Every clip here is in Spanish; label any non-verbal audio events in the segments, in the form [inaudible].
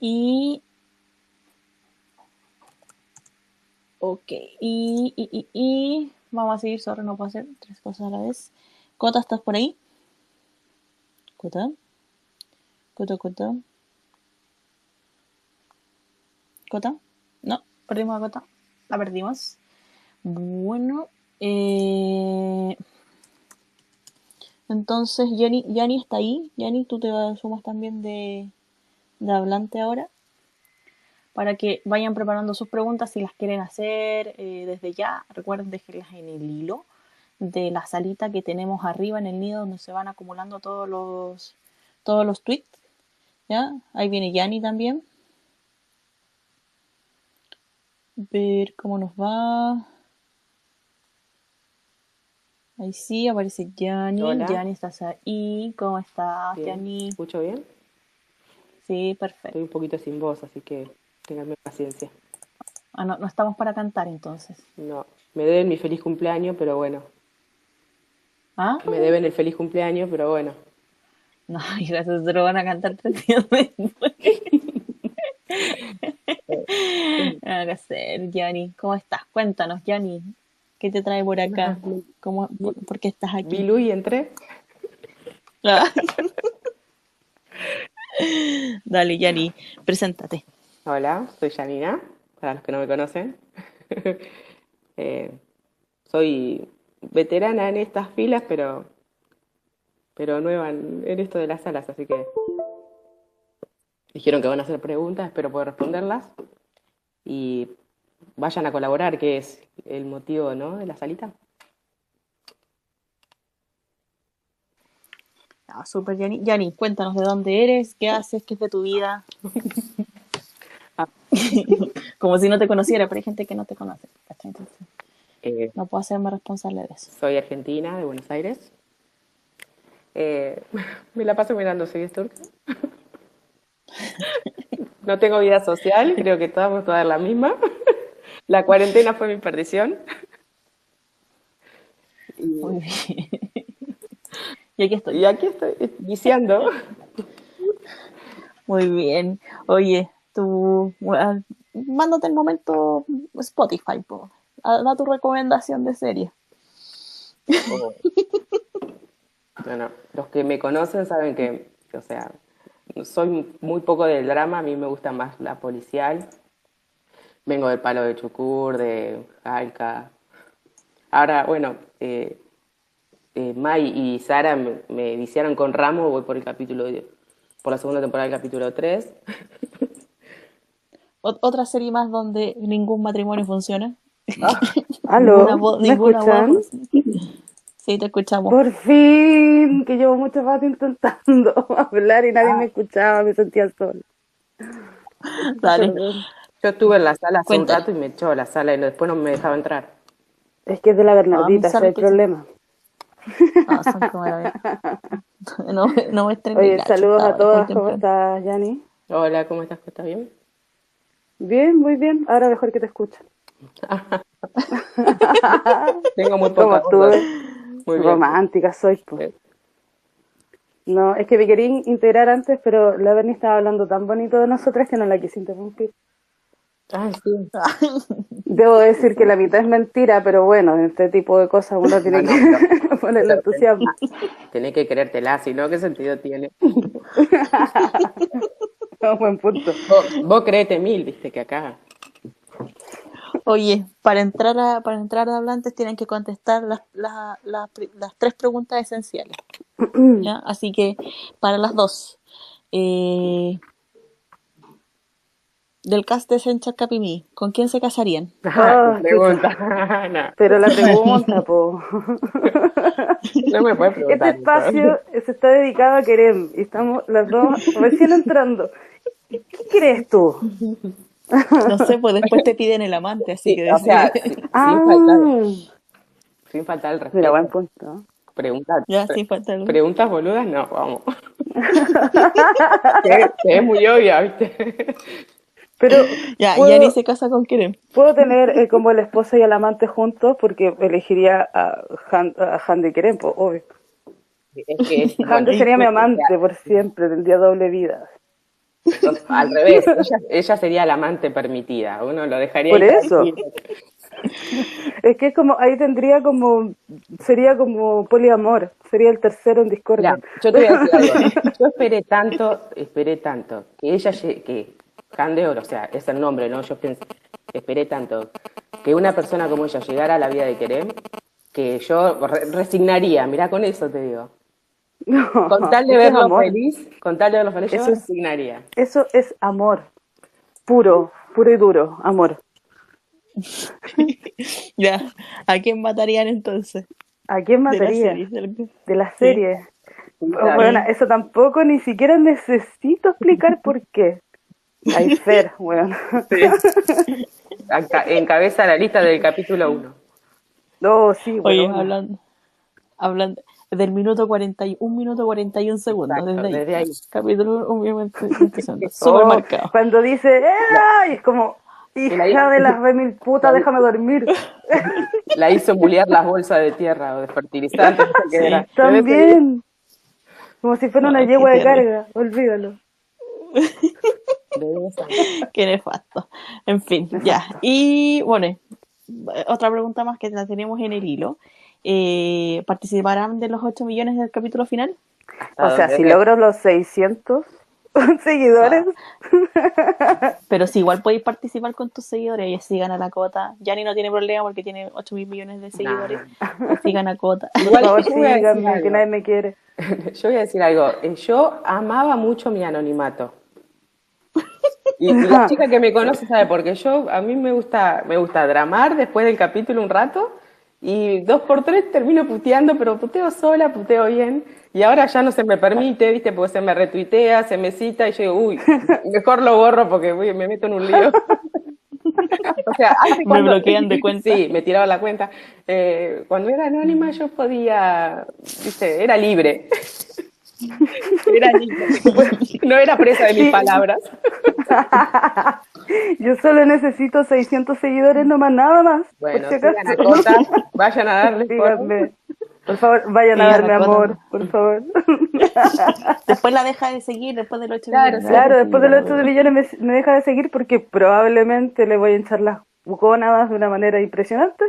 Y. Ok, y, y, y, y. Vamos a seguir, sorry, no puedo hacer tres cosas a la vez. Cota, ¿estás por ahí? Cota. Cota, Cota. Cota. No, perdimos a Cota. La perdimos. Bueno. Eh... Entonces, Yani, Yani está ahí. Yani, tú te sumas también de, de hablante ahora. Para que vayan preparando sus preguntas si las quieren hacer eh, desde ya. Recuerden dejarlas en el hilo de la salita que tenemos arriba en el nido donde se van acumulando todos los todos los tweets. ¿Ya? Ahí viene Yani también. Ver cómo nos va. Ahí sí, aparece Yani. Hola. Yani, estás ahí. ¿Cómo estás. Yani? ¿Escucho bien? Sí, perfecto. Estoy un poquito sin voz, así que tenganme paciencia. Ah, no, no estamos para cantar entonces. No, me deben mi feliz cumpleaños, pero bueno. ¿Ah? Me deben el feliz cumpleaños, pero bueno. No, [laughs] y gracias, se lo van a cantar tres días después. Nada que hacer, Yani. ¿Cómo estás? Cuéntanos, Yani. ¿Qué te trae por acá? ¿Cómo, por, por qué estás aquí? Vi y entré. Ah. [laughs] [laughs] Dale, Yani, preséntate. Hola, soy Janina, para los que no me conocen. [laughs] Eh, soy veterana en estas filas, pero, pero nueva en, en esto de las salas, así que dijeron que van a hacer preguntas, espero poder responderlas. Y vayan a colaborar, que es el motivo, ¿no? de la salita. Ah, súper, Yani. Yani, cuéntanos de dónde eres, qué haces, qué es de tu vida. [laughs] Ah. [laughs] Como si no te conociera, pero hay gente que no te conoce. Eh, no puedo hacerme responsable de eso. Soy argentina, de Buenos Aires. Eh, [laughs] me la paso mirando series turcas. No tengo vida social, creo que todas vamos a dar la misma. La cuarentena fue mi perdición. Y, Muy bien. Y aquí estoy. y aquí estoy, viciando. [laughs] Muy bien. Oye, tú, ah, mándate el momento Spotify, po. Ah, Da tu recomendación de serie. [laughs] Bueno, los que me conocen saben que, o sea, soy muy poco del drama, a mí me gusta más la policial. Vengo del palo de Chucur, de Jalca. Ahora, bueno, eh, eh, Mai y Sara me, me viciaron con Ramo, voy por el capítulo, por la segunda temporada del capítulo 3. [laughs] Ot- Otra serie más donde ningún matrimonio funciona. [laughs] ¿Aló? Ninguna bo- ¿Me escuchan? Sí, te escuchamos. Por fin, que llevo mucho rato intentando [laughs] hablar y nadie Ah. me escuchaba, me sentía sola. Dale. Yo estuve en la sala hace un rato y me echó a la sala y después no me dejaba entrar. Es que es de la Bernardita, ese es el problema. Ah, son como la vez. [laughs] No, no muestren Oye, gacho, saludos a todas, ¿cómo estás, Yani? Hola, ¿cómo estás? ¿Estás bien? Bien, muy bien, ahora mejor que te escuchan. [laughs] Tengo muy [laughs] Como poca tú. Muy bien. romántica soy. No, es que me quería integrar antes, pero la Berni estaba hablando tan bonito de nosotras que no la quise interrumpir. Ay, sí. Debo decir que la mitad es mentira, pero bueno, en este tipo de cosas uno tiene Bueno, que [laughs] poner el entusiasmo. [laughs] Tenés que creértela, si no, ¿qué sentido tiene? [laughs] No, buen punto. Vos, vos créete mil, viste, que acá. Oye, para entrar a, para entrar a hablantes tienen que contestar las, las, las, tres preguntas esenciales. ¿ya? [clears throat] Así que para las dos. eh, del cast de Sencha Capimí, ¿con quién se casarían? [laughs] Ah, [laughs] pregunta. no, Pero la [laughs] pregunta, po. no me puedes Este preguntar. espacio se está dedicado a Kerem y estamos las dos recién entrando. ¿Qué crees tú? No sé, pues después te piden el amante, así que o sea, decide. sin, Ah, faltar, sin faltar el respeto. mira, buen punto. Preguntas, ya, sí, algo. preguntas boludas, no, vamos. que, que es muy obvia, viste. Pero [laughs] Ya, ¿puedo, ya ni se casa con Kerem. puedo tener eh, como el esposo y el amante juntos porque elegiría a Han, a Han de Kerem, po, obvio. Es que es, [laughs] Han bueno, sería mi amante por siempre, tendría doble vida. Al revés, ella, ella sería la amante permitida. Uno lo dejaría Por eso. [laughs] Es que es como, ahí tendría como, sería como poliamor, sería el tercero en discordia. Yo te voy a decir algo. Yo esperé tanto, esperé tanto, que ella, que Candeo, o sea, es el nombre, ¿no? Yo pensé, esperé tanto, que una persona como ella llegara a la vida de Kerem, que yo re- resignaría, mirá, con eso te digo. No, Con tal de verlo amor. feliz, con tal de verlo feliz, Eso es- resignaría. Eso es amor, puro, puro y duro, amor. [laughs] Ya, ¿a quién matarían entonces? ¿A quién De la mataría? serie, De la serie. Bueno, eso tampoco ni siquiera necesito explicar por qué. Hay [laughs] Fer, bueno. Acá- Encabeza la lista del capítulo 1. No, sí, Oye, bueno. hablando, hablando del minuto 40, y- un minuto 41 segundos, Exacto, desde ahí. desde ahí. Capítulo un minuto 40 segundos, súper Oh, marcado. Cuando dice, ¡eh! Y es como, la- hija de las [laughs] remil puta, déjame dormir. [laughs] La hizo mulear las bolsas de tierra o de fertilizantes. no Sí, era. También. Como si fuera una Ay, qué yegua de carga, olvídalo. [laughs] Qué nefasto. En fin, ya. Y bueno, otra pregunta más que la tenemos en el hilo. Eh, ¿Participarán de los 8 millones del capítulo final? O sea, si logro los 600 [laughs] seguidores, Pero si igual podéis participar con tus seguidores y así gana la cota. Yani no tiene problema porque tiene 8 mil millones de seguidores. Así gana cota. por Igual, favor, a decir síganme, que nadie me quiere. [laughs] Yo voy a decir algo. Eh, Yo amaba mucho mi anonimato. Y la chica que me conoce sabe, porque yo, a mí me gusta, me gusta dramar después del capítulo un rato y dos por tres termino puteando, pero puteo sola, puteo bien. Y ahora ya no se me permite, ¿viste? Porque se me retuitea, se me cita y yo digo, uy, [laughs] mejor lo borro porque uy, me meto en un lío. O sea, hace Me cuando- bloquean de [laughs] cuenta. Sí, me tiraba la cuenta. Eh, cuando era anónima yo podía, viste, era libre. [laughs] Era. No era presa de mis Sí. palabras. [laughs] Yo solo necesito 600 seguidores, no más nada más. Bueno, por si sigan acaso. a Cota, [laughs] vayan a darle Díganme. Por favor, vayan a darme amor, por favor. Después la deja de seguir, después del 8 Claro, millones. Claro, después de los 8 millones me, me deja de seguir porque probablemente le voy a hinchar las gónadas de una manera impresionante.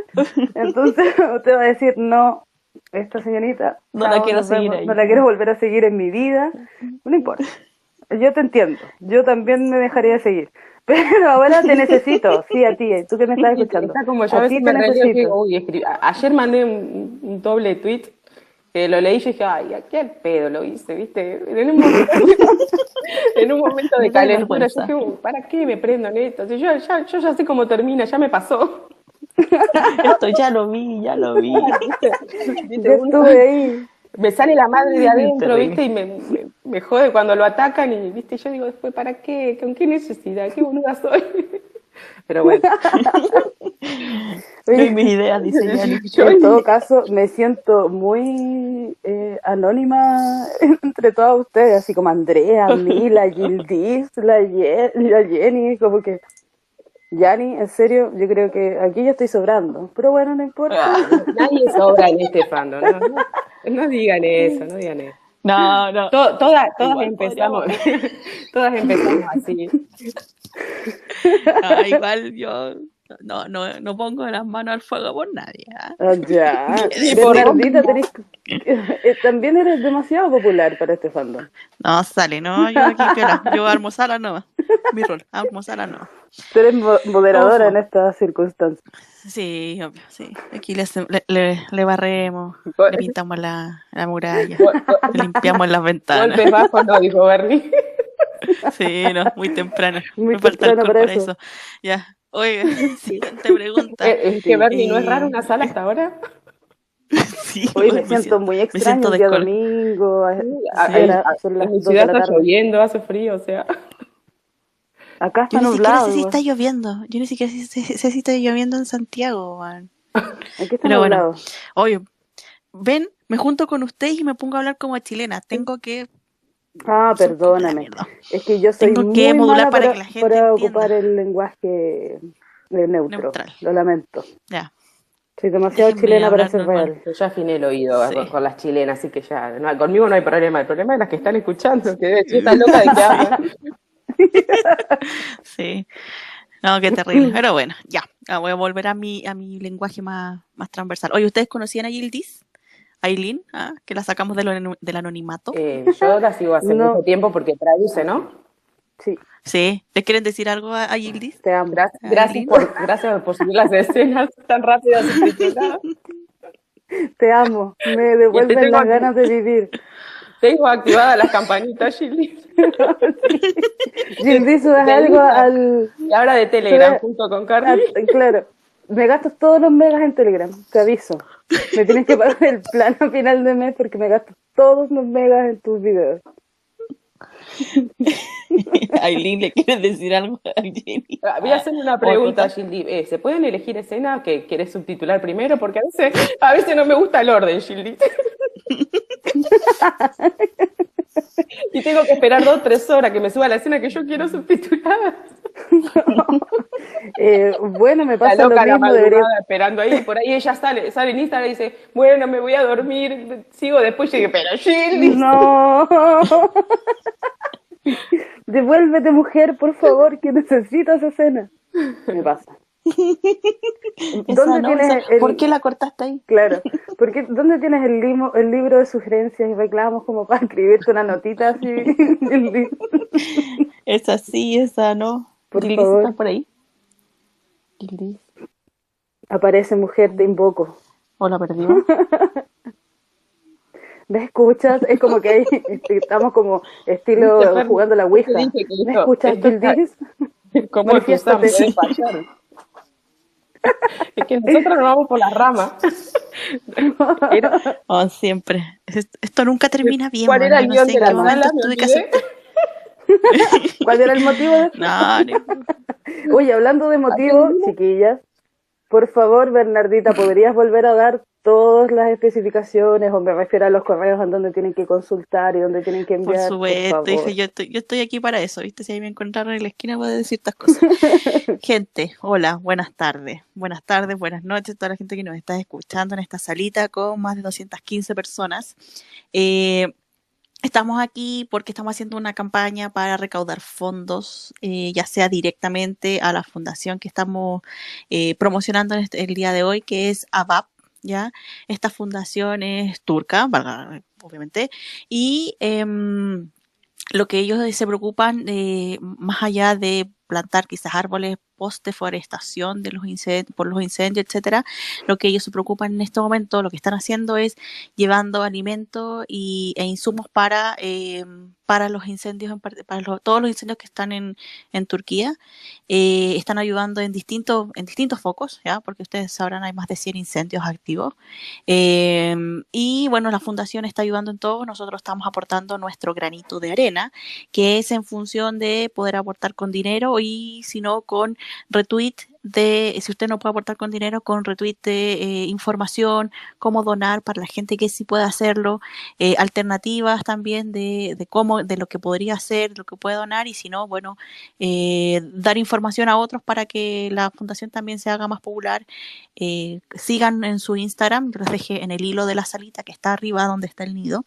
Entonces usted va a decir, no, esta señorita No la quiero seguir vemos, ahí. no la quiero volver a seguir en mi vida. No importa. Yo te entiendo. Yo también me dejaría de seguir. [laughs] Pero ahora te necesito. Sí, a ti, tú que me estás escuchando. Está como yo a a ti veces te me releo y necesito. digo, uy, escribí- a- ayer mandé un, un doble tweet que lo leí y yo dije, ay, aquí al pedo lo hice, ¿viste? En un momento, [laughs] en un momento de calentura, yo dije, "Uy, ¿para qué me prendo en esto? Si yo, ya, yo ya sé cómo termina, ya me pasó. Esto ya lo vi, ya lo vi. [laughs] Yo estuve ahí. me sale la madre de adentro. ¿viste? Y me, me, me jode cuando lo atacan y, ¿viste? Yo digo, después, ¿para qué? ¿Con qué necesidad? ¿Qué boluda soy? [laughs] Pero bueno, [laughs] Oye, mis ideas, yo en todo caso, me siento muy eh, anónima entre todas ustedes, así como Andrea, Mila, Gildis, la, Ye- la Jenny, como que... Yani, en serio, yo creo que aquí yo estoy sobrando, pero bueno, no importa. nadie sobra en este fandom, ¿no? No, no digan eso, no digan eso. No, no. To- todas, todas Igual empezamos, [laughs] todas empezamos así. [laughs] Ah, igual yo no, no, no pongo las manos al fuego por nadie. ¿ah? Ah, ya, [laughs] Sí, Bernardita, tenés- eh, también eres demasiado popular para este fandom. No, sale, no, yo aquí [laughs] piola, yo armo sala nomás. Mi rol, armo sala nomás. Tú eres mo- moderadora Ojo. en estas circunstancias. Sí, obvio, sí. Aquí le, le, le, le barremos, le pintamos la, la muralla, gol- le limpiamos las ventanas. Golpes bajos no, dijo Bernie. [laughs] Sí, no, muy temprano. Muy Me falta temprano para eso. eso. Ya. Oye, [laughs] [laughs] siguiente pregunta. Eh, Es que Bernie no es Eh, raro una sala hasta ahora. [laughs] Sí, Hoy me me siento muy me extraño siento el día domingo. a- A- ahora a- son las de ciudad la está lloviendo, hace frío, o sea. Acá está Yo ni siquiera nublado. sé si está lloviendo. Yo ni siquiera sé, sé- sé si está lloviendo en Santiago, man. Aquí está Pero bueno. nublado. Oye, ven, me junto con ustedes y me pongo a hablar como chilena. Tengo que... Ah, perdóname. Es que yo soy Tengo que muy modular mala para para, que la gente para entienda. ocupar el lenguaje eh, neutro. Neutral. Lo lamento. Ya. Soy demasiado Déjenme chilena para ser real. Yo ya afiné el oído Sí. con, con las chilenas, así que ya, no, conmigo no hay problema. El problema es las que están escuchando, que debe decir, esta loca de habla. [laughs] Sí. No, qué terrible. Pero bueno, ya. Ah, Voy a volver a mi, a mi lenguaje más, más transversal. Oye, ¿ustedes conocían a Yildiz? Aileen, ¿ah? que la sacamos del, anonimato. Eh, yo la sigo hace No. mucho tiempo porque traduce, ¿no? Sí, Sí. ¿Les quieren decir algo a, a Yildiz? te amo. Gra- gracias, lindo. por, gracias por subir las escenas tan rápidas. [laughs] Te amo. Me devuelven las aquí. ganas de vivir. Tengo activadas las campanitas, Gilly. Gildi, subes algo al, Y ahora de Telegram, junto con Carly. claro. Me gasto todos los megas en Telegram, te aviso. Me tienes que pagar el plan a final de mes porque me gasto todos los megas en tus videos. [laughs] Aileen, ¿le quieres decir algo a Jenny? Ah, Voy a hacer una pregunta, Gildy. Eh, ¿Se pueden elegir escenas que quieres subtitular primero? Porque a veces, a veces no me gusta el orden, Gildy. [laughs] [laughs] y tengo que esperar dos tres horas que me suba la escena que yo quiero subtitular. [laughs] Eh, bueno, me La pasa lo loca a la mismo, debería... esperando ahí. Por ahí ella sale, sale en Instagram y dice, bueno, me voy a dormir. Sigo después y digo, pero Gildy. No. [laughs] Devuélvete, mujer, por favor, que necesito esa escena. Me pasa. [laughs] ¿Dónde no, tienes el- ¿Por qué la cortaste ahí? Claro, [laughs] porque ¿dónde tienes el, limo- el libro de sugerencias y reclamos como para escribirte una notita así? [laughs] Esa sí, esa no. Por favor. ¿estás por ahí? Yildiz. Aparece mujer, te invoco. ¿O la perdió? ¿Me escuchas? Es como que ahí estamos como estilo jugando la Ouija. ¿Me escuchas, está- Gildiz? ¿Cómo es que? Es que nosotros nos vamos por las ramas. Oh, siempre. Es- Esto nunca termina bien. ¿Cuál era el guion sé de la aceptar. ¿Cuál era el motivo de? [laughs] No, no. Oye, hablando de motivos, chiquillas, por favor, Bernardita, ¿podrías volver a dar todas las especificaciones o me refiero a los correos en donde tienen que consultar y donde tienen que Por enviar? supuesto, favor? hija, yo estoy, yo estoy aquí para eso, ¿viste? Si ahí me encontraron en la esquina puedo decir estas cosas. [laughs] gente, hola, buenas tardes. Buenas tardes, buenas noches, toda la gente que nos está escuchando en esta salita con más de 215 personas. Eh, Estamos aquí porque estamos haciendo una campaña para recaudar fondos, eh, ya sea directamente a la fundación que estamos eh, promocionando este- el día de hoy, que es ABAP, ¿ya? Esta fundación es turca, obviamente, y em, lo que ellos se preocupan, eh, más allá de plantar quizás árboles post deforestación de los por los incendios, etcétera, lo que ellos se preocupan en este momento, lo que están haciendo es llevando alimentos y, e insumos para, eh, para los incendios, en para todos los incendios que están en, en Turquía. Eh, están ayudando en distintos, en distintos focos, ¿ya? porque ustedes sabrán, hay más de 100 incendios activos. Eh, y bueno, la fundación está ayudando en todo, nosotros estamos aportando nuestro granito de arena, que es en función de poder aportar con dinero y si no con retweet de, si usted no puede aportar con dinero, con retweet de eh, información, cómo donar para la gente que sí puede hacerlo, eh, alternativas también de, cómo, de lo que podría hacer, lo que puede donar y si no, bueno, eh, dar información a otros para que la fundación también se haga más popular. Sigan en su Instagram, yo les dejé en el hilo de la salita que está arriba donde está el nido.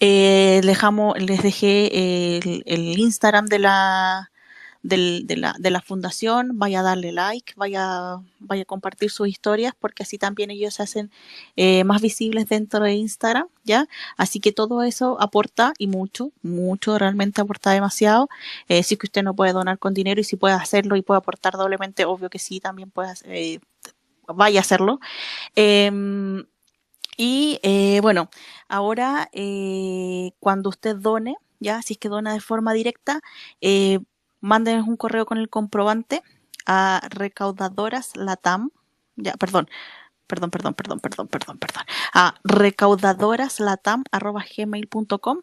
Dejamos, les dejé el Instagram de la, del- de, la, de la fundación, vaya a darle like, vaya, vaya a compartir sus historias, porque así también ellos se hacen eh, más visibles dentro de Instagram, ¿ya? Así que todo eso aporta y mucho, mucho, realmente aporta demasiado. Eh, si es que usted no puede donar con dinero y si puede hacerlo y puede aportar doblemente, obvio que sí, también puede, eh, vaya a hacerlo. Em, y eh, bueno, ahora eh, cuando usted done, ya, si es que dona de forma directa, eh, mándenos un correo con el comprobante a recaudadoras latam, ya, perdón, perdón, perdón, perdón, perdón, perdón, perdón, a recaudadoraslatam@gmail.com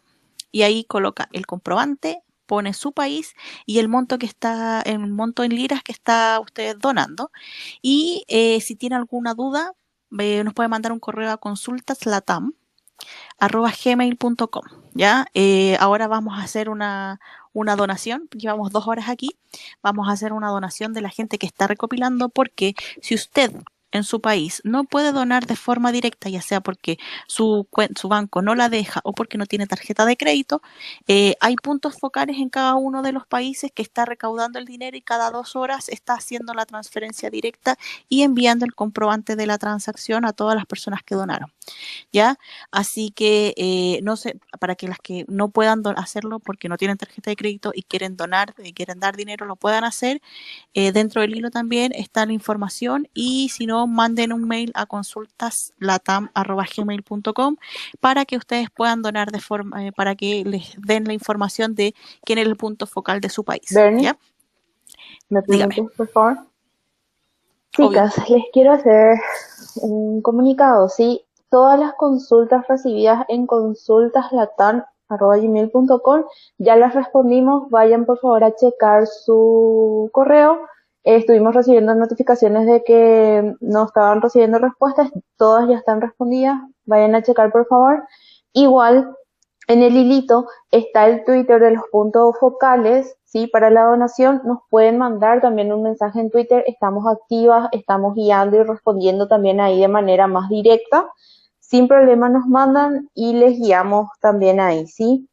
y ahí coloca el comprobante, pone su país y el monto que está, el monto en liras que está usted donando. Y eh, si tiene alguna duda, eh, nos puede mandar un correo a consultaslatam arroba gmail.com ya Eh, ahora vamos a hacer una, una donación llevamos dos horas aquí vamos a hacer una donación de la gente que está recopilando porque si usted en su país no puede donar de forma directa, ya sea porque su, su banco no la deja o porque no tiene tarjeta de crédito, eh, hay puntos focales en cada uno de los países que está recaudando el dinero y cada dos horas está haciendo la transferencia directa y enviando el comprobante de la transacción a todas las personas que donaron. ¿Ya? Así que, eh, no sé, para que las que no puedan hacerlo porque no tienen tarjeta de crédito y quieren donar, y quieren dar dinero, lo puedan hacer. Eh, dentro del hilo también está la información y si no, manden un mail a consultaslatam.gmail.com para que ustedes puedan donar de forma, eh, para que les den la información de quién es el punto focal de su país. ¿ya? ¿Me por favor? Chicas, les quiero hacer un comunicado, ¿sí? Todas las consultas recibidas en consultaslatam.gmail.com ya las respondimos. Vayan por favor a checar su correo. Estuvimos recibiendo notificaciones de que no estaban recibiendo respuestas. Todas ya están respondidas. Vayan a checar por favor. Igual, en el hilito está el Twitter de los puntos focales, ¿sí? Para la donación nos pueden mandar también un mensaje en Twitter. Estamos activas, estamos guiando y respondiendo también ahí de manera más directa sin problema nos mandan y les guiamos también ahí, ¿sí?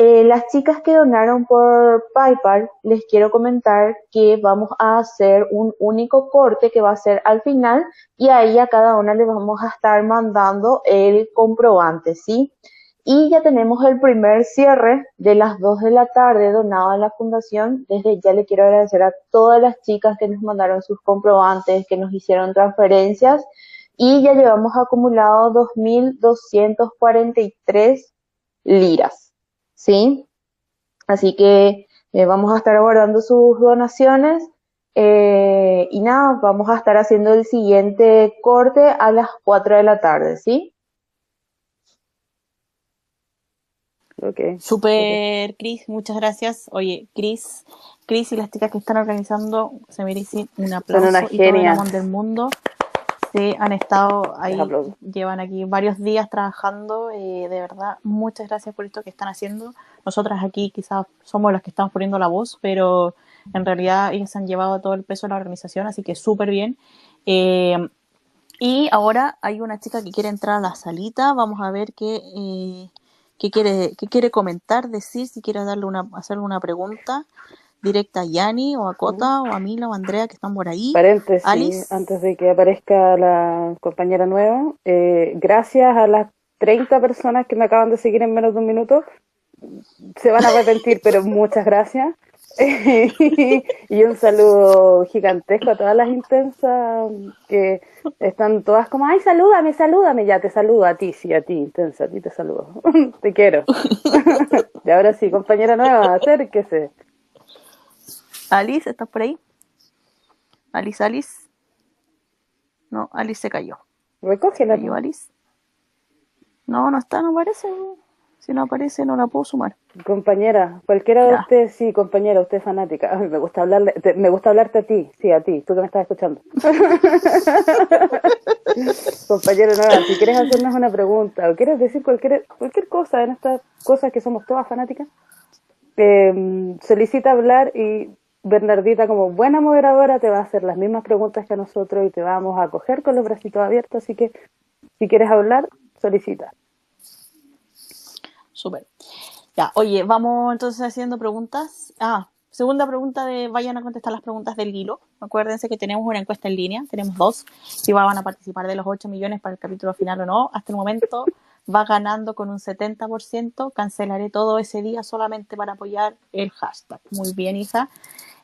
Eh, las chicas que donaron por PayPal, les quiero comentar que vamos a hacer un único corte que va a ser al final y ahí a cada una le vamos a estar mandando el comprobante, ¿sí? Y ya tenemos el primer cierre de las 2 de la tarde donado a la fundación. Desde ya le quiero agradecer a todas las chicas que nos mandaron sus comprobantes, que nos hicieron transferencias y ya llevamos acumulado 2.243 liras, ¿sí? Así que eh, vamos a estar aguardando sus donaciones eh, y nada, vamos a estar haciendo el siguiente corte a las 4 de la tarde, ¿sí? Okay. Super, Cris, muchas gracias. Oye, Cris, Cris y las chicas que están organizando se merecen un aplauso Son una y todo el del mundo. Sí, han estado ahí, llevan aquí varios días trabajando, eh, de verdad, muchas gracias por esto que están haciendo. Nosotras aquí quizás somos las que estamos poniendo la voz, pero en realidad ellos han llevado todo el peso de la organización, así que súper bien. Eh, y ahora hay una chica que quiere entrar a la salita, vamos a ver qué, eh, qué, quiere, qué quiere comentar, decir, si quiere darle una, hacerle una pregunta directa a Yanni o a Cota o a Mila o a Andrea que están por ahí. Paréntesis, antes de que aparezca la compañera nueva, eh, gracias a las 30 personas que me acaban de seguir en menos de un minuto, se van a arrepentir, [laughs] pero muchas gracias. [laughs] y un saludo gigantesco a todas las intensas que están todas como, ay, salúdame, salúdame, ya te saludo a ti, sí, a ti, intensa, a ti te saludo, [laughs] te quiero. y ahora sí, compañera nueva, acérquese. Alice, ¿estás por ahí? Alice, Alice. No, Alice se cayó. Recógela. ¿Cayó Alice? No, no está, no aparece. Si no aparece, no la puedo sumar. Compañera, cualquiera de ustedes, sí, compañera, usted es fanática. me gusta hablarle, me gusta hablarte a ti, sí, a ti, tú que me estás escuchando. [laughs] compañera nueva, si quieres hacernos una pregunta o quieres decir cualquier, cualquier cosa en estas cosas que somos todas fanáticas, eh, solicita hablar y Bernardita, como buena moderadora, te va a hacer las mismas preguntas que a nosotros y te vamos a acoger con los bracitos abiertos. Así que, si quieres hablar, solicita. Súper. Ya, oye, vamos entonces haciendo preguntas. Ah, segunda pregunta de vayan a contestar las preguntas del hilo. Acuérdense que tenemos una encuesta en línea, tenemos dos. Si van a participar de los 8 millones para el capítulo final o no, hasta el momento va ganando con un 70%. Cancelaré todo ese día solamente para apoyar el hashtag. Muy bien, Isa.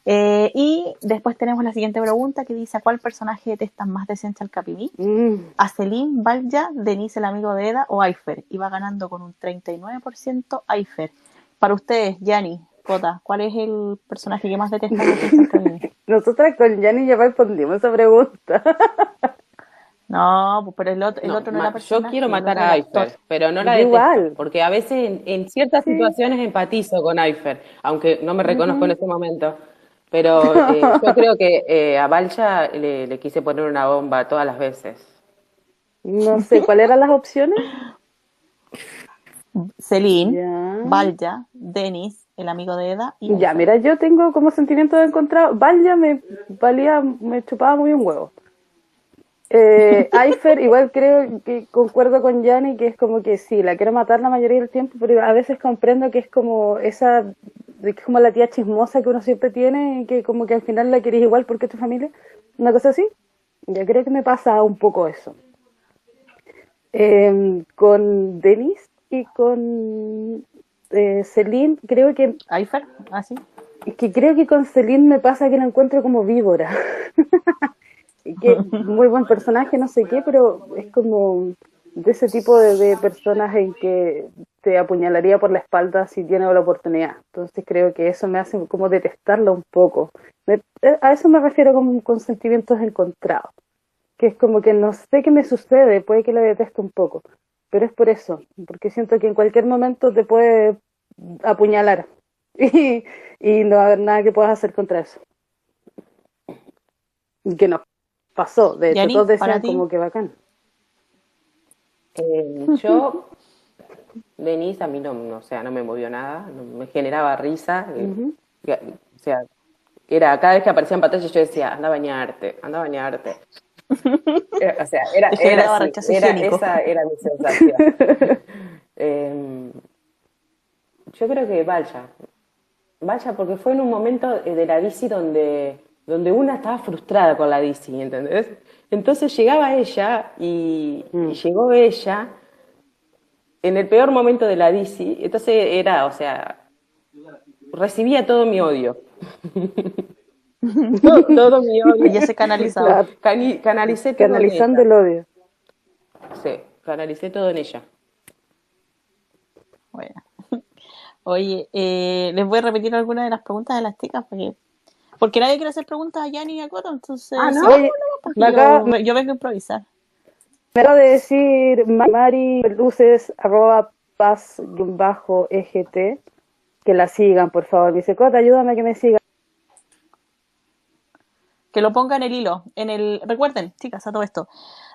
Eh, y después tenemos la siguiente pregunta que dice: ¿A cuál personaje detestan más de Central Capimí? Mm. ¿A Selim, Valja, Denise, el amigo de Eda o Aifer? Y va ganando con un 39% Aifer. Para ustedes, Yanni, Cota, ¿cuál es el personaje que más detestan de Central Capimí? [laughs] Nosotras con Yanni ya respondimos esa pregunta. [laughs] No, pues, pero el otro, el otro no era Yo quiero matar a Aifer, pero no la detesto, Igual. porque a veces en, ciertas situaciones empatizo con Aifer, aunque no me reconozco en este momento. Pero [laughs] eh, yo creo que eh, a Balcha le, quise poner una bomba todas las veces. No sé, ¿cuáles eran las opciones? Celine, Balja, Denis, el amigo de Eda. Y ya, mira, yo tengo como sentimiento de encontrado. Balja me valía, me chupaba muy un huevo. Eh, [laughs] Eifer, igual creo que concuerdo con Yanni que es como que sí, la quiero matar la mayoría del tiempo, pero a veces comprendo que es como esa, que es como la tía chismosa que uno siempre tiene y que como que al final la querés igual porque es tu familia, una cosa así. Yo creo que me pasa un poco eso. Eh, con Denis y con eh, Celine, creo que ¿Aifer? ¿Ah, sí? que creo que con Celine me pasa que la encuentro como víbora. [laughs] que muy buen personaje, no sé qué, pero es como de ese tipo de, de personas en que te apuñalaría por la espalda si tiene la oportunidad. Entonces creo que eso me hace como detestarlo un poco. Me- eh, a eso me refiero con, con sentimientos encontrados. Que es como que no sé qué me sucede, puede que la detesto un poco. Pero es por eso, porque siento que en cualquier momento te puede apuñalar. [laughs] Y, y no haber nada que puedas hacer contra eso. Y que nos pasó, de hecho, todos decían como que bacán. Eh, [laughs] yo, Denise, a mí no, no, o sea, no me movió nada, no- me generaba risa. eh, ya- o sea, era cada vez que aparecía en pantalla yo decía, anda a bañarte, anda a bañarte. [laughs] Eh, o sea, era, así, esa era mi sensación. [laughs] Eh, yo creo que vaya, vaya, porque fue en un momento eh, de la bici donde, donde una estaba frustrada con la bici, ¿entendés? Entonces llegaba ella y, Mm. y llegó ella en el peor momento de la bici, entonces era, o sea, recibía todo mi odio. [laughs] todo, todo mi odio. Ya se [laughs] canalizaba. Cani- canalicé todo en Canalizando ella. el odio. Sí, canalicé todo en ella. Bueno. [laughs] Oye, eh, les voy a repetir algunas de las preguntas de las chicas porque, porque nadie quiere hacer preguntas a Yanni y a Coto, entonces Ah, ¿no? sí, Oye, porque me acaba- yo, yo vengo a improvisar. Me acaba de decir Ma- Mari Luces, arroba paz bajo EGT, que la sigan, por favor. Dice, Cota, ayúdame a que me sigan. Que lo ponga en el hilo. En el, recuerden, chicas, a todo esto.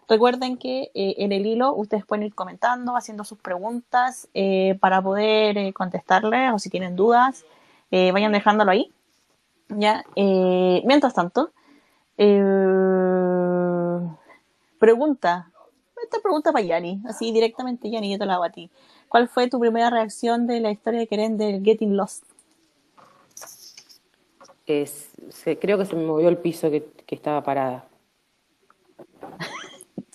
Recuerden que eh, en el hilo ustedes pueden ir comentando, haciendo sus preguntas eh, para poder eh, contestarles o si tienen dudas, eh, vayan dejándolo ahí. Ya. Mientras tanto, pregunta. Esta pregunta para Yanni, así directamente, Yanni, yo te la hago a ti. ¿Cuál fue tu primera reacción de la historia de Keren del Getting Lost? Es- se- creo que se me movió el piso que, que estaba parada.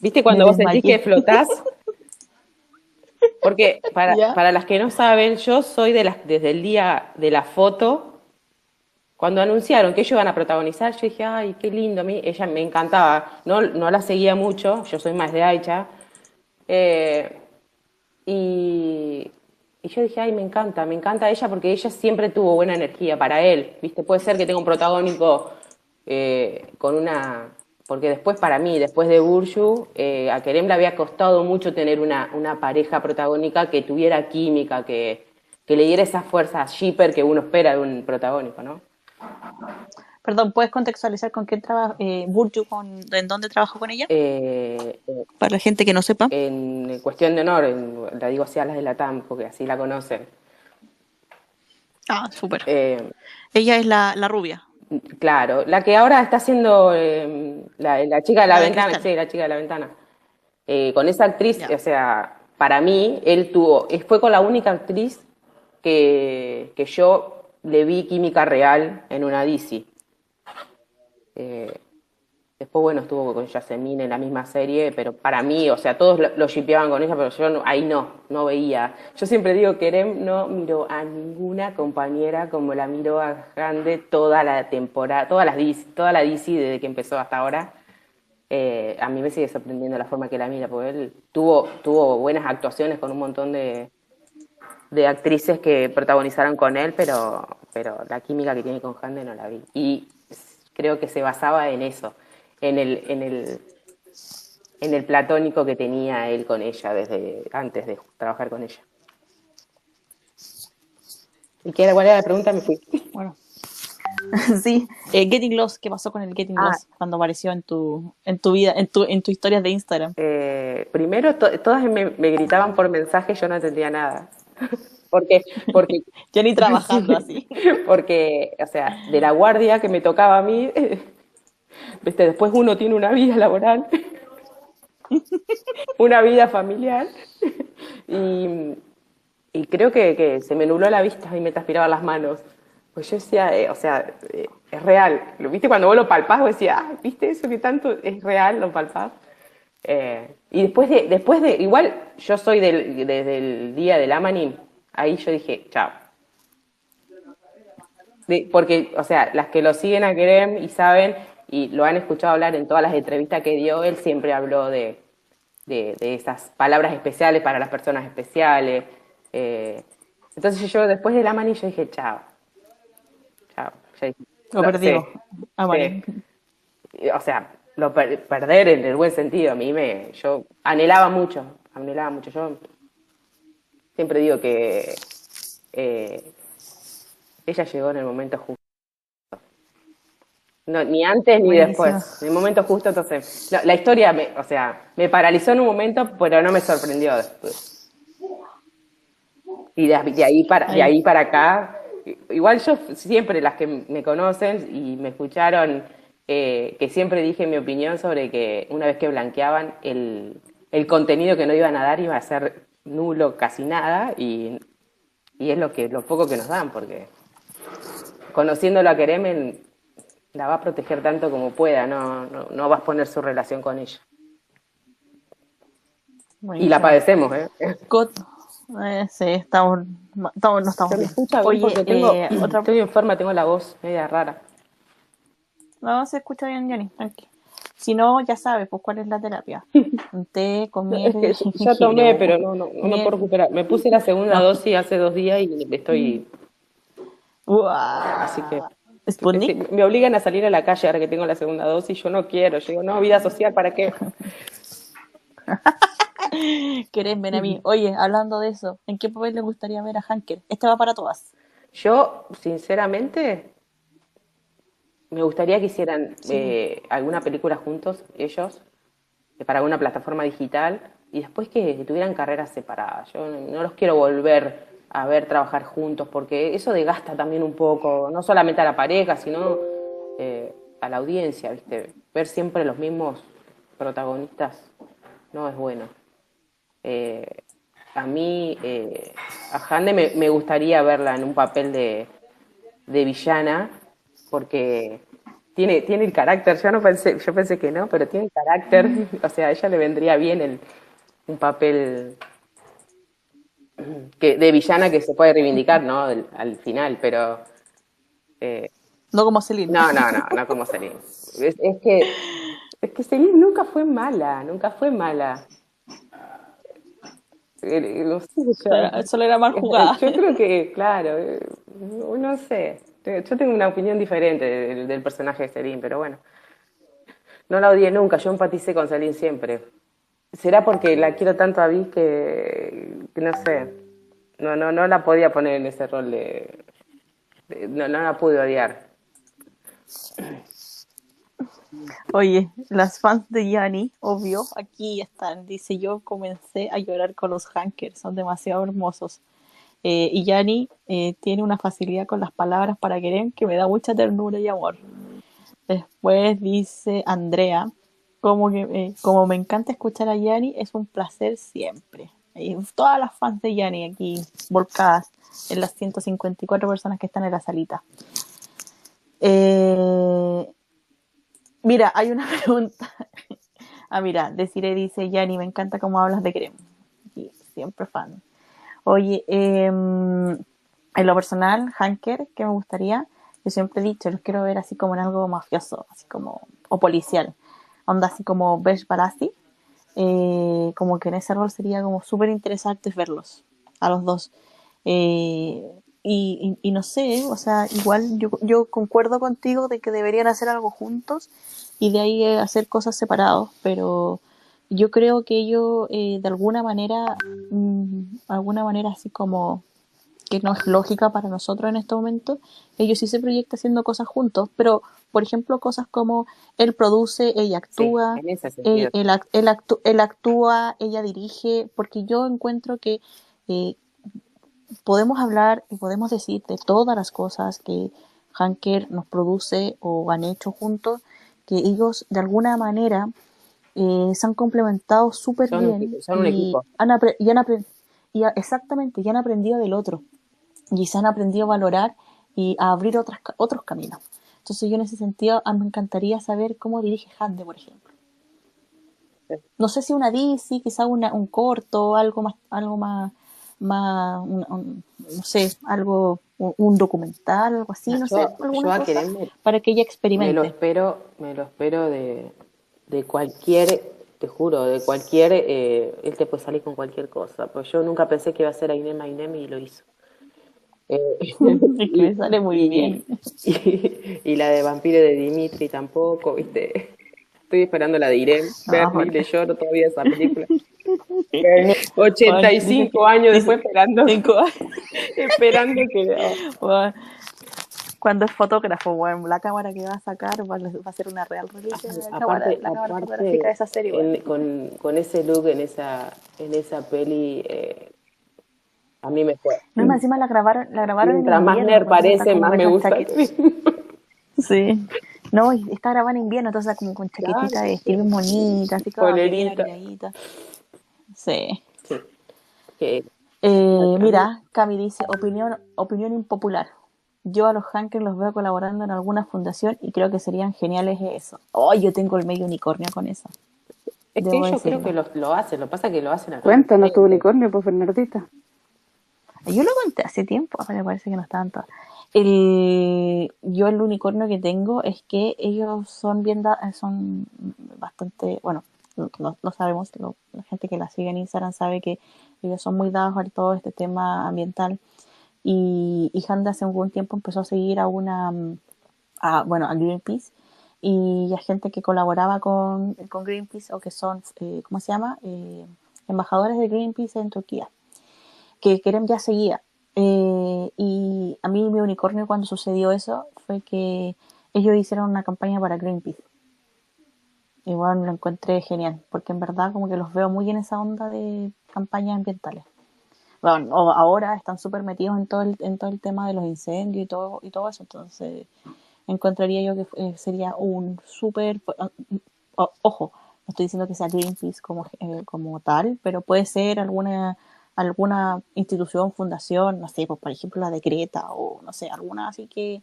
¿Viste cuando Me vos sentís desmayé. que flotás? [laughs] Porque para, Ya. para las que no saben, yo soy de las, desde el día de la foto, cuando anunciaron que ellos iban a protagonizar, yo dije, ay, qué lindo, a mí ella me encantaba. No, no la seguía mucho, yo soy más de Aicha. Eh, y, y yo dije, ay, me encanta, me encanta ella porque ella siempre tuvo buena energía para él. ¿Viste? Puede ser que tenga un protagónico eh, con una. Porque después, para mí, después de Burju, eh, a Kerem le había costado mucho tener una, una pareja protagónica que tuviera química, que, que le diera esa fuerza shipper que uno espera de un protagónico, ¿no? Perdón, ¿puedes contextualizar con quién trabaja eh, Burju, con, en dónde trabajó con ella? Eh, eh, Para la gente que no sepa. en cuestión de honor, en- la digo así a las de la TAM, porque así la conocen. Ah, súper. Eh, Ella es la, la rubia. Claro, la que ahora está haciendo eh, la, la chica de la, ventana, sí, la chica de la ventana. Eh, con esa actriz, Ya. o sea, para mí, él tuvo, fue con la única actriz que, que yo le vi química real en una DC. Eh, después, bueno, estuvo con Yasmine en la misma serie, pero para mí, o sea, todos lo, shippeaban con ella, pero yo no- ahí no, no veía. Yo siempre digo que Erem no miró a ninguna compañera como la miró a Grande toda la temporada, todas las DC, toda la DC desde que empezó hasta ahora. Eh, a mí me sigue sorprendiendo la forma que la mira, porque él tuvo, tuvo buenas actuaciones con un montón de, de actrices que protagonizaron con él, pero, pero la química que tiene con Hande no la vi. Y creo que se basaba en eso, en el, en el, en el platónico que tenía él con ella desde antes de trabajar con ella. ¿Y qué era, cuál era la pregunta? Me fui. Bueno. [laughs] sí. Eh, Getting Lost, ¿qué pasó con el Getting Ah. Lost cuando apareció en tu, en tu vida, en tu, en tu historia de Instagram? Eh, primero, to- todas me, me gritaban por mensaje, yo no entendía nada. Porque, porque [laughs] Ya ni trabajando así. Porque, o sea, de la guardia que me tocaba a mí, [laughs] viste, después uno tiene una vida laboral. [laughs] una vida familiar. y, y creo que, que se me nubló la vista y me transpiraban las manos. Pues yo decía, eh, o sea, eh, es real. ¿Lo viste cuando vos lo palpás? Vos decías, ah, ¿viste eso que tanto es real? Lo palpás. Eh, y después de, después de, igual yo soy del, desde el día del Amani, ahí yo dije, chao. De- porque, o sea, las que lo siguen a Kerem y saben, y lo han escuchado hablar en todas las entrevistas que dio, él siempre habló de, de, de esas palabras especiales para las personas especiales. eh, entonces yo después del Amani yo dije, chao. Chao. Dije, Lo perdimos. sí. Ah. O sea, lo per- perder en el buen sentido, a mí me, yo anhelaba mucho, anhelaba mucho. Yo siempre digo que eh, ella llegó en el momento justo. No, ni antes ni Buenísimo. después. En el momento justo, entonces. La, la historia, me, o sea, me paralizó en un momento, pero no me sorprendió después. Y de, de ahí para, de ahí para acá, igual yo siempre, las que me conocen y me escucharon, eh, que siempre dije mi opinión sobre que una vez que blanqueaban, el, el contenido que no iban a dar iba a ser nulo, casi nada, y, y es lo que lo poco que nos dan, porque conociéndolo a Keremen, la va a proteger tanto como pueda, no, no, no va a exponer su relación con ella. Y la padecemos, ¿eh? Cot- eh, sí, estamos, estamos, no estamos bien. Oye, tengo, eh, otra... estoy enferma, tengo la voz media rara. No, se escucha bien, Jenny, tranqui. Si no, ya sabes, pues cuál es la terapia. [laughs] Un té con miel Es que ya [laughs] tomé, pero no, no, no puedo recuperar. Me puse la segunda dosis hace dos días y estoy, Uah. así que ¿Sputnik? me obligan a salir a la calle ahora que tengo la segunda dosis. Yo no quiero, yo digo, no, vida social, ¿para qué? [laughs] ¿Querés ven a mí? Oye, hablando de eso, ¿en qué papel le gustaría ver a Hanker? Este va para todas. Yo, sinceramente, me gustaría que hicieran eh, alguna película juntos, ellos, eh, para alguna plataforma digital, y después que tuvieran carreras separadas. Yo no, no los quiero volver a ver trabajar juntos, porque eso desgasta también un poco, no solamente a la pareja, sino eh, a la audiencia, ¿viste? Ver siempre los mismos protagonistas no es bueno. Eh, a mí, eh, a Hande me, me gustaría verla en un papel de, de villana, porque tiene, tiene el carácter, yo no pensé, yo pensé que no, pero tiene el carácter, o sea, a ella le vendría bien el, un papel que, de villana que se puede reivindicar, ¿no? Al, al final, pero eh, No como Celine. no, no, no, no como Celine. Es, es que, es que Celine nunca fue mala, nunca fue mala. Eh, no sé, yo- Solo era- mal jugada. yo creo que, claro, eh, no sé. Yo tengo una opinión diferente del, personaje de Celine, pero bueno. No la odié nunca, yo empaticé con Celine siempre. ¿Será porque la quiero tanto a Viz que, que no sé? No, no, no la podía poner en ese rol de... de- no, no la pude odiar. Oye, las fans de Yanni, obvio, aquí están. Dice, yo comencé a llorar con los Hankers, son demasiado hermosos. Eh, y Yanni eh, tiene una facilidad con las palabras para querer que me da mucha ternura y amor. Después dice Andrea, como, que, eh, como me encanta escuchar a Yanni, es un placer siempre. Y todas las fans de Yanni aquí volcadas en las 154 personas que están en la salita. Eh, Mira, hay una [laughs] pregunta. Ah, mira, Desiree dice, Yanni, me encanta cómo hablas de Creme. Y siempre fan. Oye, em, en lo personal, Hanker, que me gustaría, yo siempre he dicho, los quiero ver así como en algo mafioso, así como, o policial. Onda así como Besh. Eh, como que en ese rol sería como súper interesante verlos, a los dos. Eh, y, y- y no sé, o sea, igual yo, yo concuerdo contigo de que deberían hacer algo juntos y de ahí eh, hacer cosas separados, pero yo creo que ellos eh, de alguna manera, mm, alguna manera así como que no es lógica para nosotros en este momento, ellos sí se proyectan haciendo cosas juntos, pero por ejemplo cosas como él produce, ella actúa, Sí, él, él él actú- él actúa, ella dirige, porque yo encuentro que eh, podemos hablar y podemos decir de todas las cosas que Hanker nos produce o han hecho juntos, que ellos de alguna manera eh, se han complementado súper bien equipo, son un y equipo. han, y han y exactamente, y han aprendido del otro y se han aprendido a valorar y a abrir otras, ca- otros caminos. Entonces yo en ese sentido me encantaría saber cómo dirige Hande, por ejemplo. No sé si una DC, quizá una, un corto, algo más, algo más, más un- un- no sé, algo, un, un documental, algo así, no Yo- sé, alguna cosa para que ella Me lo experimente. espero, me lo espero de, de cualquier, te juro, de cualquier, eh, él te puede salir con cualquier cosa, pues yo nunca pensé que iba a ser Ainem Ainem y lo hizo. [laughs] Eh, que me sale muy bien. [laughs] y, y la de Vampiro de Dimitri tampoco, ¿viste? Estoy esperando la de Irene, bueno. le lloro todavía esa película. [laughs] 85 años después esperando, Cinco años. esperando que... Bueno, Cuando es fotógrafo, bueno, la cámara que va a sacar va, va a ser una real reliquia la cámara, Aparte, la cámara aparte, fotográfica de esa serie. en- con, con ese look en esa, en esa peli, eh, a mí me fue. No, más encima la grabaron, la grabaron Mientras en más nerd parece, más me gusta. [laughs] Sí. No, está grabada en invierno, entonces como con chaquetita Claro. de vestir bien bonita, así como. Sí. Sí. Eh, mira, Cami dice, opinión, opinión impopular. Yo a los hackers los veo colaborando en alguna fundación y creo que serían geniales eso. Oh, yo tengo el medio unicornio con eso. es que Debo yo creo que lo, lo hacen, lo pasa que lo hacen acá. Cuéntanos tu unicornio, pues Bernardita. Yo lo conté hace tiempo, me parece que no estaban todas. El, yo el unicornio que tengo es que ellos son bien, da- son bastante, bueno, lo, lo sabemos, lo- la gente que la sigue en Instagram sabe que ellos son muy dados a todo este tema ambiental y, Handa hace algún tiempo empezó a seguir a una, a, bueno, a Greenpeace y a gente que colaboraba con, Greenpeace o que son, eh, ¿cómo se llama? Eh, embajadores de Greenpeace en Turquía que Kerem ya seguía. Eh, y a mí mi unicornio cuando sucedió eso fue que ellos hicieron una campaña para Greenpeace. Y bueno, lo encontré genial, porque en verdad como que los veo muy en esa onda de campañas ambientales. Bueno, ahora están súper metidos en todo, el, en todo el tema de los incendios y todo, y todo eso, entonces encontraría yo que eh, sería un súper... ojo, no estoy diciendo que sea Greenpeace como, eh, como tal, pero puede ser alguna alguna institución, fundación, no sé, pues por ejemplo la de Creta o no sé, alguna así que,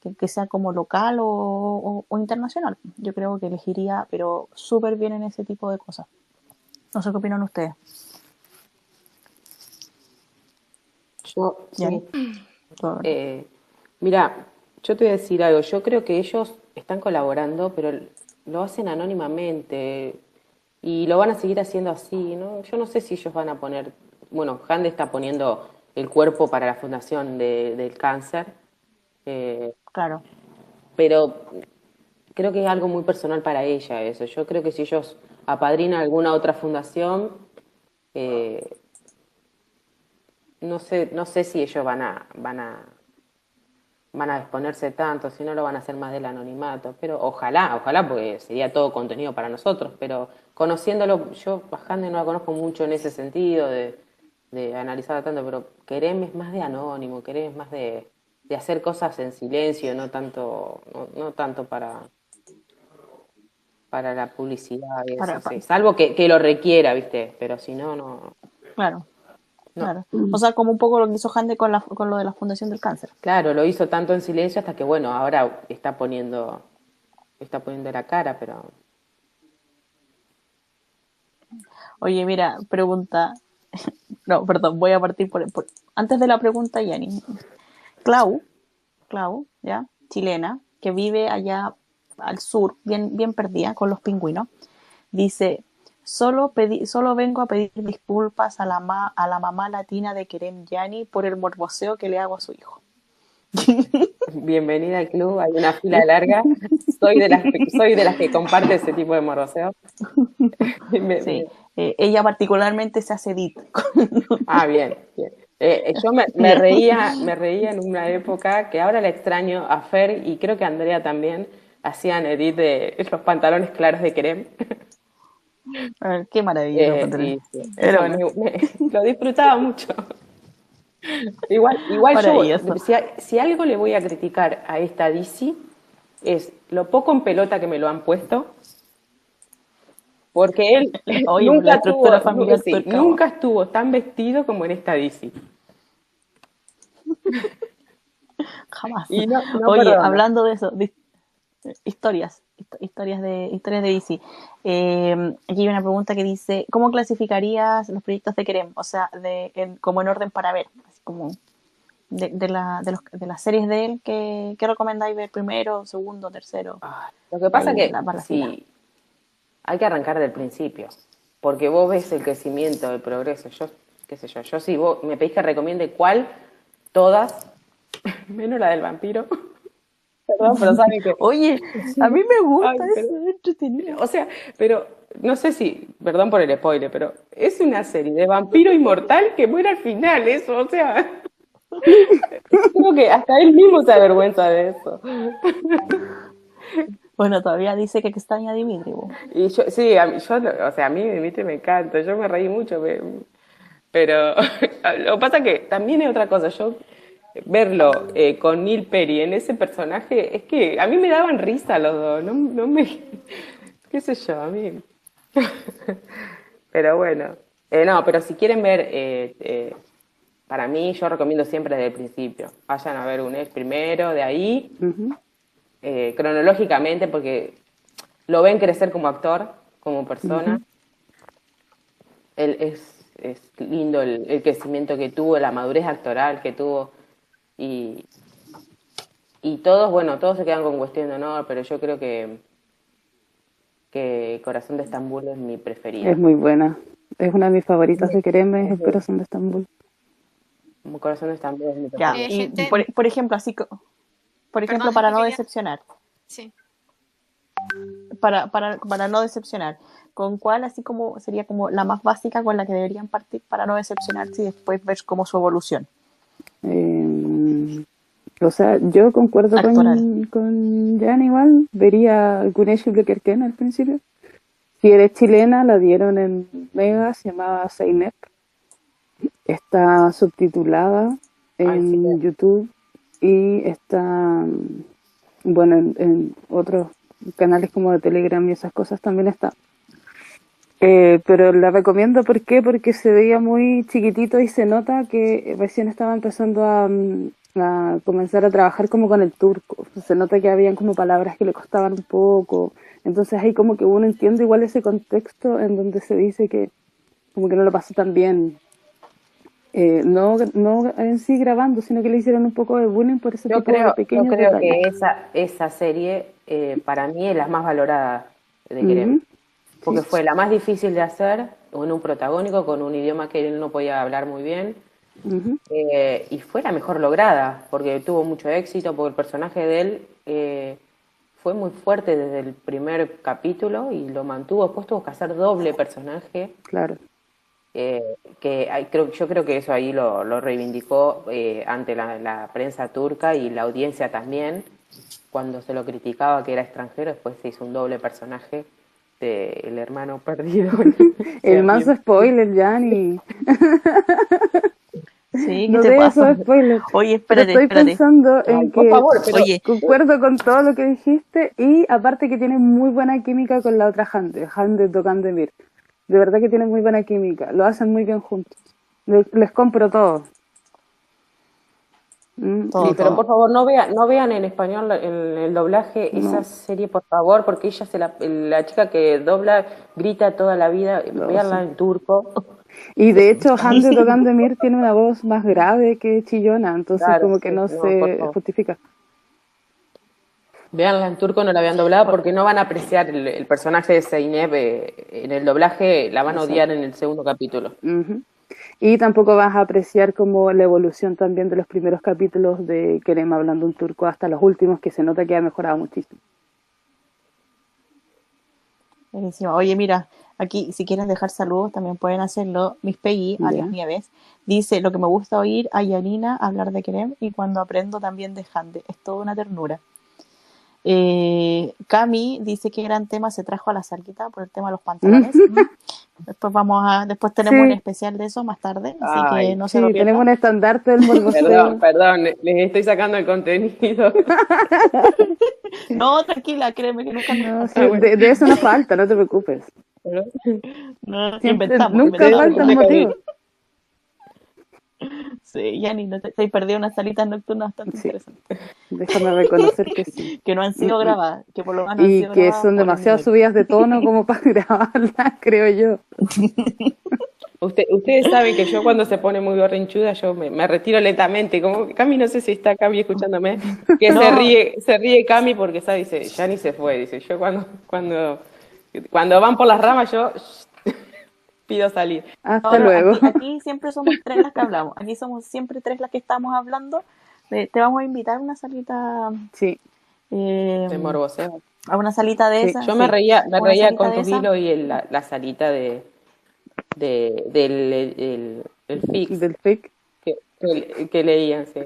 que, que sea como local o, o- o internacional. Yo creo que elegiría, pero súper bien en ese tipo de cosas. No sé qué opinan ustedes. Yo, sí. Eh, mira, yo te voy a decir algo. Yo creo que ellos están colaborando, pero lo hacen anónimamente y lo van a seguir haciendo así, ¿no? Yo no sé si ellos van a poner, bueno, Hande está poniendo el cuerpo para la fundación de- del cáncer, eh, Claro, pero creo que es algo muy personal para ella eso. Yo creo que si ellos apadrinan alguna otra fundación, eh, no sé, no sé si ellos van a, van a, van a exponerse tanto, si no lo van a hacer más del anonimato, pero ojalá, ojalá, porque sería todo contenido para nosotros, pero conociéndolo, yo bajando no la conozco mucho en ese sentido de, de analizarla tanto, pero Kerem es más de anónimo, Kerem es más de, de hacer cosas en silencio, no tanto, no, no tanto para para la publicidad y eso, Para- sí. salvo que, que lo requiera, ¿viste? Pero si no, no. claro. Claro. O sea, como un poco lo que hizo Hande con, la, con lo de la Fundación del Cáncer. Claro, lo hizo tanto en silencio hasta que, bueno, ahora está poniendo, está poniendo la cara, pero Oye, mira, pregunta. [laughs] No, perdón, voy a partir por, por- Antes de la pregunta, Yanni. Clau, Clau, ¿ya? Chilena, que vive allá al sur, bien, bien perdida con los pingüinos, dice: Solo, pedí, solo vengo a pedir disculpas a la, ma- a la mamá latina de Kerem Yani por el morboseo que le hago a su hijo. [laughs] bienvenida al club, hay una fila larga. Soy de las, soy de las que comparte ese tipo de morboseo. [laughs] Sí, eh, ella particularmente se hace edit. [laughs] Ah, bien, bien. Eh, eh, yo me, me reía, me reía en una época que ahora la extraño a Fer y creo que a Andrea también hacían edit de los pantalones claros de Kerem. A ver, qué maravilla. Eh, los pantalones. y sí, Pero eso bueno. me- me- [laughs] lo disfrutaba mucho. Igual, igual Maravilloso. yo, si, algo le voy a criticar a esta DC es lo poco en pelota que me lo han puesto, Porque él [laughs] la nunca, tuvo, familiar sí, nunca estuvo tan vestido como en esta DC. [laughs] Jamás. Y no, no Oye, perdona. hablando de eso, de historias, hist- historias de historias de DC. Eh, aquí hay una pregunta que dice, ¿cómo clasificarías los proyectos de Kerem? O sea, de, en- como en orden para ver, así como de, de, la, de, los, de las series de él, ¿qué, qué recomendáis ver primero, segundo, tercero? Ah, Lo que pasa que la- la sí, fila. hay que arrancar del principio, porque vos ves el crecimiento, el progreso. Yo, qué sé yo, yo sí, vos me pedís que recomiende cuál, todas, [laughs] menos la del vampiro. Perdón, pero saben que [laughs] Oye, a mí me gusta Ay, pero- eso, es entretenido. O sea, pero no sé si, perdón por el spoiler, pero es una serie de vampiro inmortal que muere al final, eso, o sea. [laughs] Creo que hasta él mismo se avergüenza de eso. [laughs] Bueno, todavía dice que extraña a Dimitri. bo. Y yo, sí, a mí, yo, o sea, a mí Dimitri me encanta, yo me reí mucho, me- pero lo que pasa que también es otra cosa, yo verlo eh, con Neil Perry en ese personaje, es que a mí me daban risa los dos, no, no me, [laughs] qué sé yo, a mí. [laughs] Pero bueno, Eh, no, pero si quieren ver, eh, eh, para mí yo recomiendo siempre desde el principio, vayan a ver un ex primero, de ahí, cronológicamente, porque lo ven crecer como actor, como persona. Él es, es lindo el, el crecimiento que tuvo, la madurez actoral que tuvo. Y, y todos, bueno, todos se quedan con cuestión de honor, pero yo creo que, que Corazón de Estambul es mi preferida. Es muy buena. Es una de mis favoritas de Kereme, es El corazón de Estambul. Corazón de Estambul es mi preferida. Eh, y gente- por, por ejemplo, así por ejemplo, Perdón, para no quería- decepcionar, Sí. para, para, para no decepcionar, ¿con cuál así como sería como la más básica con la que deberían partir para no decepcionarse y después ver como su evolución? Eh, o sea, yo concuerdo con, Actoral. con Jan igual. Vería Gunesh y Blekerken al principio. Si eres chilena, la dieron en Mega, se llamaba Seinep. Está subtitulada en Ay, sí. YouTube y está, bueno, en, en otros canales como de Telegram y esas cosas también está. Eh, pero la recomiendo, ¿por qué? Porque se veía muy chiquitito y se nota que recién estaba empezando a, mm, a comenzar a trabajar como con el turco. Se nota que habían como palabras que le costaban un poco. Entonces ahí como que uno entiende igual ese contexto en donde se dice que como que no lo pasó tan bien. Eh, no, no en sí grabando, sino que le hicieron un poco de bullying por ese Yo tipo creo, de yo pequeños creo detalles. que esa, esa serie eh, para mí es la más valorada de Kerem. Porque fue la más difícil de hacer en un protagónico con un idioma que él no podía hablar muy bien. Eh, y fue la mejor lograda, porque tuvo mucho éxito, porque el personaje de él eh, fue muy fuerte desde el primer capítulo y lo mantuvo. Después tuvo que hacer doble personaje, Claro. eh, que hay- creo, yo creo que eso ahí lo, lo reivindicó ante la, la prensa turca y la audiencia también, cuando se lo criticaba que era extranjero, después se hizo un doble personaje del hermano perdido. [laughs] [laughs] El más spoiler, Jan, [laughs] Sí, ¿qué no te pasa? spoilers. Oye, espérate, estoy espérate. pensando en Ay, por que favor, pero- Oye, concuerdo con todo lo que dijiste y aparte que tiene muy buena química con la otra Hande, Hande Dokandemir. De verdad que tiene muy buena química, lo hacen muy bien juntos. Les, les compro todo. Mm, Todo, Sí, pero todo. por favor no vean, no vean en español el, el doblaje esa serie, por favor, porque ella se la, la chica que dobla grita toda la vida, veanla en turco. [laughs] Y de hecho, Hande Dokandemir [laughs] tiene una voz más grave que chillona, entonces Claro, como que sí, no, no, se justifica. Veanla en turco, no la vean doblada porque no van a apreciar el, el personaje de Zeynep eh, en el doblaje, la van a odiar en el segundo capítulo. Ujú. Y tampoco vas a apreciar como la evolución también de los primeros capítulos de Kerem hablando un turco hasta los últimos, que se nota que ha mejorado muchísimo. Buenísimo. Oye, mira, aquí si quieren dejar saludos también pueden hacerlo. Miss Peggy, Ya. alias Nieves, dice, lo que me gusta oír a Yanina hablar de Kerem y cuando aprendo también de Hande. Es toda una ternura. Eh, Cami dice que gran tema se trajo a la salquita por el tema de los pantalones. Mm. Después vamos a, después tenemos Sí. un especial de eso más tarde, así Ay, que no se Sí, lo pierdan. tenemos un estandarte del morboseo. Perdón, perdón, les estoy sacando el contenido. [laughs] No, tranquila, créeme que nunca No, sí, bueno. de, de eso no falta, no te preocupes. [laughs] ¿no? No, Siempre, inventamos. nunca faltan motivos. [laughs] Sí, Yanni, no te, te has perdido unas salitas nocturnas bastante Sí. interesantes. [laughs] Déjame reconocer que sí. Que no han sido grabadas, que por lo menos han Y sido que son demasiado subidas de tono como para grabarlas, creo yo. Usted, ustedes saben que yo cuando se pone muy berrinchuda, yo me, me retiro lentamente, como que Cami, no sé si está Cami escuchándome, que se ríe, se ríe Cami porque sabe, dice, ya ni se fue, dice, yo cuando, cuando, cuando van por las ramas, yo [laughs] pido salir. Hasta luego. Aquí, aquí siempre somos tres las que hablamos. Aquí somos siempre tres las que estamos hablando. De- te vamos a invitar a una salita. Sí, eh, De morboseo. a una salita de Sí. esas. Yo me reía, me reía con tu hilo y el- la, la salita de, de del el, el, el fix del FIC. que, que, que leían, sí.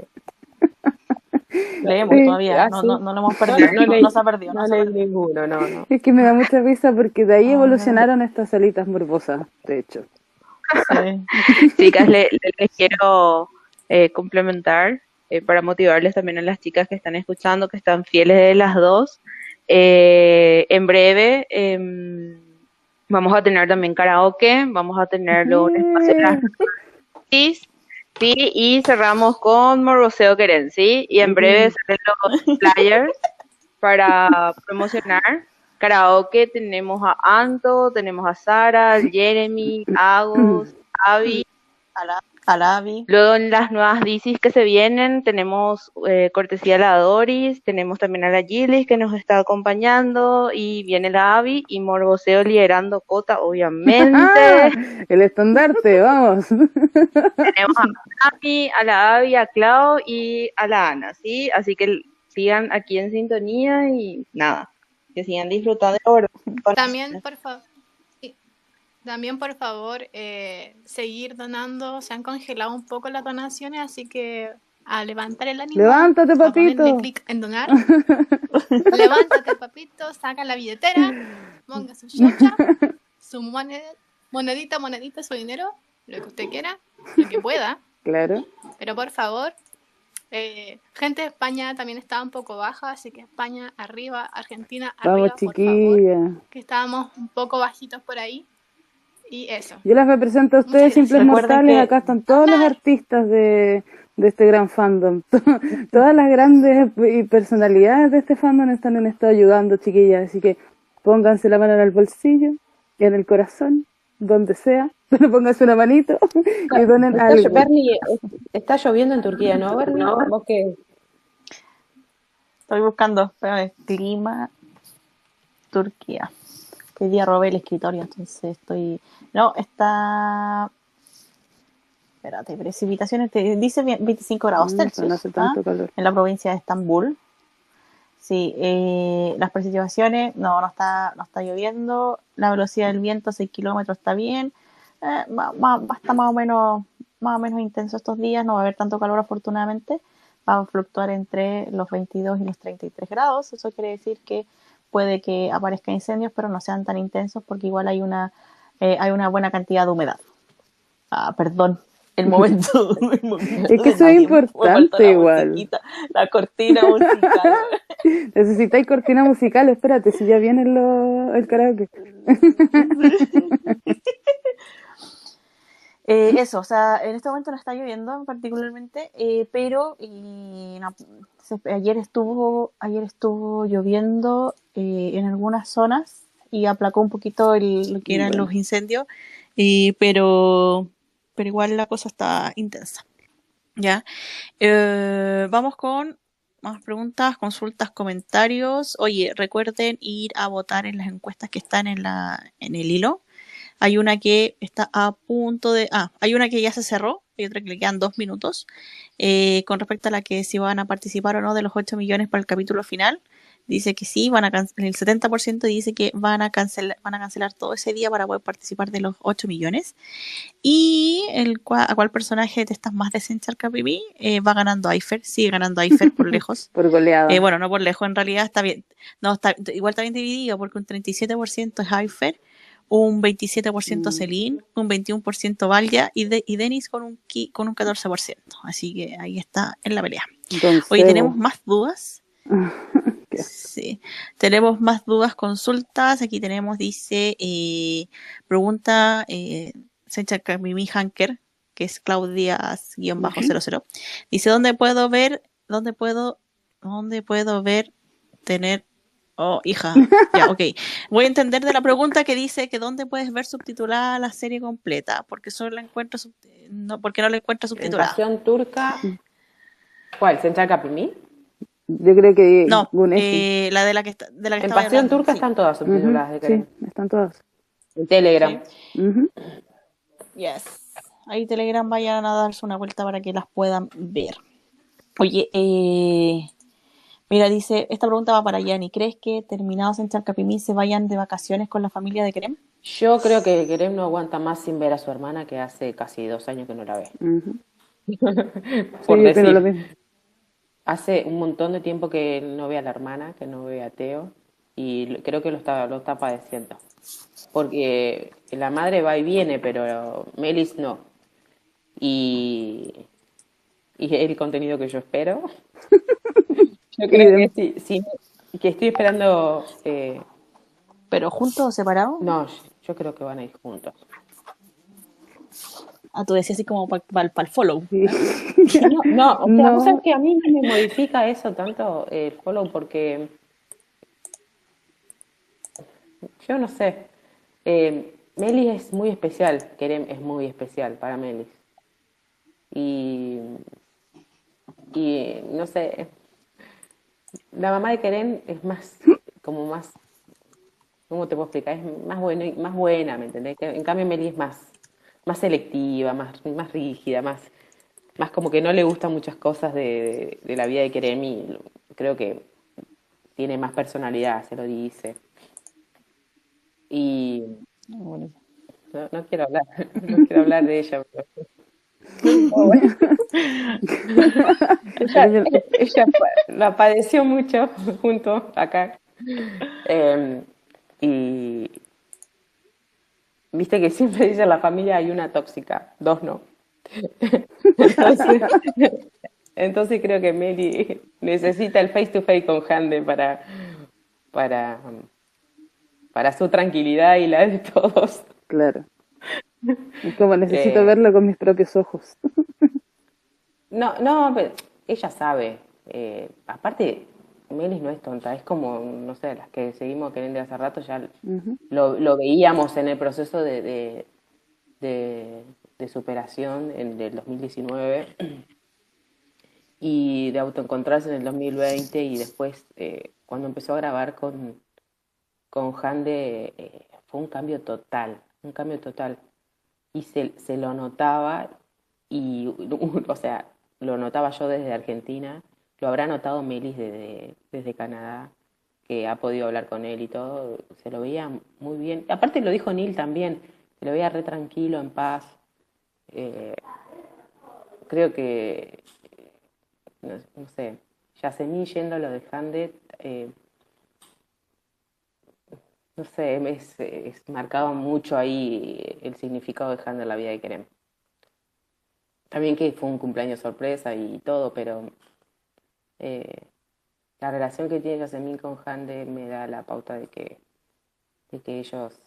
[laughs] Leemos Sí. todavía. Ah, No, sí. no, no lo hemos perdido. No, no leí, no se ha perdido. no leí perdido. ninguno, no, no. Es que me da mucha risa porque de ahí Ah. evolucionaron estas salitas morbosas, de hecho. Sí. [laughs] Chicas, le- le- les quiero eh, complementar eh, para motivarles también a las chicas que están escuchando, que están fieles de las dos. Eh, en breve em, vamos a tener también karaoke, vamos a tener un espacio sí, y cerramos con Morboseo Queren, ¿sí? Y en breve salen los flyers para promocionar. Karaoke tenemos a Anto, tenemos a Sara, Jeremy, Agos, Avi. Alabi. Luego en las nuevas DCs que se vienen tenemos eh, cortesía a la Doris, tenemos también a la Gillis que nos está acompañando y viene la Avi y Morboseo liderando Cota, obviamente. [laughs] El estandarte, [laughs] vamos. tenemos a a la Avi, a Clau y a la Ana, ¿sí? Así que sigan aquí en sintonía y nada, que sigan disfrutando de oro. También, por favor. También, por favor, eh, seguir donando. Se han congelado un poco las donaciones, así que a levantar el ánimo. Levántate, a papito. clic en donar. [laughs] Levántate, papito, saca la billetera, ponga su chocha, su moned- monedita, monedita, su dinero, lo que usted quiera, lo que pueda. Claro. Pero por favor, eh, gente de España también estaba un poco baja, así que España arriba, Argentina arriba, Vamos, por favor, que estábamos un poco bajitos por ahí. Y eso. Yo las represento a ustedes, simples mortales. que- Acá están todos los artistas de, de este gran fandom. [laughs] Todas las grandes y personalidades de este fandom están en esto ayudando, chiquillas. Así que pónganse la mano en el bolsillo, en el corazón, donde sea. Pero [laughs] pónganse una manito y donen Está, algo. Bernie, está lloviendo en Turquía, ¿no, Bernie? ¿Vos qué? Estoy buscando. espérame, clima. Turquía. Que día robé el escritorio, entonces estoy. No, está. Espérate, precipitaciones. te- Dice bien 25 grados Mm, Celsius. no hace ¿ah? tanto calor. en la provincia de Estambul. Sí, eh, las precipitaciones, no, no está, no está lloviendo, la velocidad del viento 6 kilómetros está bien, eh, va, va- va a estar más o menos, más o menos intenso estos días, no va a haber tanto calor afortunadamente, va a fluctuar entre los 22 y los 33 grados, eso quiere decir que puede que aparezcan incendios, pero no sean tan intensos porque igual hay una, eh, hay una buena cantidad de humedad. Ah, perdón, el momento. [laughs] el momento Es que eso es importante la igual. La cortina musical. [laughs] Necesitáis cortina musical, espérate, si ya viene lo- el karaoke. [laughs] Eh, eso, o sea, en este momento no está lloviendo particularmente, eh, pero no, se- ayer estuvo, ayer estuvo lloviendo eh, en algunas zonas y aplacó un poquito el- lo que eran Bueno. los incendios, eh, pero, pero igual la cosa está intensa. Ya, Eh, vamos con más preguntas, consultas, comentarios. Oye, recuerden ir a votar en las encuestas que están en la, en el hilo. Hay una que está a punto de. Ah, hay una que ya se cerró, hay otra que le quedan dos minutos. Eh, con respecto a la que si van a participar o no de los 8 millones para el capítulo final, dice que sí, van a can- el 70% dice que van a cancelar, van a cancelar todo ese día para poder participar de los 8 millones. Y el a cuál personaje te estás más desencharca, Pipi, eh, va ganando Eifer, sigue ganando Eifer por [laughs] lejos. Por goleada. Eh, bueno, no por lejos, en realidad está bien. No, está, igual está bien dividido porque un 37% es Haifer, un 27% Mm. Celine, un 21% Valia y, de, y Denis con un, con un 14%. Así que ahí está en la pelea. Hoy tenemos más dudas. [laughs] Sí. Tenemos más dudas, consultas. Aquí tenemos, dice, eh, pregunta eh, Mimi Hanker, que es Claudias-00. Dice, ¿dónde puedo ver, dónde puedo, dónde puedo ver, tener Oh, hija. [laughs] Ya, ok. Voy a entender de la pregunta que dice que dónde puedes ver subtitulada la serie completa, porque solo la encuentro sub- no, porque no la encuentro En subtitulada. Pasión Turca. ¿Cuál? ¿Sencha Capimí? Yo creo que No, eh, la de la que está, de la que En estaba Pasión hablando, Turca sí. están todas subtituladas de sí, están todas. En Telegram. Yes. Ahí Telegram vayan a darse una vuelta para que las puedan ver. Oye, eh, mira, dice, esta pregunta va para Yanni. ¿Crees que terminados en Charcapimí se vayan de vacaciones con la familia de Kerem? Yo creo que Kerem no aguanta más sin ver a su hermana que hace casi dos años que no la ve. [laughs] Por decir. lo mismo. Hace un montón de tiempo que no ve a la hermana, que no ve a Teo, y creo que lo está, lo está padeciendo. Porque la madre va y viene, pero Melis no. Y, y el contenido que yo espero. [laughs] yo creo que sí, sí, que estoy esperando. eh, ¿Pero juntos o separados? no, yo creo que van a ir juntos. Ah, tú decías así como para el follow. Sí. [laughs] No, no, o sea, No. que a mí no me modifica eso tanto el follow porque yo no sé. Eh, Melis es muy especial, Kerem es muy especial para Melis. Y, y no sé, la mamá de Kerem es más, como más, ¿cómo te puedo explicar? Es más, bueno, más buena, ¿me entendés? Que En cambio Melis es más, más selectiva, más, más rígida, más, más como que no le gustan muchas cosas de, de- de la vida de Kerem y creo que tiene más personalidad, se lo dice. Y no, no quiero hablar, [laughs] no quiero hablar de ella. pero- [laughs] ella, la padeció mucho junto acá. Eh, y viste que siempre dice en la familia hay una tóxica, dos no. [laughs] Entonces, creo que Meli necesita el face to face con Hande para, para, para su tranquilidad y la de todos. Claro. [laughs] Como necesito Eh. verlo con mis propios ojos. [laughs] No, no, pero ella sabe. Eh, aparte, Melis no es tonta, es como, no sé, las que seguimos queriendo hace rato ya lo, lo veíamos en el proceso de, de, de- de superación en el 2019 [clears throat] y de autoencontrarse en el 2020 y después eh, cuando empezó a grabar con, con Hande eh, fue un cambio total, un cambio total. Y se, se lo notaba y, [laughs] o sea, lo notaba yo desde Argentina, lo habrá notado Melis desde, desde Canadá, que ha podido hablar con él y todo, se lo veía muy bien. Aparte lo dijo Neil también, se lo veía re tranquilo, en paz. Eh, creo que, no, no sé, Yasení yendo a lo de Hande, eh, no sé, es, marcaba mucho ahí el significado de Hande en la vida de Kerem. También que fue un cumpleaños sorpresa y todo, pero eh, la relación que tiene Yasemin con Hande me da la pauta de que, de que ellos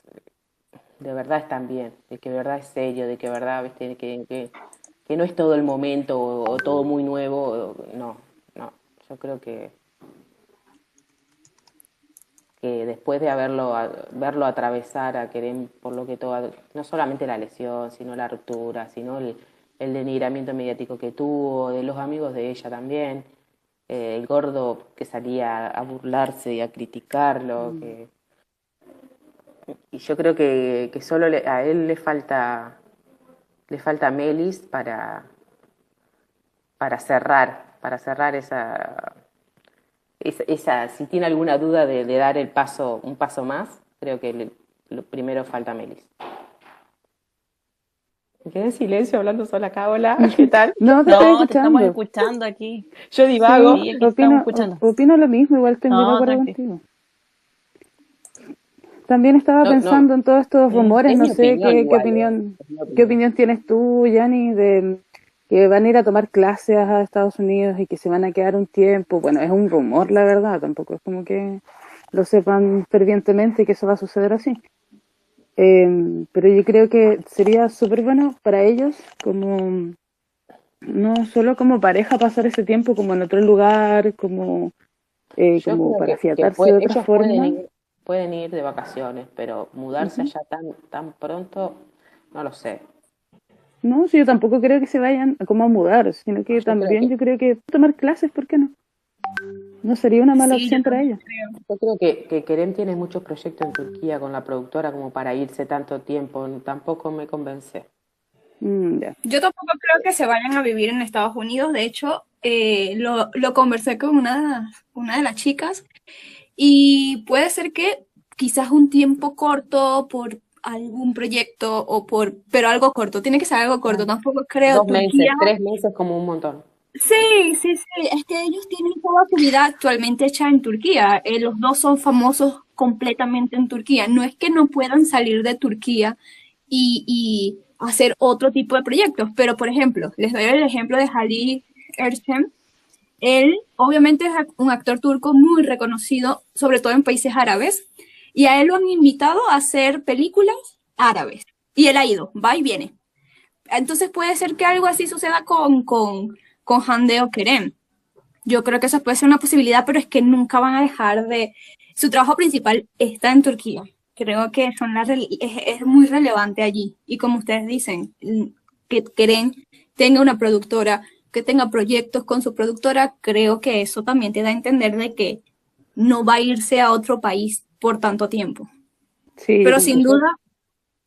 de verdad están bien, de que de verdad es serio, de que de verdad ¿viste? Que, que, no es todo el momento o, todo muy nuevo, no, no, yo creo que que después de haberlo verlo atravesar a Kerem por lo que todo, no solamente la lesión, sino la ruptura, sino el, el denigramiento mediático que tuvo, de los amigos de ella también, eh, el gordo que salía a burlarse y a criticarlo, que y yo creo que, que solo le- a él le falta le falta Melis para para cerrar, para cerrar esa esa, esa- si tiene alguna duda de, de dar el paso, un paso más, creo que le- lo primero falta Melis. Me quedé en silencio hablando sola acá, hola, ¿qué [laughs] tal? No, te estoy No, te estamos escuchando. escuchando aquí. Yo divago. Sí, opino, escuchando. opino lo mismo, igual muy No, acuerdo contigo. También estaba No, pensando no. en todos estos rumores, Es no sé opinión qué, qué opinión. qué opinión tienes tú, Yanni, de que van a ir a tomar clases a Estados Unidos y que se van a quedar un tiempo. Bueno, es un rumor, la verdad, tampoco es como que lo sepan fervientemente que eso va a suceder así. Eh, pero yo creo que sería súper bueno para ellos, como no solo como pareja pasar ese tiempo como en otro lugar, como, eh, como para que, que afiatarse puede- de otra pueden forma. ir, pueden ir de vacaciones, pero mudarse Ujú. allá tan, tan pronto, no lo sé. No, sí, yo tampoco creo que se vayan a como a mudar, sino que creo también que, yo creo que tomar clases, ¿por qué no? No sería una mala Sí, opción para creo. yo creo que, que Kerem tiene muchos proyectos en Turquía con la productora como para irse tanto tiempo. Tampoco me convence. Mm, ya. Yo tampoco creo que se vayan a vivir en Estados Unidos. De hecho, eh, lo, lo conversé con una, una de las chicas y puede ser que quizás un tiempo corto por algún proyecto o por, pero algo corto. Tiene que ser algo corto. Tampoco creo Dos meses, Turquía. tres meses como un montón. Sí, sí, sí. Es que ellos tienen toda su vida actualmente hecha en Turquía. Eh, los dos son famosos completamente en Turquía. No es que no puedan salir de Turquía y, y hacer otro tipo de proyectos. Pero, por ejemplo, les doy el ejemplo de Halil Erçem. Él, obviamente, es un actor turco muy reconocido, sobre todo en países árabes, y a él lo han invitado a hacer películas árabes. Y él ha ido, va y viene. Entonces puede ser que algo así suceda con, con, con Hande o Kerem. Yo creo que eso puede ser una posibilidad, pero es que nunca van a dejar de... Su trabajo principal está en Turquía. Creo que son es, es muy relevante allí. Y como ustedes dicen, mm, que Kerem tenga una productora, que tenga proyectos con su productora, creo que eso también te da a entender de que no va a irse a otro país por tanto tiempo. Sí, Pero sin duda,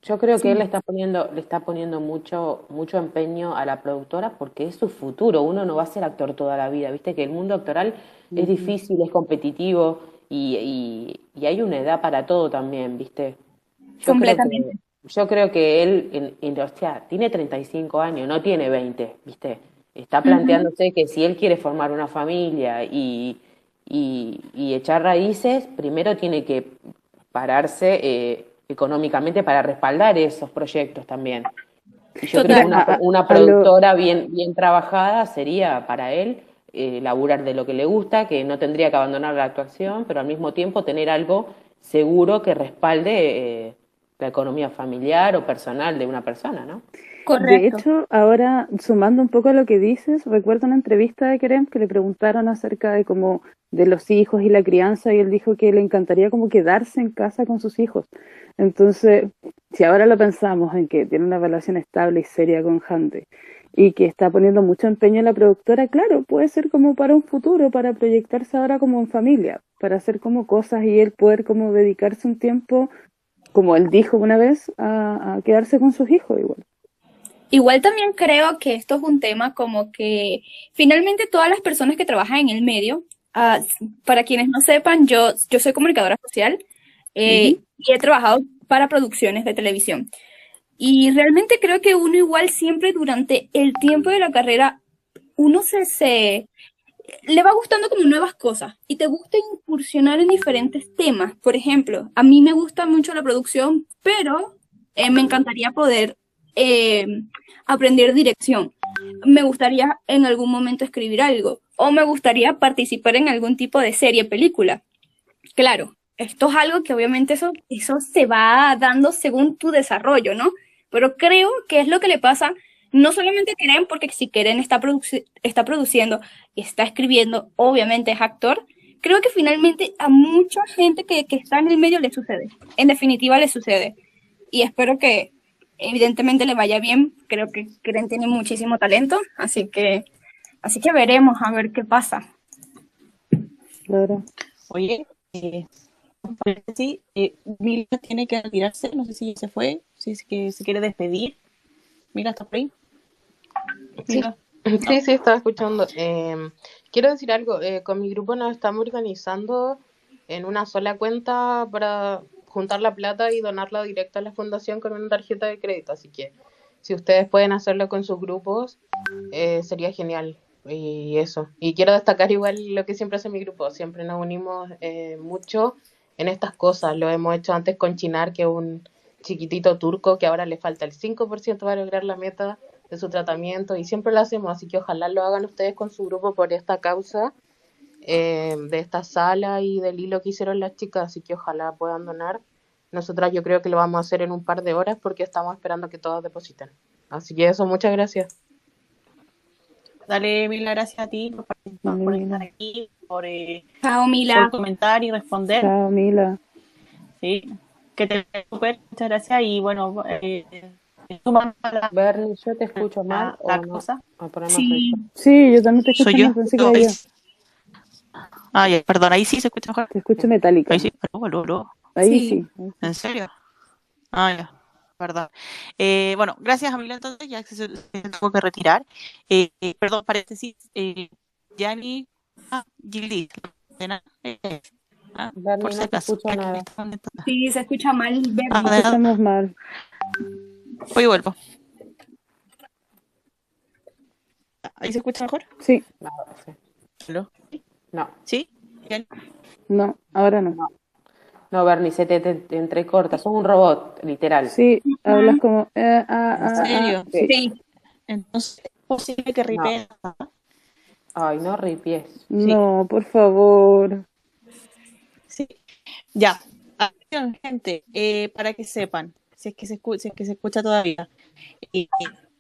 Yo creo que él le está poniendo, le está poniendo mucho, mucho empeño a la productora porque es su futuro. Uno no va a ser actor toda la vida. Viste que el mundo actoral es difícil, es competitivo y, y, y hay una edad para todo también, ¿viste? Yo creo completamente. que, yo creo que él, en, en- o sea, tiene 35 años, no tiene 20, ¿viste? Está planteándose que si él quiere formar una familia y, y, y echar raíces, primero tiene que pararse eh, económicamente para respaldar esos proyectos también. Y yo creo que una, una productora bien, bien trabajada sería para él eh, laburar de lo que le gusta, que no tendría que abandonar la actuación, pero al mismo tiempo tener algo seguro que respalde eh, la economía familiar o personal de una persona, ¿no? De hecho, ahora sumando un poco a lo que dices, recuerdo una entrevista de Kerem que le preguntaron acerca de como de los hijos y la crianza y él dijo que le encantaría como quedarse en casa con sus hijos. Entonces, si ahora lo pensamos en que tiene una relación estable y seria con Hante y que está poniendo mucho empeño en la productora, claro, puede ser como para un futuro, para proyectarse ahora como en familia, para hacer como cosas y él poder como dedicarse un tiempo, como él dijo una vez, a, a quedarse con sus hijos igual. Igual también creo que esto es un tema como que finalmente todas las personas que trabajan en el medio, ah, para quienes no sepan, yo, yo soy comunicadora social eh, Ujú. y he trabajado para producciones de televisión. Y realmente creo que uno igual siempre durante el tiempo de la carrera, uno se, se le va gustando como nuevas cosas y te gusta incursionar en diferentes temas. Por ejemplo, a mí me gusta mucho la producción, pero eh, me encantaría poder eh, aprender dirección. Me gustaría en algún momento escribir algo o me gustaría participar en algún tipo de serie, película. Claro, esto es algo que obviamente eso, eso se va dando según tu desarrollo, ¿no? Pero creo que es lo que le pasa no solamente a Keren, porque si Keren está, está produciendo está escribiendo, obviamente es actor, creo que finalmente a mucha gente que, que está en el medio le sucede. En definitiva le sucede. Y espero que evidentemente le vaya bien. Creo que Keren tiene muchísimo talento, así que, así que veremos a ver qué pasa. Claro. Oye, eh, sí, eh, Mila tiene que retirarse, no sé si se fue, si es que se quiere despedir. Mira, está por ahí. Sí, sí, sí, estaba escuchando. Em, quiero decir algo, eh, con mi grupo nos estamos organizando en una sola cuenta para juntar la plata y donarla directo a la fundación con una tarjeta de crédito, así que si ustedes pueden hacerlo con sus grupos, eh, sería genial. Y eso. Y quiero destacar igual lo que siempre hace mi grupo, siempre nos unimos eh, mucho en estas cosas. Lo hemos hecho antes con Chinar, que es un chiquitito turco que ahora le falta el 5% para lograr la meta de su tratamiento y siempre lo hacemos, así que ojalá lo hagan ustedes con su grupo por esta causa eh, de esta sala y del hilo que hicieron las chicas, así que ojalá puedan donar. Nosotras yo creo que lo vamos a hacer en un par de horas porque estamos esperando que todos depositen. Así que eso, muchas gracias. Dale mil gracias a ti por participar, por estar aquí, por, eh, Chao, por Mila. comentar y responder. Chao, Mila. Sí, que te super, muchas gracias y bueno, eh, la, Bernie, ¿yo te escucho mal la, la no? cosa. Por no Sí. Sí, yo también te escucho Soy yo. pensé que. Ah, ya, perdón, ahí sí se escucha mejor. Te escucho metálica. Ahí sí, aló, aló, aló. Ahí Sí. sí. ¿En serio? Ah, ya. Perdón. Eh, bueno, gracias a Mila entonces, ya que se, se tuvo que retirar. Eh, eh, perdón, paréntesis. Eh, Yani, ah, Gildis, de nada, eh, ah, por si no te acaso. Sí, se escucha mal. Ah, nada. Escuchamos mal. Hoy vuelvo. ¿Ahí se escucha mejor? Sí. No, sí. ¿Aló? No, ¿Sí? Yani. No, ahora no. no, Bernie, se te, te- te entrecorta. Sos un robot, literal. Sí, hablas como... eh, ah, ¿En ah, ah, serio? sí. Entonces, ¿es posible que ripee? Ay, no ripies. No, por favor. Sí. Ya. Atención, gente, eh, para que sepan, si es que se, escu- si es que se escucha todavía, eh,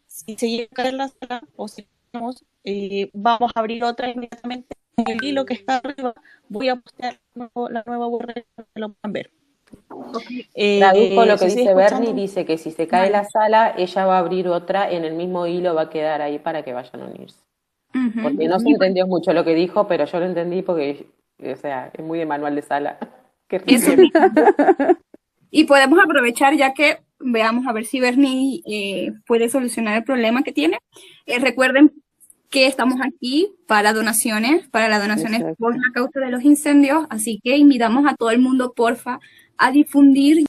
si se llega a caer la sala o si vamos, eh, vamos a abrir otra inmediatamente en el hilo que está arriba. Voy a postear la nueva- para que lo puedan ver. Eh, Tradujo lo que dice Bernie, dice que si se cae la sala, ella va a abrir otra en el mismo hilo, va a quedar ahí para que vayan a unirse. Porque no se entendió mucho lo que dijo, pero yo lo entendí porque, o sea, es muy de manual de sala. [laughs] Y podemos aprovechar ya que veamos a ver si Bernie eh, puede solucionar el problema que tiene. Eh, recuerden que estamos aquí para donaciones, para las donaciones Exacto. por la causa de los incendios, así que invitamos a todo el mundo, porfa, a difundir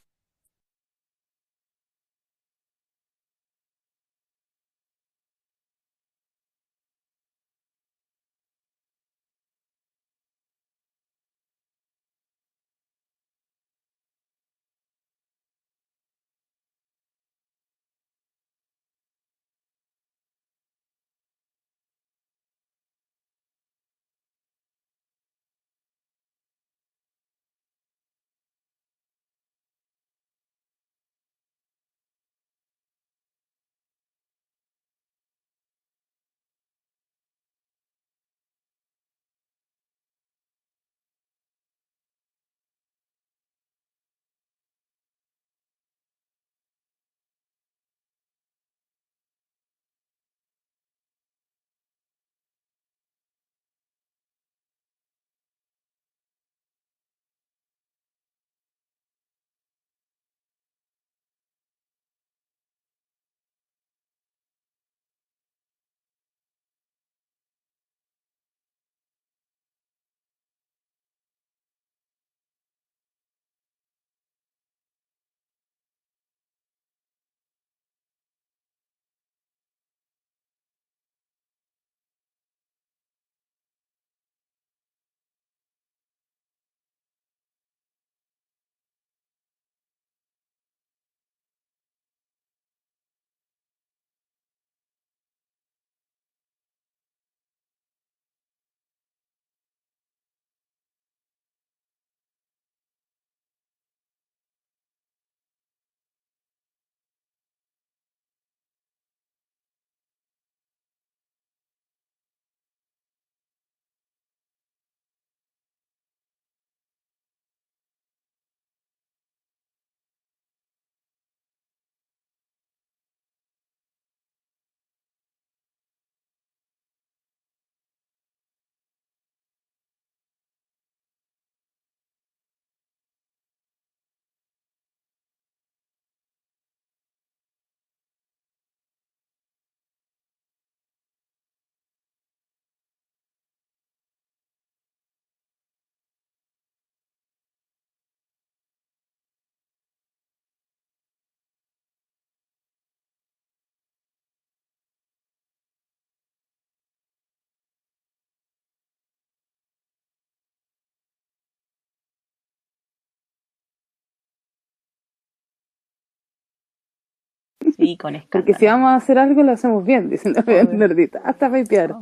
Sí, con [laughs] Porque escándalo. si vamos a hacer algo, lo hacemos bien, dicen las Obvio. nerditas. Hasta vapear,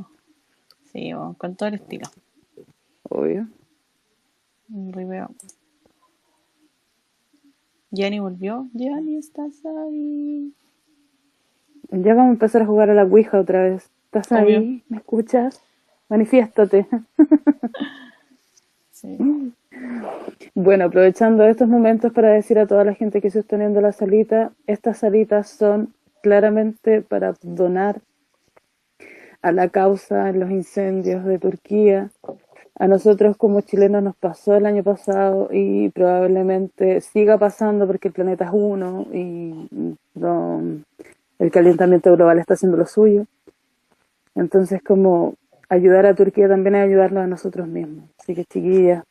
Sí, o con todo el estilo. obvio. Ribeo. Jenny volvió. Jenny, estás ahí. Ya vamos a empezar a jugar a la Ouija otra vez. ¿Estás Obvio. ahí? ¿Me escuchas? Manifiéstate. [laughs] Sí. Bueno, aprovechando estos momentos para decir a toda la gente que se está uniendo la salita, estas salitas son claramente para donar a la causa en los incendios de Turquía. A nosotros como chilenos nos pasó el año pasado y probablemente siga pasando porque el planeta es uno y el calentamiento global está haciendo lo suyo. Entonces, como ayudar a Turquía también es ayudarnos a nosotros mismos. Así que, chiquillas,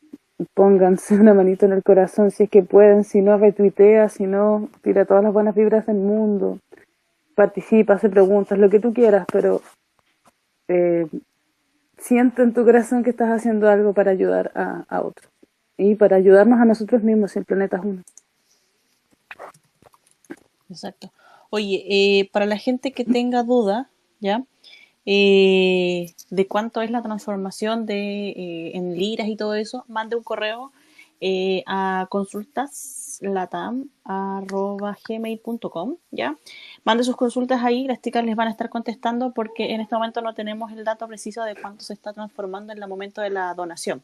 pónganse una manito en el corazón si es que pueden, si no, retuitea, si no, tira todas las buenas vibras del mundo, participa, hace preguntas, lo que tú quieras, pero eh, en tu corazón que estás haciendo algo para ayudar a, a otros y para ayudarnos a nosotros mismos si el planeta es uno. Exacto. Oye, eh, para la gente que tenga duda, ¿ya? Eh, de cuánto es la transformación de eh, en liras y todo eso, mande un correo eh, a consultaslatam.gmail.com, ¿ya? Mande sus consultas ahí, las chicas les van a estar contestando porque en este momento no tenemos el dato preciso de cuánto se está transformando en el momento de la donación,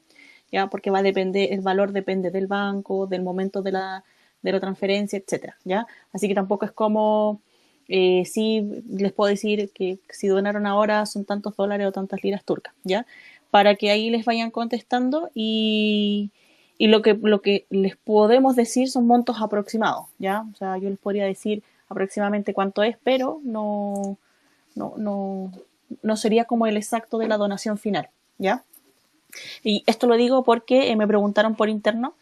¿ya? Porque va a depender, el valor depende del banco, del momento de la, de la transferencia, etcétera, ¿ya? Así que tampoco es como, eh, sí les puedo decir que si donaron ahora son tantos dólares o tantas liras turcas, ¿ya? Para que ahí les vayan contestando y, y lo que, lo que les podemos decir son montos aproximados, ¿ya? O sea, yo les podría decir aproximadamente cuánto es, pero no, no, no, no sería como el exacto de la donación final, ¿ya? Y esto lo digo porque eh, me preguntaron por interno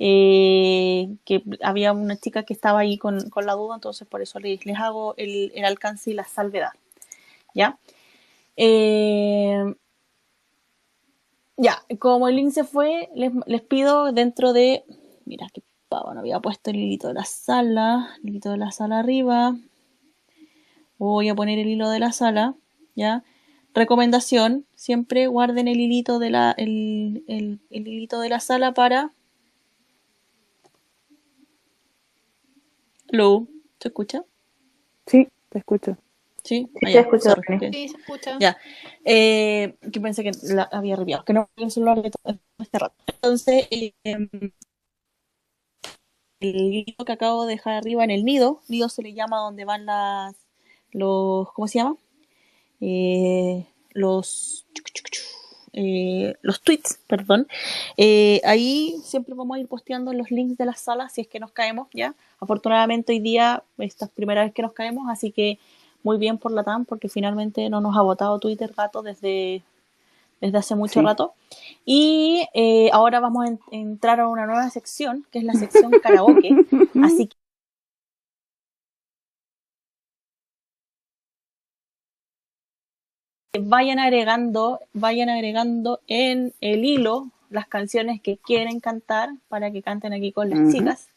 eh, que había una chica que estaba ahí con, con la duda, entonces por eso les, les hago el, el alcance y la salvedad. ¿Ya? Eh, ya, como el link se fue, les, les pido dentro de. Mira, qué pavo, no había puesto el hilito de la sala. El hilito de la sala arriba. Voy a poner el hilo de la sala. ¿Ya? Recomendación: siempre guarden el hilito de la, el, el, el hilito de la sala para. Lu, ¿se escucha? Sí, te escucho. Sí, Sí, Ah, te ya, escucho, sorry, Sí, se escucha. Ya, eh, que pensé que la había arrepiado, que no el celular de todo este rato. Entonces, eh, el hilo que acabo de dejar arriba en el nido, nido se le llama donde van las, los, ¿cómo se llama? Eh, los, eh, los tweets, perdón. Eh, ahí siempre vamos a ir posteando los links de las salas si es que nos caemos, ¿ya? Afortunadamente hoy día, esta es la primera vez que nos caemos, así que muy bien por la TAM porque finalmente no nos ha votado Twitter gato desde, desde hace mucho Sí. rato. Y eh, ahora vamos a en- entrar a una nueva sección, que es la sección karaoke. [laughs] Así que vayan agregando, vayan agregando en el hilo las canciones que quieren cantar para que canten aquí con las chicas.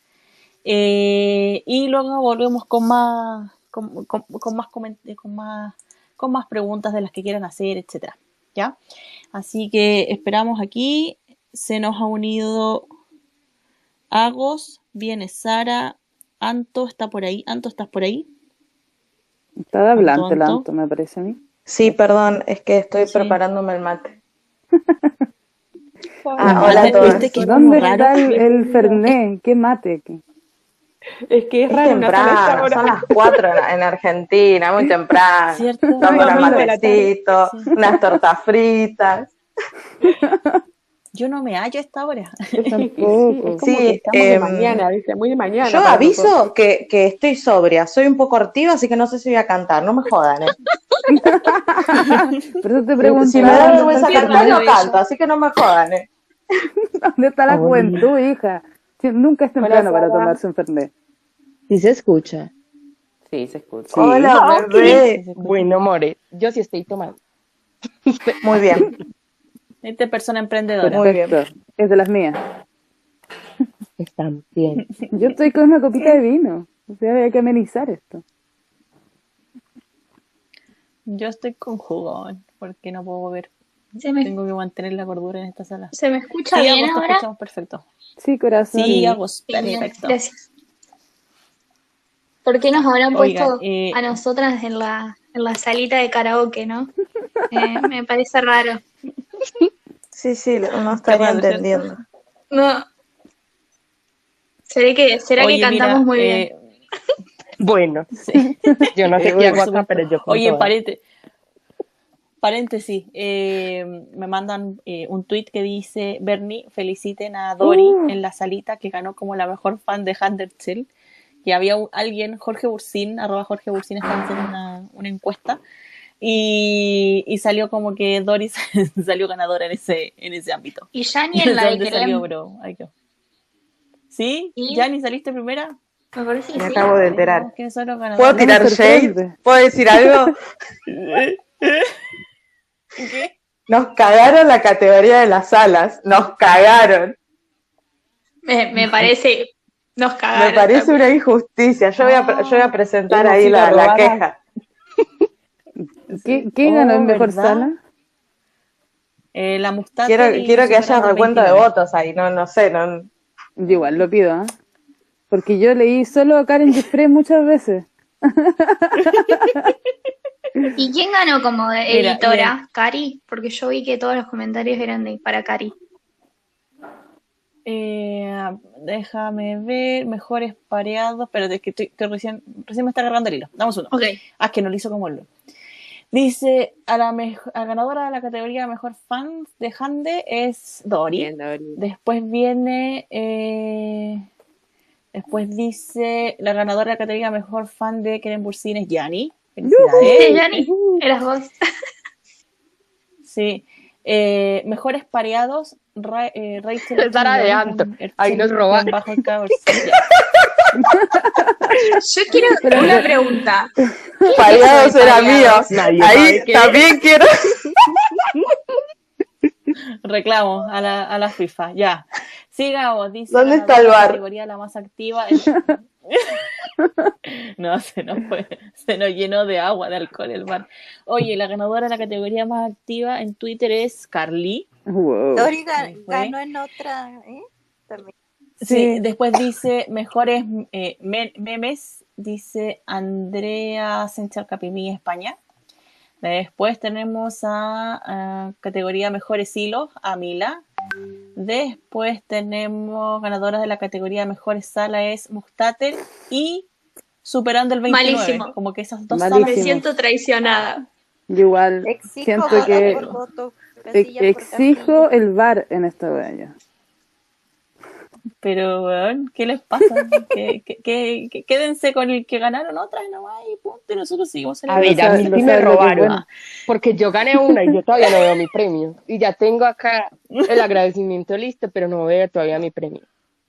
Eh, y luego volvemos con más, con, con- con más eh, con más, con más preguntas de las que quieran hacer, etcétera. ¿Ya? Así que esperamos aquí. Se nos ha unido Agos, viene Sara, Anto está por ahí. Anto, ¿estás por ahí? Está de hablante el Anto. Anto, me parece a mí. Sí, perdón, es que estoy Sí. preparándome el mate. [laughs] Ah, hola a todos. ¿viste que es ¿Dónde está el, [laughs] el Fernet? ¿Qué mate? ¿Qué? Es que es Es raro temprano, hora. son las 4 en, en Argentina, muy temprano. ¿Cierto? Tarde. matecitos, Sí. unas tortas fritas. [laughs] Yo no me hallo a esta hora. Yo [laughs] Sí, tampoco. es como Sí, que estamos de em, mañana, ¿viste? Muy de mañana. Yo aviso que, que estoy sobria, soy un poco hortiva, así que no sé si voy a cantar, no me jodan. ¿eh? [laughs] Por eso te pregunto, Si me da ¿dónde vergüenza cantar, no canto, así que no me jodan. ¿eh? [laughs] ¿Dónde está la juventud, hija? Sí, Nunca es temprano para tomarse un Fernet. Sí se escucha. Sí, se escucha. Sí. Hola, bebé. Bueno, more, yo sí estoy tomando. Muy bien. Esta persona emprendedora. Muy bien. Perfecto. Es de las mías. Están bien. [laughs] Yo estoy con una copita de vino. O sea, hay que amenizar esto. Yo estoy con jugón, porque no puedo ver. Se me, Tengo que mantener la cordura en esta sala. se me escucha Sí, bien ahora. escuchamos perfecto. Sí, corazón. Sí, Genial, perfecto. Gracias. ¿Por qué nos habrán Oigan, puesto eh, a nosotras en la, en la salita de karaoke, no? [laughs] Eh, me parece raro. Sí, sí, uno estaría entendiendo. No. ¿Será que, será Oye, que cantamos mira, muy bien? eh, Bueno, [laughs] sí. yo no sé Eh, qué hago pero yo Oye, todas. paréntesis. Paréntesis, eh, me mandan eh, un tweet que dice, Bernie, feliciten a Dori Uh. en la salita que ganó como la mejor fan de Undertale. Y había un- alguien, Jorge Bursin, arroba Jorge Bursin, estaba haciendo una, una encuesta. Y, y salió como que Dori [laughs] salió ganadora en ese, en ese ámbito. Y Yanni [laughs] en la de salió. ¿Sí? ¿Yanni saliste primera? Me parece que Me sí. acabo de enterar. Vamos, ¿Quiénes son los ¿Puedo tirar shade? ¿Puedo decir algo? [laughs] ¿Qué? Nos cagaron la categoría de las salas. Nos cagaron. Me, me parece. Nos cagaron. Me parece también. una injusticia. Yo voy a, yo voy a presentar ahí la, la queja. ¿Qué, qué ganó en mejor ¿verdad? sala? Eh, la Mustache Quiero, que haya recuento de 29. votos ahí. No, no sé. No, Yo igual lo pido, ¿ah? Porque yo leí solo a Karen Jeffrey muchas veces. [laughs] ¿Y quién ganó como Mira, editora? mira. ¿Cari? Porque yo vi que todos los comentarios eran de, para Cari. Eh, déjame ver, mejores pareados. Espérate, es que estoy, recién, recién me está agarrando el hilo. Damos uno. Ok. Ah, es que no lo hizo como él. Dice, a la, mej- a la ganadora de la categoría Mejor Fan de Hande es Dori. Bien, Dori. Después viene, eh, después dice, la ganadora de la categoría Mejor Fan de Keren Bursin es Yani. Sí. Yanni, eras vos. [laughs] Sí. Eh, mejores pareados, Ra eh, Rachel Sara de Chingón Anto. con el Ahí nos Chingón robaron. bajo el cabo. [laughs] Yo quiero [laughs] una pregunta. [laughs] Payados era mío. Nadie Ahí también quiero. [laughs] Reclamo a la, a la FIFA, ya. Sigamos, dice. ¿Dónde está el de la bar? categoría la más activa. no, se nos fue, se nos llenó de agua, de alcohol el bar. Oye, la ganadora de la categoría más activa en Twitter es Carly. Wow. Ganó en otra, ¿eh? También. Sí, Sí. después dice mejores eh, me- memes, dice Andrea Senchar Capimí, España. Después tenemos a, a categoría mejores hilos, a Mila. Después tenemos ganadoras de la categoría mejores sala es Mustater y superando el 29. Malísimo. Como que esas dos Malísimo. Me salas. siento traicionada. Yo igual Exijo siento que voto, ex- exijo el bar en esta wea. Pero, weón, ¿qué les pasa? que- que- quédense con el que ganaron otras nomás y punto. Y nosotros seguimos A ver, a mí sí me robaron. bueno. Porque yo gané una y yo todavía no veo mi premio. Y ya tengo acá el agradecimiento listo, pero no veo todavía mi premio.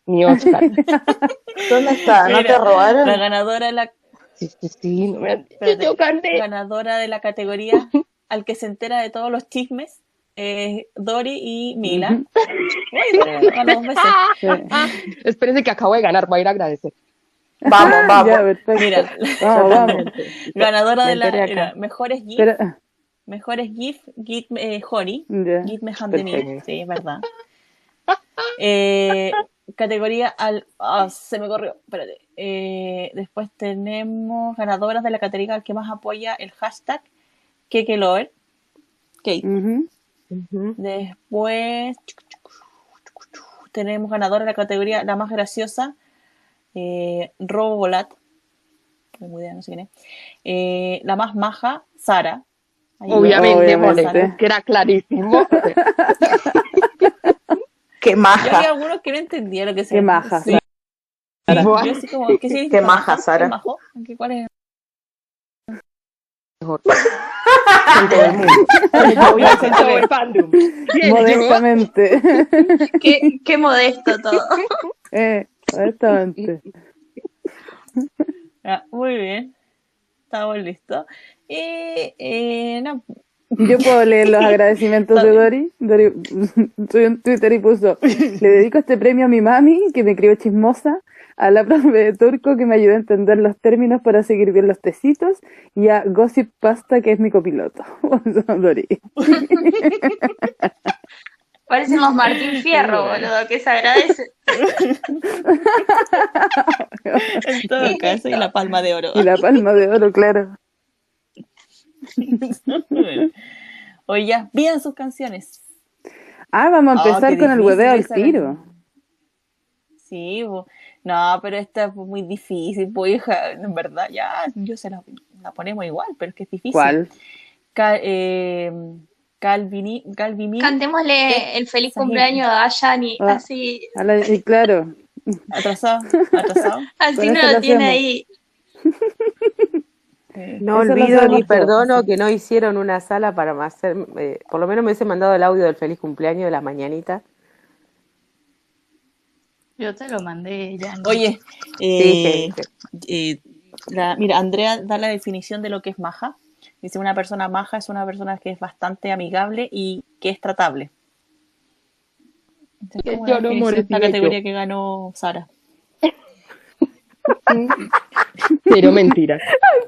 Ni Oscar. [laughs] ¿Dónde está? ¿No te Mira, La robaron? ganadora de la, Sí, sí, sí, no me han dicho, espérate, yo gané. ganadora de la categoría al que se entera de todos los chismes eh, Dori y Mila. [laughs] Sí. Espérense que acabo de ganar, voy a ir a agradecer. Vamos, [laughs] vamos. Mira, [laughs] vamos. ganadora de la mira, mejores GIF, Espera. mejores GIF, GIF eh, Hori, Ya. GIF de mí, sí, es verdad. Eh, categoría al. ah, se me corrió, espérate. Eh, después tenemos ganadoras de la categoría al que más apoya el hashtag KekeLover. Kate. Después tenemos ganadora de la categoría la más graciosa, eh, Robo Volat. No tengo idea, no sé quién es. Eh, la más maja, Sara. Ahí Obviamente, que era clarísimo. [laughs] Qué Yo maja. había algunos que no entendía lo que se Qué maja, Sí. Sara. Yo así como, ¿qué maja, Sara. ¿Qué majo? ¿Qué- ¿Cuál es? Con todo el mundo. Pero yo voy a hacer todo el fandom. Bien, yo- Modestamente. Qué, qué modesto todo. [laughs] eh, modestamente. Ah, muy bien. Estamos listos. Y eh, no, Yo puedo leer los [laughs] agradecimientos de Dori. Dori [laughs] subió en Twitter y puso, le dedico este premio a mi mami, que me crió chismosa, a la profe de turco que me ayudó a entender los términos para seguir bien los tecitos y a Gossip Pasta que es mi copiloto. Dorí. Parecemos Martín Fierro, boludo, que se agradece. [laughs] En todo caso, y la palma de oro. Y la palma de oro, claro. [laughs] Oye, ya, pidan sus canciones. Ah, vamos a Oh, empezar con el hueveo al tiro. Sí, bo. No, pero esta es muy difícil, pues hija, en verdad, ya, yo se la, la ponemos igual, pero es que es difícil. ¿Cuál? Ca- eh, Calvini, Cantémosle el feliz cumpleaños a Dayani, Ah. así, A la- y claro, atrasado, [laughs] atrasado. así no lo lo tiene hacemos. ahí. [laughs] No Eso lo olvido ni todos. perdono que no hicieron una sala para hacer, eh, por lo menos me hubiese mandado el audio del feliz cumpleaños de la mañanita. Yo te lo mandé ya. Oye, Sí, eh, eh, la- mira, Andrea da la definición de lo que es maja. Dice, una persona maja es una persona que es bastante amigable y que es tratable. Esa es Que como yo la no categoría que ganó Sara. [laughs] Pero mentira.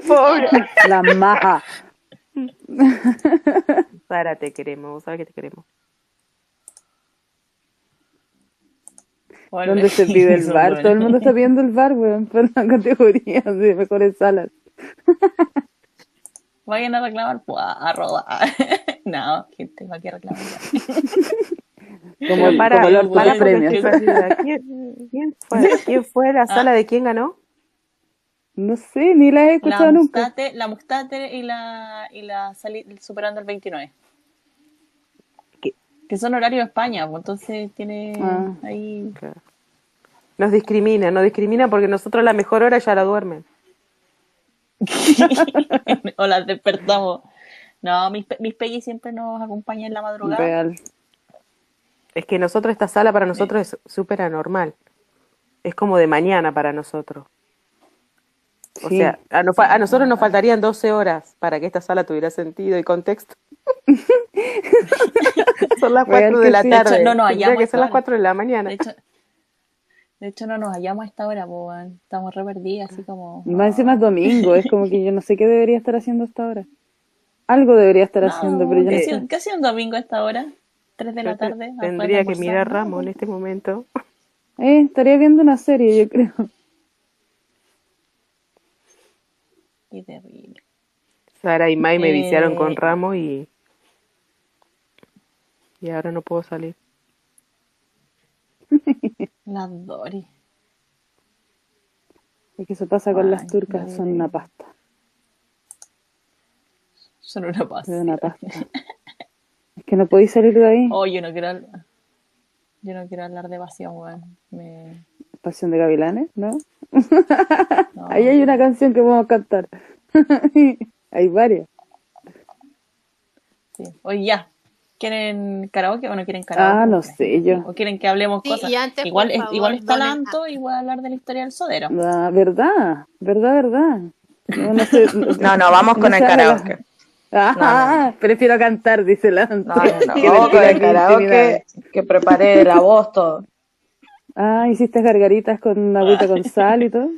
pobre, la maja. [laughs] Sara, te queremos, sabes que te queremos. Bueno, ¿Dónde se [laughs] pide el bar? bueno. Todo el mundo está pidiendo el bar, weón, por la categoría de mejores salas. [laughs] Vayan a reclamar, pues, a robar. [laughs] no, tengo aquí a reclamar. Como, para, como para premios. ¿Quién, quién fue, quién fue la sala de quién ganó? No sé, ni la he La escuchado nunca. Mustate, la Mustate y la, y la superando el 29. Que son horarios de España, pues entonces tiene Ah. ahí. Nos discrimina, nos discrimina porque nosotros la mejor hora ya la duermen. [laughs] o las despertamos. No, mis, mis Peggy siempre nos acompañan en la madrugada. Real. Es que nosotros, esta sala para nosotros es súper anormal. Es como de mañana para nosotros. O Sí. sea, a, nos fa- a nosotros nos faltarían 12 horas para que esta sala tuviera sentido y contexto. [laughs] Son las Real 4 que de la sí. De hecho, tarde. no nos hallamos que a esta las hora. 4 de la mañana. De hecho, de hecho, no nos hallamos a esta hora, estamos re perdidas, así como. Más encima es domingo, es como que yo no sé qué debería estar haciendo hasta ahora. Algo debería estar haciendo, pero yo no ¿qué, sé. hacía- ¿Qué hacía un domingo a esta hora? ¿Tres de la tarde? Tendría que mirar Ramo en este momento. [laughs] Eh, estaría viendo una serie, yo creo. Qué terrible. Sara y Mai me viciaron Eh. con Ramo y. Y ahora no puedo salir. [laughs] Las Dori. Es que eso pasa con las turcas, son una pasta. Son una paz. Son una pasta. Es que no podéis salir de ahí. Oh, yo no quiero hablar. Yo no quiero hablar de evasión, weón. Me... Pasión de Gavilanes, ¿no? No. [laughs] Ahí hay una canción que podemos cantar. [laughs] hay varias. Sí. Oye, ya. ¿Quieren karaoke o no quieren karaoke? Ah, no sé yo. ¿O quieren que hablemos Sí, cosas? y antes, por igual, favor, igual está Lanto y voy a hablar de la historia del sodero. La verdad, verdad, verdad. No, no, sé, [laughs] No, no, vamos con el karaoke. Ah, prefiero cantar, dice Lanto. No, [laughs] con el karaoke que preparé la voz todo. Ah, hiciste gargaritas con agüita con sal y todo.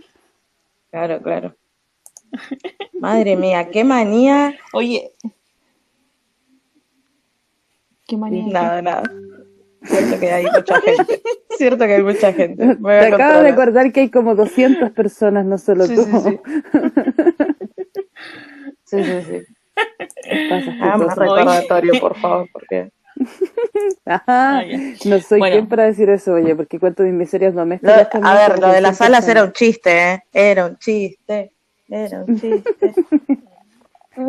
Claro, claro. Madre mía, qué manía. Oye. ¿Qué manía? Nada, nada. Cierto que hay mucha [laughs] gente. Cierto que hay mucha gente. Me voy Te acabo de acordar que hay como 200 personas, no solo Sí, tú. sí, sí. [laughs] Sí, sí, sí. Ah, más recordatorio, por favor, porque Ajá, [laughs] Ah, ya. no soy Bueno. quien para decir eso, oye, porque cuento mis miserias domésticas. Lo- también a ver, lo de las 200 salas era un chiste, ¿eh? Era un chiste. Era un chiste.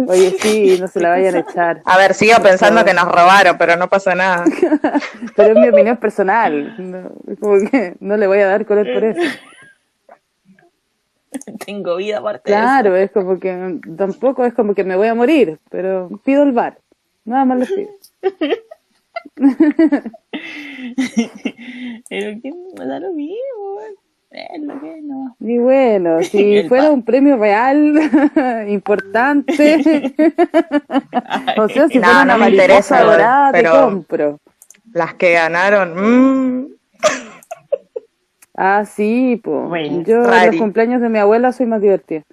Oye, sí, no se la vayan a echar. A ver, sigo pensando que nos robaron, pero no pasa nada. [laughs] Pero es mi opinión personal. No, es como que no le voy a dar color por eso. [laughs] Tengo vida aparte de Claro, es como que tampoco es como que me voy a morir, pero pido el bar. Nada más lo pido. [laughs] Pero que me da lo mismo. Es lo que es, no. Y bueno, [laughs] si fuera un premio real, [laughs] importante. [laughs] o sea, si No, fuera una no me mariposa interesa, dorada, pero- te compro. Las que ganaron, mmm, Ah, sí, pues. Bueno, Yo en los cumpleaños de mi abuela soy más divertida.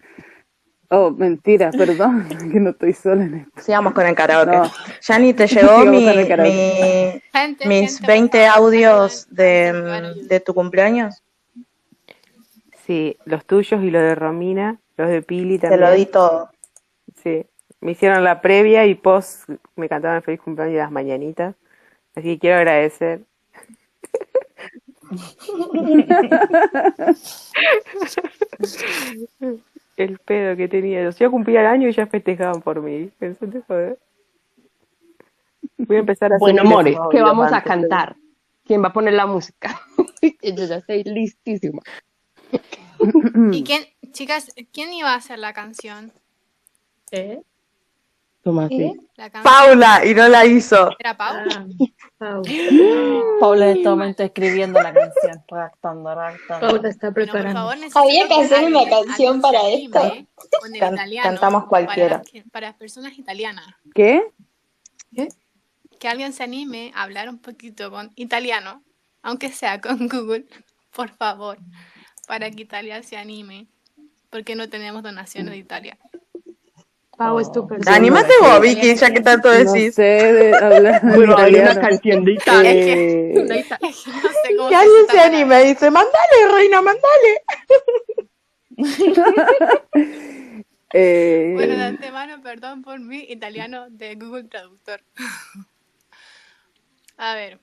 Oh, mentira, perdón, que no estoy sola en esto. Sigamos con el karaoke. No. Yani, te llegó mi, Gente, mis gente, 20 por favor, audios de, de tu cumpleaños. Sí, los tuyos y los de Romina, los de Pili Te también. lo di todo. Sí, me hicieron la previa y post me cantaban feliz cumpleaños y las mañanitas. Así que quiero agradecer. [laughs] El pedo que tenía. Yo ya cumplía el año y ya festejaban por mí. Pensate, joder. Voy a empezar a Bueno, esos ¿qué vamos a cantar? ¿Quién va a poner la música? [laughs] Yo ya estoy listísima. [laughs] ¿Y quién, chicas, quién iba a hacer la canción? ¿Eh? Tomás, ¿Eh? sí. La canción Paula, y no la hizo. era Pau. Ah, Pau. [gasps] Paula en este momento escribiendo la canción, redactando, redactando. Paula está Bueno, por preparando. favor, necesito Había que hacer una alguien- canción para esto. Can- italiano cantamos cualquiera. Para, para personas italianas. ¿Qué? Que alguien se anime a hablar un poquito con italiano, aunque sea con Google, por favor, para que Italia se anime, porque no tenemos donaciones de Italia. Pau es tu persona. Anímate vos, Vicky, ya que tanto No decís. sé de hablar en Bueno, hay una canción de [laughs] Italia. Es [laughs] que no sé cómo Que alguien hace se anime y dice, mandale, reina, mandale. [laughs] eh, Bueno, de antemano, perdón por mi italiano de Google Traductor. A ver.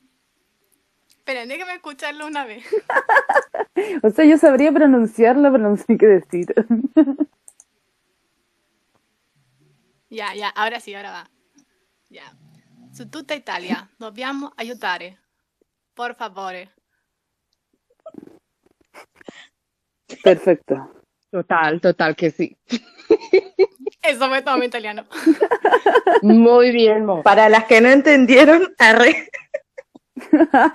Esperen, déjenme escucharlo una vez. [laughs] o sea, yo sabría pronunciarlo, pero no sé qué decir. [laughs] Ya, ya, ahora sí, ahora va. Ya. Su tutta Italia, dobbiamo aiutare. Por favore. Perfecto. Total, total que sí. [laughs] Eso fue todo mi italiano. Muy bien, Mo. Para las que no entendieron, arre.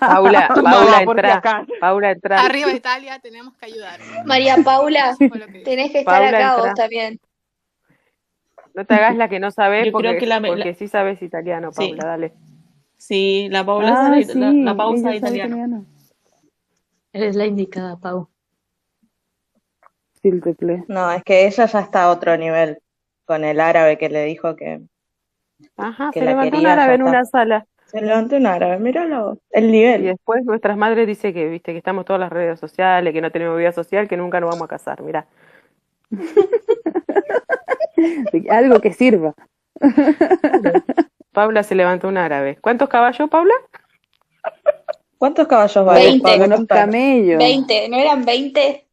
Paula, [laughs] Paula, si entra. Paula, entra. Arriba Italia, tenemos que ayudar. María Paula, tenés que estar Paula, acá entra. vos también. No te hagas la que no sabes Yo creo porque, que la- sí sabes italiano, Sí. Paula, dale. Sí, la Paula Ah, sabe, sí, la, la pausa ella de sabe italiano. Eres la indicada, Pau. No, es que ella ya está a otro nivel con el árabe que le dijo que Ajá, Que se la levantó un árabe en una sala. Se levantó un árabe. Míralo, el Y nivel. después nuestras madres dicen que, viste, que estamos todas las redes sociales, que no tenemos vida social, que nunca nos vamos a casar. Mira, [laughs] Algo que sirva. [laughs] Paula se levantó un árabe. ¿Cuántos caballos, Paula? ¿Cuántos caballos vale? Veinte. Pablo? Unos camellos. 20, ¿no eran 20?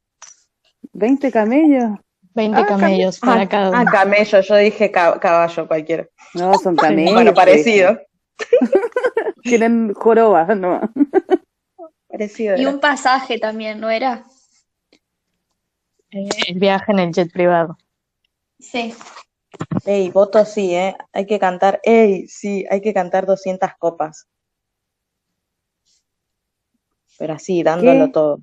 20 camellos. 20 Ah, camellos cam- para ah, cada Ah, uno. camello, yo dije ca- caballo cualquiera. No, son camellos. Bueno, parecido. [laughs] [laughs] Tienen joroba, no. [laughs] Parecido. Y un pasaje también, ¿no era? Eh, El viaje en el jet privado. Sí. Ey, voto sí, ¿eh? Hay que cantar. Ey, sí, hay que cantar 200 copas. Pero así, dándolo ¿Qué? todo.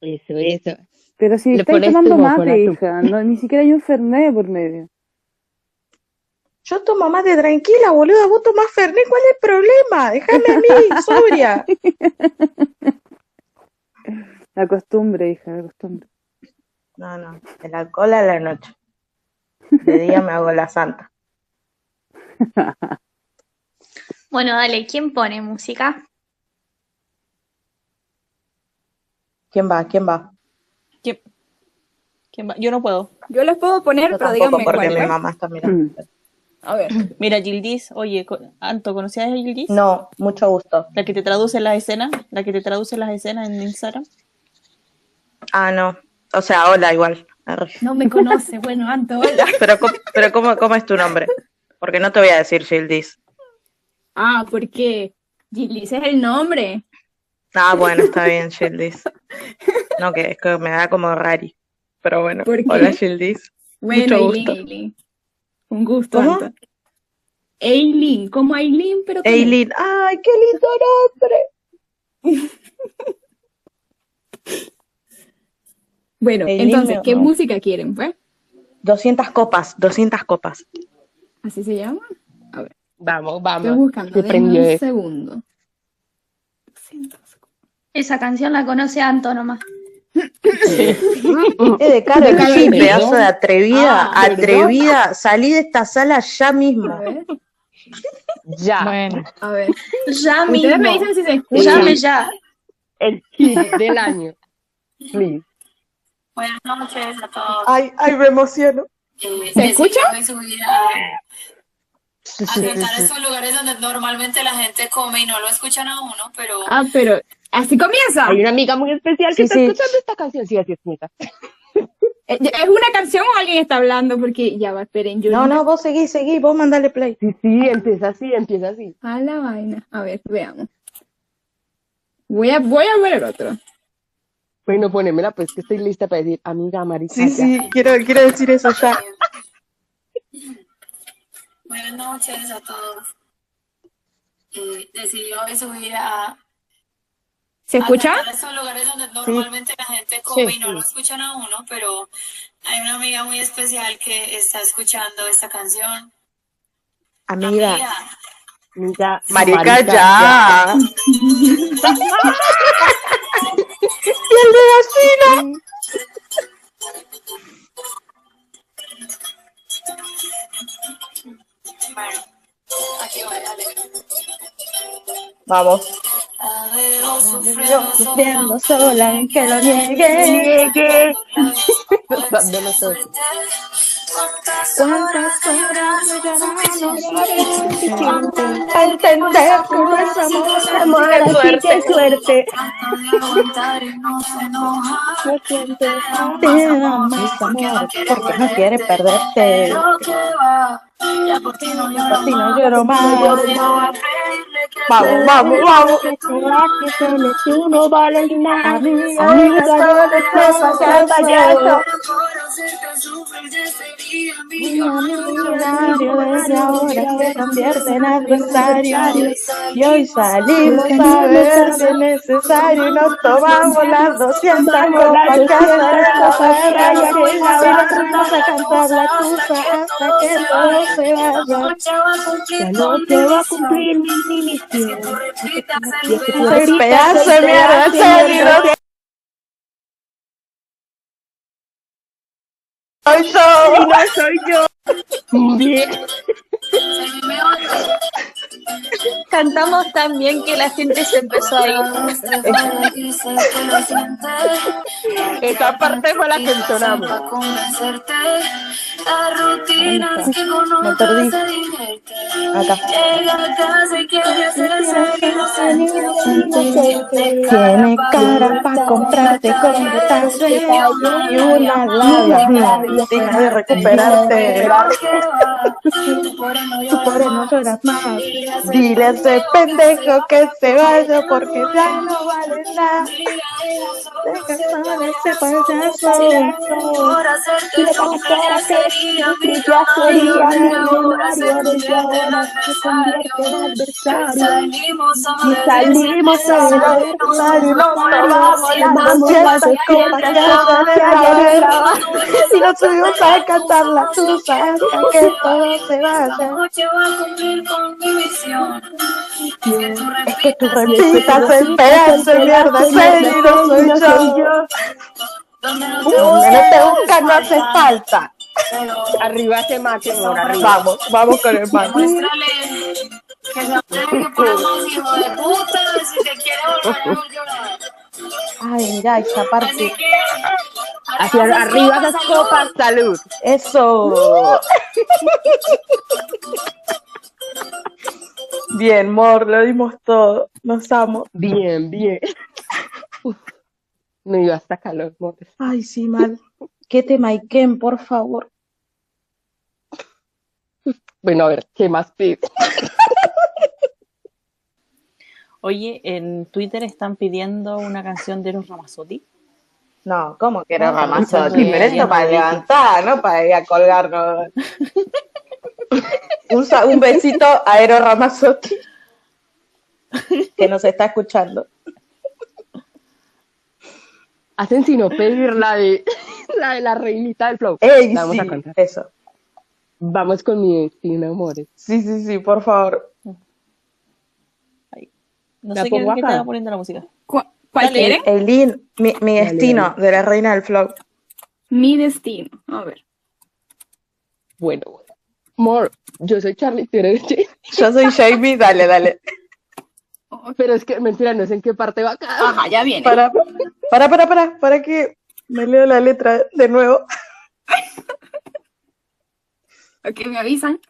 Eso, eso. Pero si Le estáis pones tomando mate, hija, no, ni siquiera hay un fernet por medio. Yo tomo más de tranquila, boluda. Vos tomás Fernet, ¿cuál es el problema? Déjame a mí, [laughs] sobria. La costumbre, hija, la costumbre. No, no, el alcohol a la noche. De día me hago la santa. [laughs] Bueno, dale, ¿quién pone música? ¿Quién va? ¿Quién va? ¿Quién- quién va? Yo no puedo. Yo los puedo poner, Yo pero tampoco díganme porque cuál, mi ¿eh? mamá está mirando. Mm. A ver. Mira, Gildis, oye, Anto, ¿conocías a Gildis? No, mucho gusto. La que te traduce las escenas, la que te traduce las escenas en Instagram. Ah, no. O sea, hola igual. No me conoce. Bueno, Anto, [laughs] hola. Pero, ¿cómo- pero ¿cómo, cómo es tu nombre? Porque no te voy a decir Gildis. Ah, porque Gillis es el nombre. Ah, bueno, está bien, Gildis. No, que es que me da como rari. Pero bueno, ¿Por qué? hola Gildis. Bueno, Mucho gusto. Un gusto, ¿Cómo? Anto. Aileen, como Aileen, pero con Eileen, ¡ay, qué lindo nombre! [laughs] Bueno, Aileen entonces, ¿qué no. música quieren, pues? 200 copas, 200 copas. ¿Así se llama? A ver, Vamos, estoy vamos. buscando. Se denme prendió un segundo. Esa canción la conoce Anto nomás. Es de Carol De G. pedazo de atrevida, Ah, ¿perdón? atrevida. Salí de esta sala ya mismo. A ver, Ya. Bueno, a ver. Ya Ustedes me mismo. dicen si se escucha. Llame ya. El hit del año. Please. Buenas noches a todos. Ay, ay, me emociono. Eh, ¿Se escucha? a, a cantar esos lugares donde normalmente la gente come y no lo escuchan a uno, pero Ah, pero así comienza. Hay una amiga muy especial que Sí, está sí. escuchando esta canción. Sí, así es, neta. Eh, ¿Es una canción o alguien está hablando? Porque ya va, esperen, yo No, no, vos seguí, seguí, vos mandale play. Sí, sí, empieza así, empieza así. A la vaina. A ver, veamos. Voy a, voy a ver otro. Bueno, ponémela pues que estoy lista para decir, amiga Marisa. Sí, sí, quiero, quiero decir eso ya. buenas noches a todos. Eh, decidí hoy subir a, ¿Se escucha? cantar esos lugares donde normalmente la gente come y no lo escuchan a uno, pero hay una amiga muy especial que está escuchando esta canción. Amiga. Amiga, Amiga, Marica, ya. [laughs] y el de gallina. bueno, aquí voy, dale. Vamos. Sufriendo Sufriendo sola, que lo niegue, niegue. Dándolo todo. ¿Cuántas horas de Para entender que nuestro amor es suerte, no sientes te amor, porque no quiere perderte. Ya por ti no lloro Por ti no más. lloro Vamos, vamos, que nada. Amiga, amiga, desde ahora se convierte en adversario. Y hoy salimos a ver si es necesario y nos tomamos las 200 copas que la tusa hasta que todo se vaya. Ya no te va a cumplir mi misión. Soy pedazo. de mierda. Soy yo. no soy yo. [laughs] Bien. Cantamos tan bien que la gente se empezó a ir. Esa parte fue la que entonamos. Me perdí. Acá. Tiene cara para comprarte con detalle y una labia digna de recuperarte. Tú por no lloras más. Dile a ese pendejo que se vaya porque ya no vale nada. Salimos a salimos y nos tomamos las 200 copas que hacen el baile. Y nos subimos a cantar la tusa que todo se vaya. Misión. Es que tú repitas mierda, serio, no soy yo. Donde no te buscan no hace falta. Arriba ese mate. Vamos, vamos con el mate. Que por hijo de puta si te volver a llorar. Ay, mira esa parte. Hacia arriba esas copas, salud. Eso. [laughs] Bien, Mor, lo dimos todo. Nos amo. Bien, bien. Uf, me dio hasta calor, amores. Ay, sí, mal. ¿Qué tema y quién, por favor? Bueno, a ver, ¿qué más pide? Oye, en Twitter están pidiendo una canción de los Ramazzotti. No, ¿cómo que era No, Ramazzotti? de Pero esto para levantar, no para ir a colgarnos. [laughs] un, un besito a Ero Ramazzotti, que nos está escuchando. Hacen sino pedir la de [laughs] la, de la reinita del flow. ¡Ey, La vamos sí! a cantar. Eso. Vamos con mi destino, amores. Sí, sí, sí, por favor. No ¿La sé que acá? estaba poniendo la música. Cu- ¿Cuál quieren? Eileen, mi, mi Dale, destino, de la reina del flow. Mi destino. A ver. Bueno, amor, yo soy Charlie, tú eres Jane. Yo soy Jamie, dale, dale. Pero es que, mentira, no sé en qué parte va acá. Ajá, ya viene. Para, para, para, para, para que me leo la letra de nuevo. Ok, me avisan.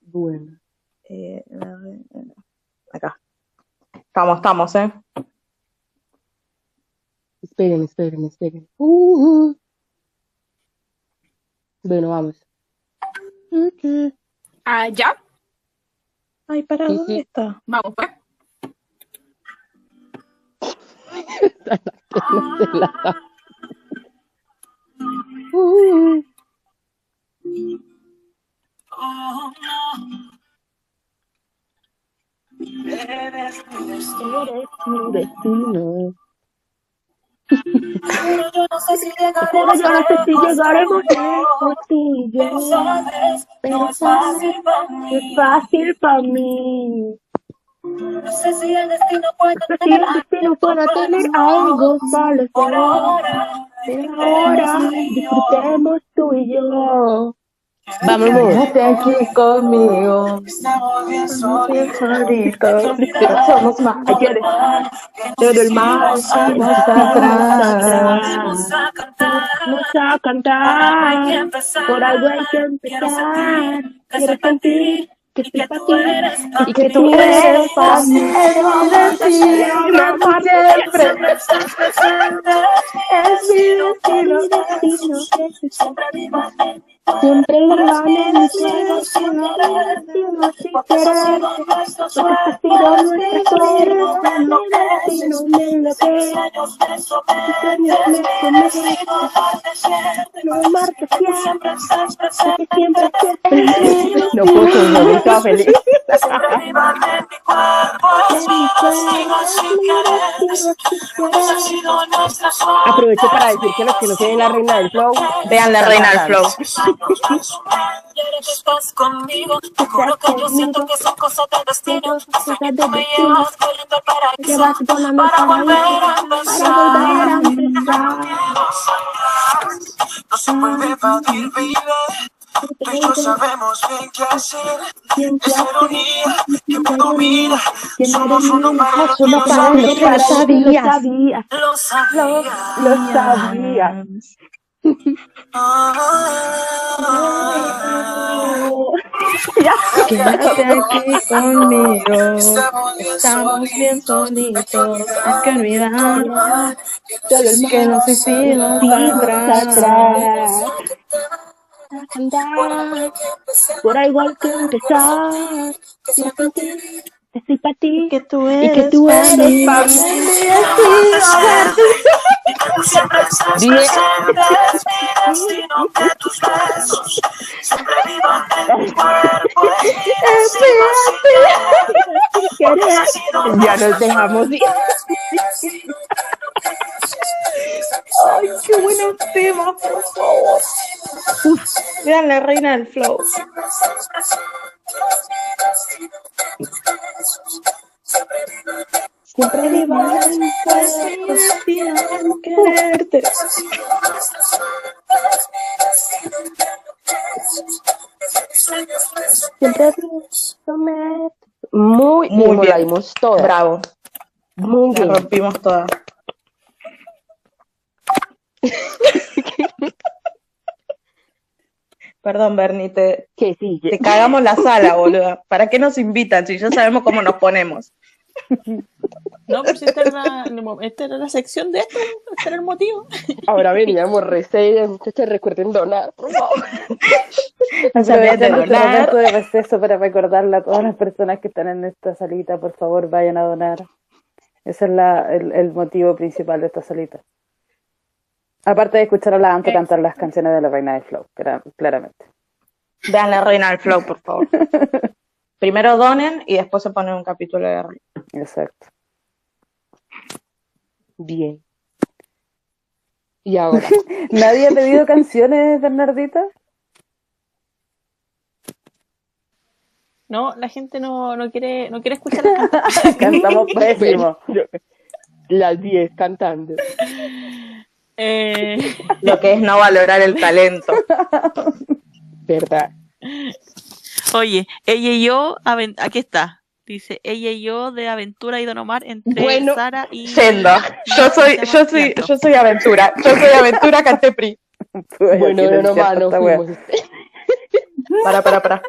Bueno. Eh, ver, acá. Estamos, estamos, ¿eh? Esperen, esperen, esperen. Uh, uh. Bueno, vamos. Ah, ya. Ay, para, Sí, ¿dónde sí. está? Vamos, pues. No sé la- Uh, Eres mi destino. Pero yo no sé si Pero yo no sé si llegaremos yo. Pero no es fácil para es mí. fácil para mí. No sé si el destino puede sé si el destino pueda tener algo solo Por ser. ahora, Pero ahora disfrutemos tú y yo. Vamos, aquí conmigo. estamos bien solitos. Pero somos mayores. Todo el mar Vamos atrás. Vamos a cantar. Por algo hay que Quiero empezar. Quiero sentir que que para tú ti. eres Y que tú eres para mí. Siempre estás presente. Es mi destino, destino, Siempre vivo en mi Siempre mi Sigo sin destino sin querer. nuestra suerte, mi destino me enloquece. Sueños me. No me marques siempre, porque siempre No puedo soñar, estaba feliz. Aprovecho para decir que los que no tienen la reina del flow, Vean la reina del flow. Y ahora que estás conmigo, te juro que yo siento que son cosas del destino. Sé que tú me llevas volando al paraíso para volver a paraíso para volver a empezar. No se puede evadir, baby. Tú y yo sabemos bien qué hacer. ¿Quién te Es ironía que me domina. ¿Quién me Somos uno para lo que lo sabías. Lo sabías. Lo sabías. Quédate aquí conmigo. Estamos bien solitos. Hay que olvidar que nos hicimos atrás. atrás. A cantar. Por algo hay que empezar. Que soy para ti. Que tú Y eres que tú eres mí. para mí. Siempre estás presente, que tus besos siempre vivan en mi cuerpo. Y Ya nos dejamos ir. Ay, qué buenos temas, por favor. Uf, vean la reina del flow. Siempre mi cuerpo. quererte. Siempre vivo Muy, Muy bien. La dimos toda. Bravo. Muy La bien. rompimos todas. [laughs] Perdón, Bernie, te, Que sí. te cagamos la sala, boluda. ¿Para qué nos invitan si ya sabemos cómo nos ponemos? No, pues esta era, la, esta era la sección de esto, este era el motivo. Ahora veníamos re serias, muchachos. Recuerden donar, por favor. No se olviden de donar. momento de receso para recordarle a todas las personas que están en esta salita, por favor, vayan a donar. Ese es la, el, el motivo principal de esta salita. Aparte de escuchar a la Anto cantar las canciones de la Reina del Flow, clara- claramente. Vean la reina del flow, por favor. [laughs] Primero donen y después se ponen un capítulo de reina. Exacto. Bien. Y ahora. [laughs] ¿Nadie ha pedido [laughs] canciones, Bernardita? No, la gente no, no quiere, no quiere escuchar las. Cantamos pésimo. las 10 cantando. Eh, Lo que es no valorar el talento. [laughs] ¿Verdad? oye, ella y yo, aquí está. Dice, ella y yo de aventura y Don Omar entre Bueno, Sara y... Senda. y Yo soy, yo soy, yo soy aventura. Yo soy aventura Cantepri. Bueno, no, no, más, no fuimos. Para, para, para.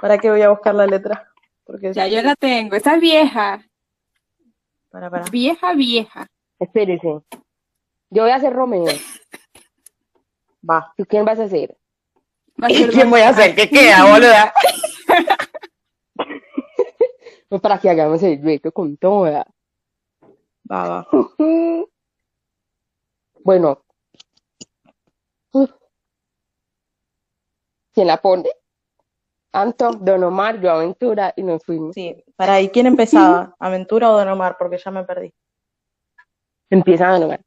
Para que voy a buscar la letra. Porque Ya yo la tengo. Esa es vieja. Para, para. Vieja, vieja. Espérese. Yo voy a hacer Romeo. [laughs] Va. ¿Tú quién vas a? Va a ¿Y ser quién voy a hacer? ¿Qué queda, boluda? [laughs] Pues para que hagamos el dueto con toda. Va, va. [laughs] Bueno. ¿Quién la pone? Anto, Don Omar, yo Aventura y nos fuimos. Sí, para ahí, ¿quién empezaba? ¿Aventura o Don Omar? Porque ya me perdí. Empieza Don Omar.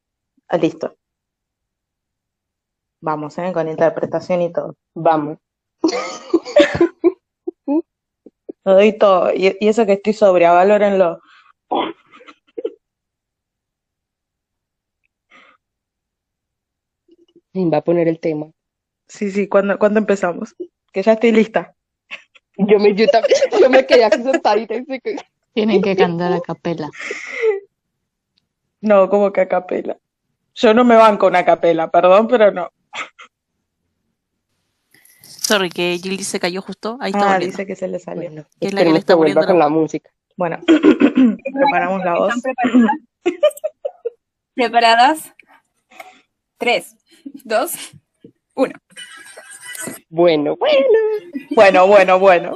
Ah, listo. Vamos, ¿eh? Con interpretación y todo. Vamos. [laughs] Lo doy todo. Y, y eso que estoy sobria, valórenlo. ¿Quién va a poner el tema? Sí, sí, ¿cuándo, ¿cuándo empezamos? Que ya estoy lista. Yo me, yo también, [laughs] yo me quedé aquí sentadita y sé que... Tienen que cantar a capela. No, como que a capela. Yo no me banco una capela, perdón, pero no. Sorry, que Gilly se cayó justo. Ahí está Ah, volviendo. dice que se le salió. Bueno, Que es la que le está vuelva con la la música. Bueno, [laughs] preparamos la voz. ¿Están preparadas? ¿Preparadas? Tres, dos, uno. Bueno, bueno. Bueno, bueno, bueno.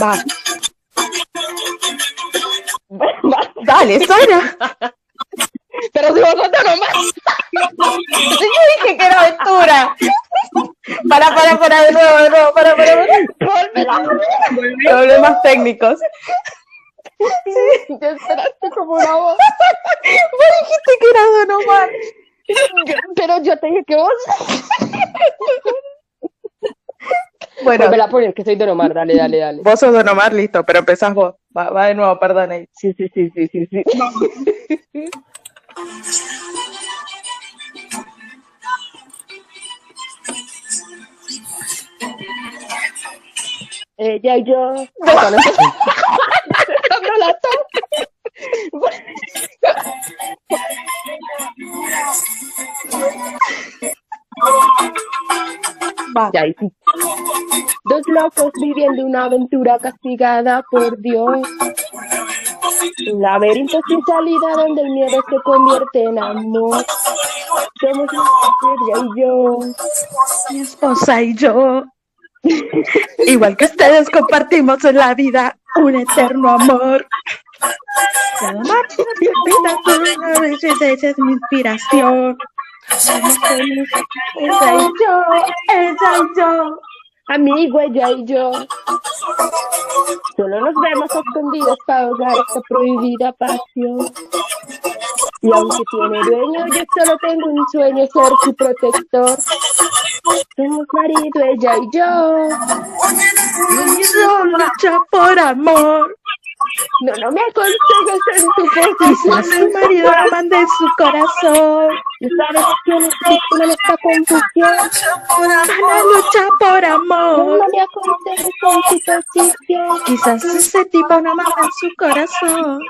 Va. Va. Dale, Sara. Pero si vos sos Don Omar. Yo dije que era aventura. Para, para, para, de nuevo, de nuevo, para, para, para. Problemas técnicos. Ya esperaste como una voz. Vos dijiste que era Don Omar. Pero yo te dije que vos. Bueno, Vuelve a poner que soy Don Omar. Dale, dale, dale. vos sos Don Omar, listo, pero empezás vos. Va, va de nuevo, perdón ahí. Sí, sí, sí, sí, sí, sí. Ella y yo. Ah, [laughs] No la toco. Va. Ya, y sí. Dos locos viviendo una aventura castigada por Dios. Un laberinto sin salida donde el miedo se convierte en amor. Somos ella y yo. Mi esposa y yo. [laughs] Igual que ustedes compartimos en la vida un eterno amor. Cada vida con una belleza, ella es mi inspiración. Ella y yo, ella y yo. Amigo, ella y yo. Solo nos vemos a escondidas para ahogar esta prohibida pasión. Y aunque tiene dueño, yo solo tengo un sueño, ser su protector. Somos marido, ella y yo. Unido lucha por amor. No, no me aconsejes en tu Quizás posición. su marido la mande en su corazón. Y sabes quién es víctima en esta confusión. Ana lucha por No, amor. no me aconsejes en tu posición. Quizás ese tipo no manda en su corazón.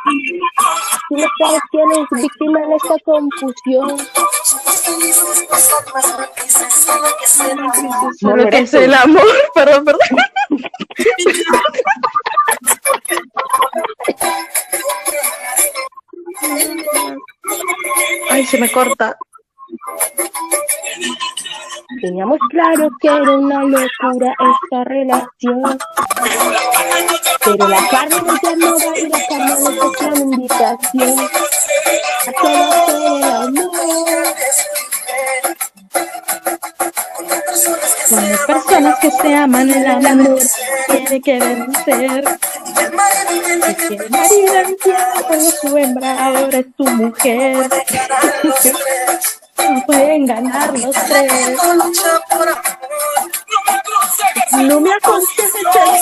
Si no sabes quién es víctima en esta confusión. Solo que es el amor. Perdón, perdón. [laughs] Ay, se me corta. Teníamos claro que era una locura esta relación. Pero la carne nos llamaba y la cama nos hacía una invitación. A hacer el amor. Cuando personas que se aman, el amor tiene que vencer. que marido anciano fue su hembra, ahora es tu mujer. No pueden ganar los tres. No me aconsejes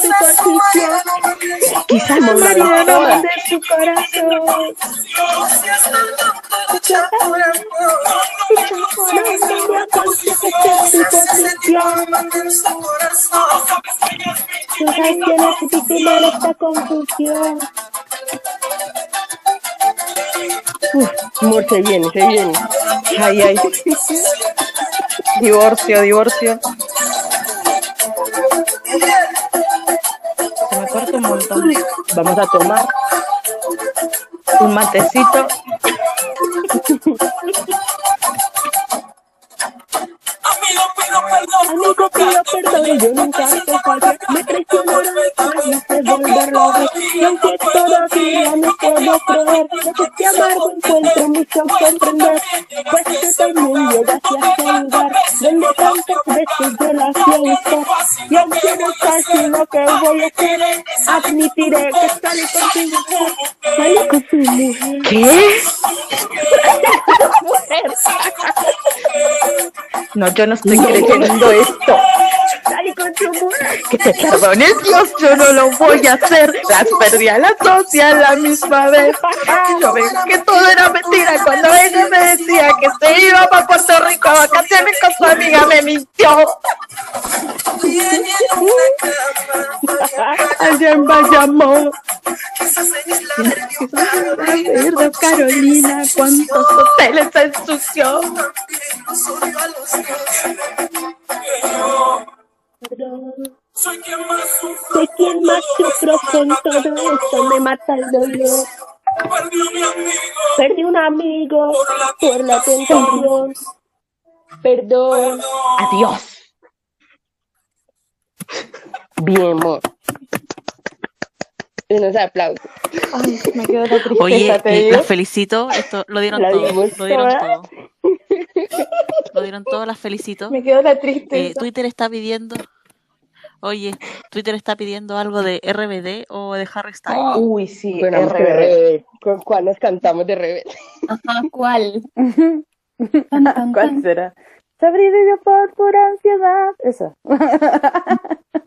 en tu posición. Quizás no mande su corazón. No me aconsejes en tu posición. Tú sabes que titular esta confusión. Uf, amor, se viene, se viene. Ay, ay. Divorcio, divorcio. Se me corta un montón. Vamos a tomar un matecito. Amigo, pido perdón, yo nunca te fallé. Me traicionaron, no sé volverlo a ver. Y aunque todavía no puedo creer que este amargo encuentro mucho que emprender, pues tú también llegaste a ese lugar donde tantas veces yo la fui a buscar. Y aunque no casi lo que voy a hacer, admitiré que salí con tu [laughs] mujer. Salí con tu mujer. ¿Qué? No, yo no estoy creyendo esto. Con tu. Que te perdone Dios, yo no lo voy a hacer. Las perdí a las dos y a la misma vez. Yo veo que todo era mentira cuando ella me decía que se iba para Puerto Rico a vacaciones con su amiga, me mintió. Allá en Bayamón. Carolina, cuántos hoteles se ensució. Soy quien más sufro con todo esto, me mata el dolor. Perdí un amigo por la tentación. Perdón. Adiós. Bien, amor. Unos aplausos. Ay, me quedo la tristeza, Oye, te eh, digo. las felicito. Esto lo dieron La todo. Lo dieron toda. todo. Lo dieron todo, las felicito. Me quedo la Eh, tristeza. Twitter está pidiendo. Oye, Twitter está pidiendo algo de RBD o de Harry Styles. Uy, sí, Bueno, RBD. eh, ¿Con cuál nos cantamos de revés? [laughs] Ajá, ¿cuál? [laughs] ¿Cuál será? Sabrina yo por pura ansiedad. Esa.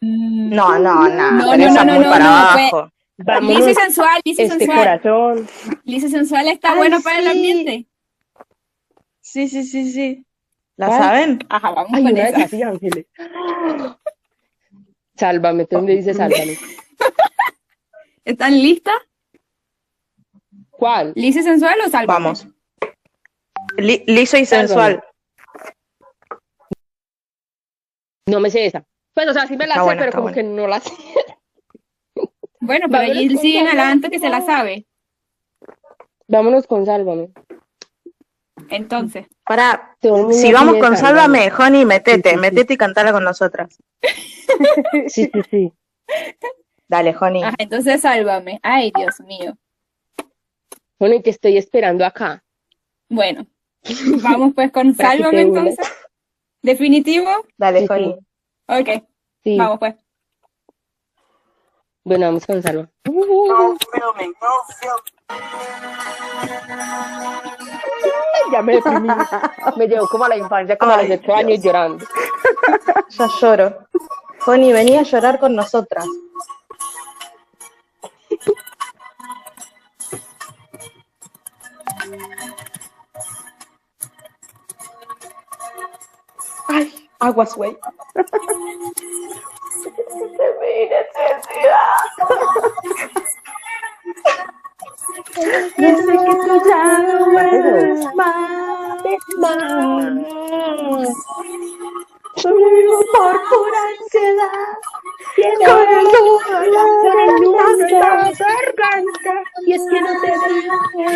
No, no, no. No, no, no, muy no, para no, abajo. Lice sensual, lice este sensual. corazón. Lice sensual está Ay, bueno para el ambiente. Sí, sí, sí, sí. ¿La ¿Cuál? saben? Ajá, vamos Ay, con una de esa. Casi Ángeles. [gasps] Sálvame, ¿tú dónde dice sálvame? [laughs] ¿Están listas? ¿Cuál? ¿Lice sensual o salva? Vamos. Li- liso y sensual. No me sé esa. Pues, o sea, sí me la Está sé, buena, pero como buena. que no la sé. Bueno, pero Vámonos con siguen adelante que se la sabe. Vámonos con sálvame. Entonces, Para, si vamos con Sálvame, Honey, metete, metete y cantala con nosotras. [laughs] [laughs] Sí, sí, sí. Dale, Honey. ajá, entonces sálvame. Ay, Dios mío. Y que estoy esperando acá. Bueno, [laughs] vamos pues con sálvame entonces. ¿Definitivo? Dale, Sí, sí. Honey. Ok, Sí. vamos pues. Bueno, vamos con Salva. Ya me deprimí. Me llevó como a la infancia, como a los Ay, ocho años llorando. Ya lloro. Honey, vení a llorar con nosotras. Ay, aguas, güey. Desde que tú ya no vuelves más, más. Solo vivo por pura ansiedad. Tiene Con el en la garganta. Y es que no te dejas.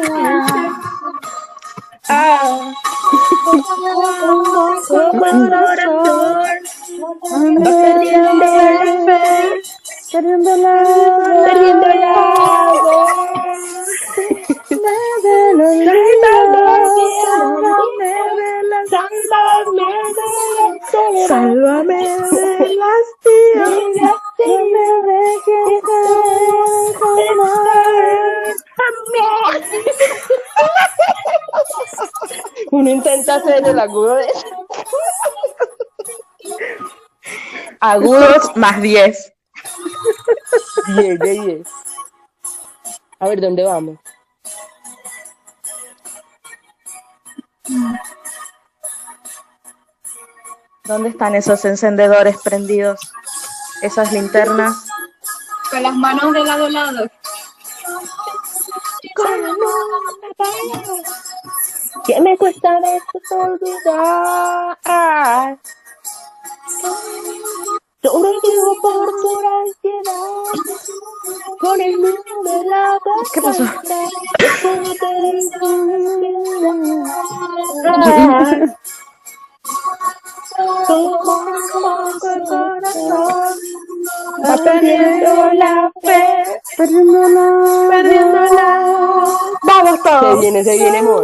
Ah. Perdiendo la fe, Perdiendo la perdiendo la de los Sálvame, sálvame, de las tías. No me dejes jamás. Uno intenta hacer el agudo de... Agudos más 10. 10 de 10. A ver, ¿dónde vamos? ¿Dónde están esos encendedores prendidos? Esas linternas. Con las manos de lado a lado. Que me cuesta veces olvidar. Sobrevivo por tu ansiedad. Con el mundo de la ¿Qué pasó? [laughs] Va perdiendo la fe, Perdiéndola. perdiéndola. Vamos todos. Se viene, se viene, amor.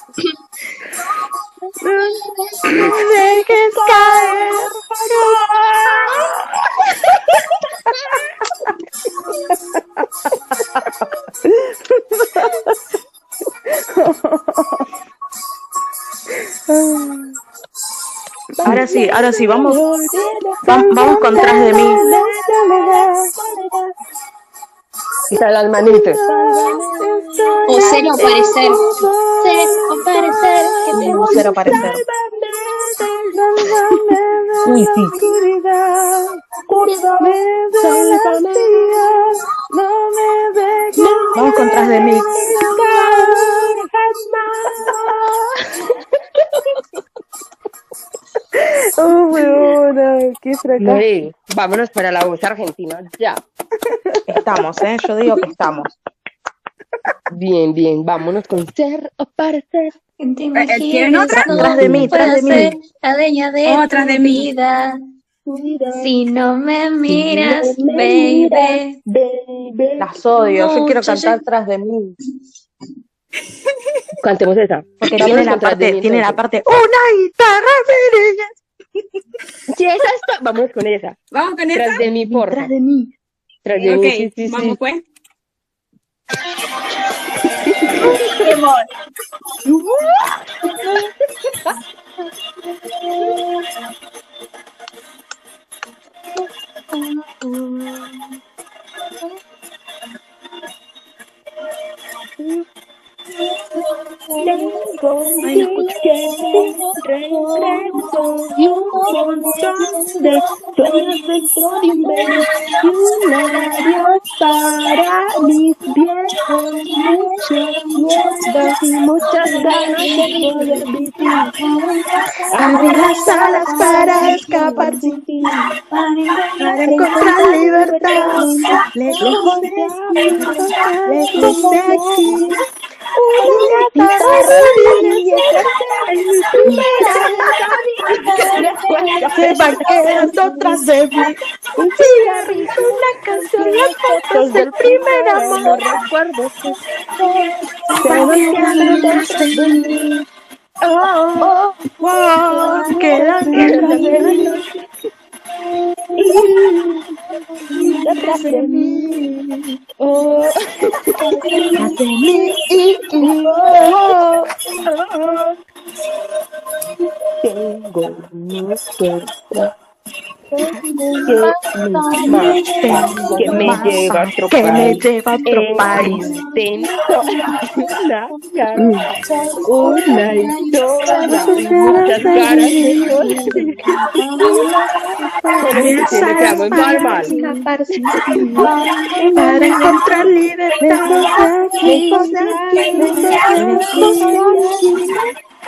No dejes caer. Ahora sí, ahora sí, vamos, va- vamos con tras de mí. Quita las manitas. O ser o parecer. Ser o parecer. Uy, sí. Vamos con tras de mí. Oh, [laughs] qué fracaso. Vámonos para la voz argentina, ya. Estamos, ¿eh? Yo digo que estamos. Bien, bien, vámonos con ser o parecer. ¿Quieren otra? Tras de mí, tras de mí. La dueña de Oh, tras de mí. vida. Si no me miras, baby. Las odio. Yo quiero cantar tras de mí. [laughs] Cantemos esa. Porque tiene la parte, mí, tiene la parte. Una guitarra Sí, esa [laughs] está. Vámonos con esa. Vamos con esta. Tras de mí, porfa. Tras de mí. Tras de Ok, mí, sí, sí, sí. vamos pues. Ay, no escucho. para mis viejos muchos miedos y muchas ganas de poder vivir abrir las alas para escapar sin ti. Para encontrar libertad. Lejos de aquí lejos de aquí una guitarra y es mi primera Se van quedando tras de mí. un cigarrillo, una canción, las fotos del primer amor. recuerdos que Se de mí. oh, oh, de mí. Y detrás de mí. Oh, detrás de mí. y- y- oh, oh. Tengo una puerta que me lleva a otro Que me lleva a otro país. Una cara, una muchas ti. Para encontrar libertad.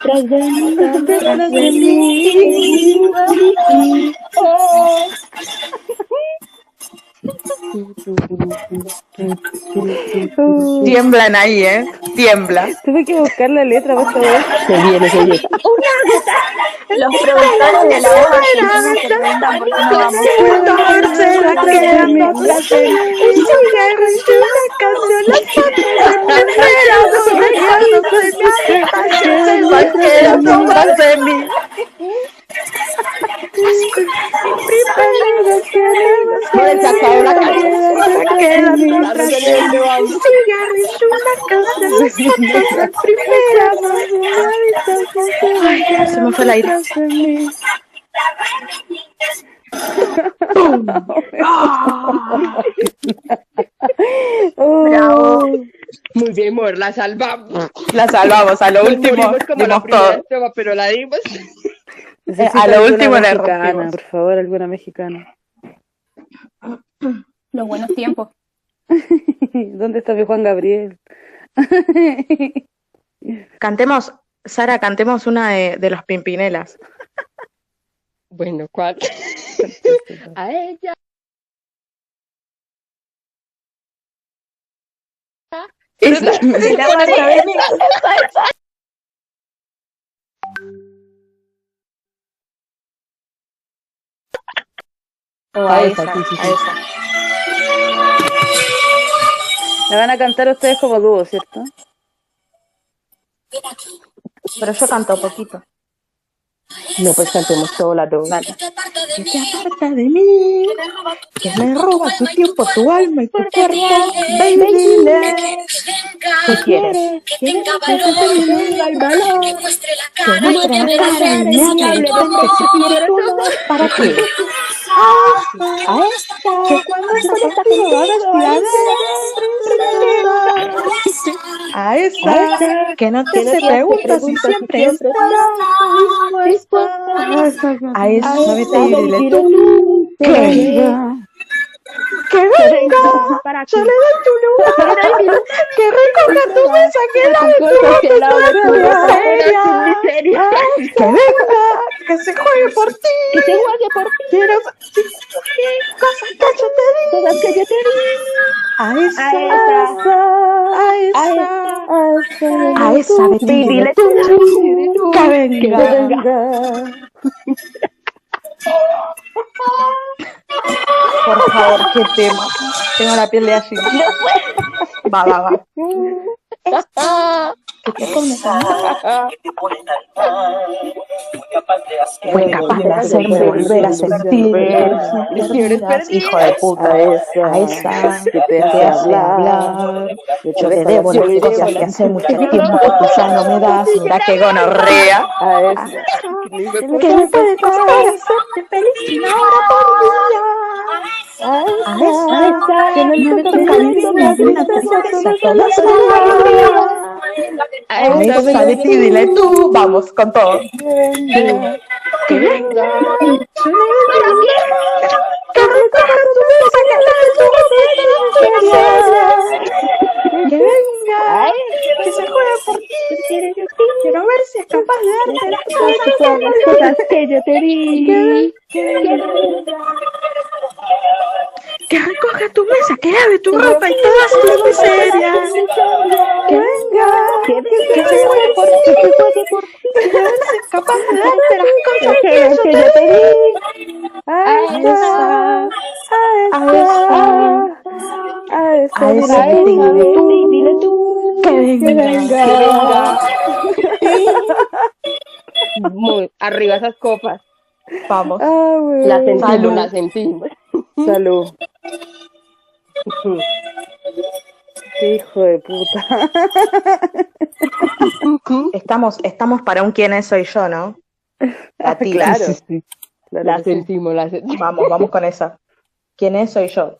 Que [laughs] Tiemblan ahí, ¿eh? Tiembla. Tuve que buscar la letra esta vez. Se viene, se viene. Los productores de la voz argentina se preguntan por qué no vamos. Se la se acabó la. La. Ay, se me fue el aire. Bravo. Muy bien, Mor, la salvamos. La salvamos, a lo Nos último como la todo. estrofa, pero la dimos. Necesito a lo último le mexicana, por favor, alguna mexicana. [clears throat] Los buenos tiempos. [laughs] ¿Dónde está mi Juan Gabriel? [laughs] Cantemos, Sara, cantemos una de, de los Pimpinelas. Bueno, ¿cuál? [laughs] A ella. Esa. O A a esa, esa, sí, sí, a sí. esa. La van a cantar ustedes como dúo, ¿cierto? Pero yo canto poquito. No, pues cantemos todas las dos. Dale. Que te aparta de mí, que me roba tu tiempo, tu alma y tu cuerpo. Baby, dile, ¿qué quieres? Que tenga valor, que muestre la cara y me hable de todo. ¿Para qué? A esta, que cuando se está a esa que no te se pregunta si siempre está a esa y dile tú que venga que venga. se le dé tu lugar. Que recoja tu mesa que la de tu miseria. que venga que se juegue por ti. Que se juegue por ti. Quiero cosas que cosas que te di. A esa a esa. A esa. Vete y dile tú. Que venga [laughs] Por favor, qué tema. Tengo la piel de gallina. Va, va, va. ¿Qué te pones Fue capaz de hacerme volver a sentir hijo de puta. A esa, A esa que te que hace hace hablar. que Yo te debo la las cosas que hace mucho tiempo tú ya no me das. Mira qué gonorrea. A esa. que me puede costar hacerte feliz una hora por día a esa que no me toca ni una tristeza solo A esa vete y dile tú. Vamos, con todo. que venga que de se juegue por ti quiero ver si es capaz de darte las cosas que yo te di que recoja tu mesa que lave tu ropa y todas tus miserias. Que venga que se juegue por ti quiero ver si es capaz de darte las cosas que yo te di. A esa a esa A esa, a esa vete y dile tú, dile tú. Que venga, Muy arriba esas copas. Vamos. Ah. La sentimos, Salud. la sentimos. [laughs] Salud. Qué hijo de puta. [laughs] Estamos, estamos para un quién es soy yo, ¿no? [laughs] A ti. Claro. Sí, sí, sí. Claro La que sí. sentimos, la sentimos. Vamos, vamos con esa. ¿Quién es soy yo?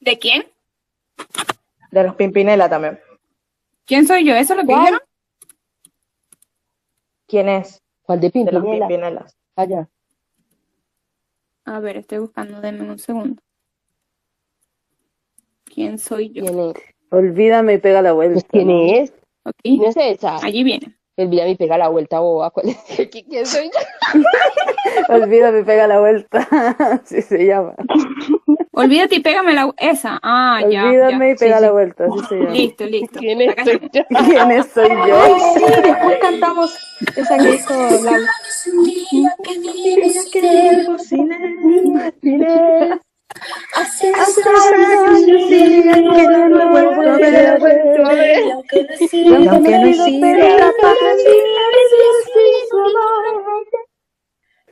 ¿De quién? De los Pimpinela también. ¿Quién soy yo? ¿Eso es lo que dijeron? ¿Quién es? ¿Cuál de De los Pimpinela? Pimpinelas. Allá. A ver, estoy buscando, denme un segundo. ¿Quién soy yo? ¿Quién es? Olvídame y pega la vuelta. Pues, ¿Quién es? Ok, No es esa. allí viene. Olvida mi pega la vuelta boba. ¿Cuál es? [laughs] ¿Qui- ¿Quién soy yo? [laughs] Olvídame, pega la vuelta. [laughs] Así se llama. Olvídate y pégame la... Esa. Ah, ya, Olvídame ya. y pega Sí, la sí. vuelta. Así se llama. Listo, listo. ¿Quién es? Soy yo. ¿Quién es? Soy Ay, yo. sí, después cantamos esa que dijo Laura. Un día que no lo a ver. Y aunque no sido Y aunque no amor.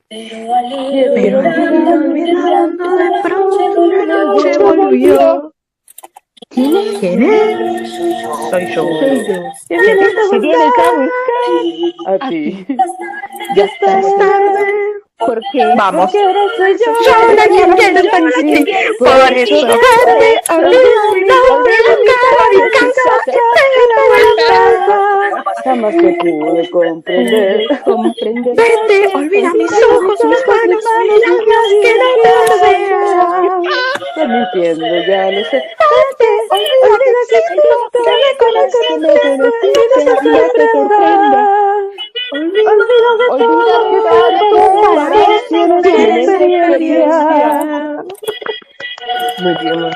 Pero al ir olvidando de pronto una noche volvió. ¿Quién es? Soy yo. ¿Qué vienes a buscar? A ti. Ya estás tarde. ¿Por qué? Vamos. Porque ahora soy yo. Yo la quiero partir. Por eso tarde. Olvido mi nombre, buscaba mi casa. Jamás te pude comprender. Comprender. Vete, olvida mis ojos, mis manos, mis que no te vean. Estás mintiendo, ya lo sé. Vete, olvida que que me no que para eso no experiencia. Muy bien, amor.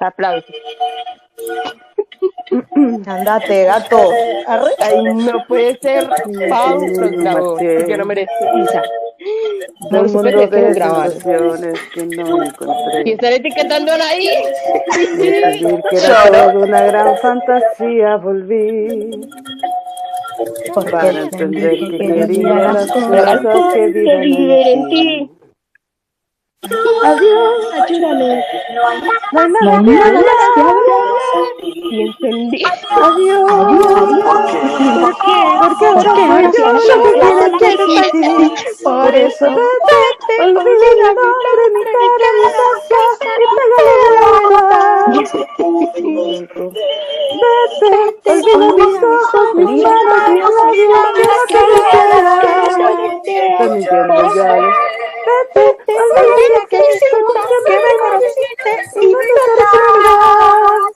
Aplausos. Andate, gato. Ay, no puede ser. Pau, grabó. Yo no merezco. Isa. Déjelo de grabar. sensaciones que no Y encontré. están etiquetándola ahí. Decidir que era una gran fantasía, volví. Para entender que quería las cosas que viven en ti. Adiós, ayúdame. No nada nada. Y entendí. Adiós. ¿Por qué? Porque ahora soy yo la que quiero partir. Por eso vete, olvida mi nombre, mi cara, mi casa y pégale Vete, olvida mis ojos, mis manos, mis labios Vete, olvida que siento que me conociste y no te sorprendas.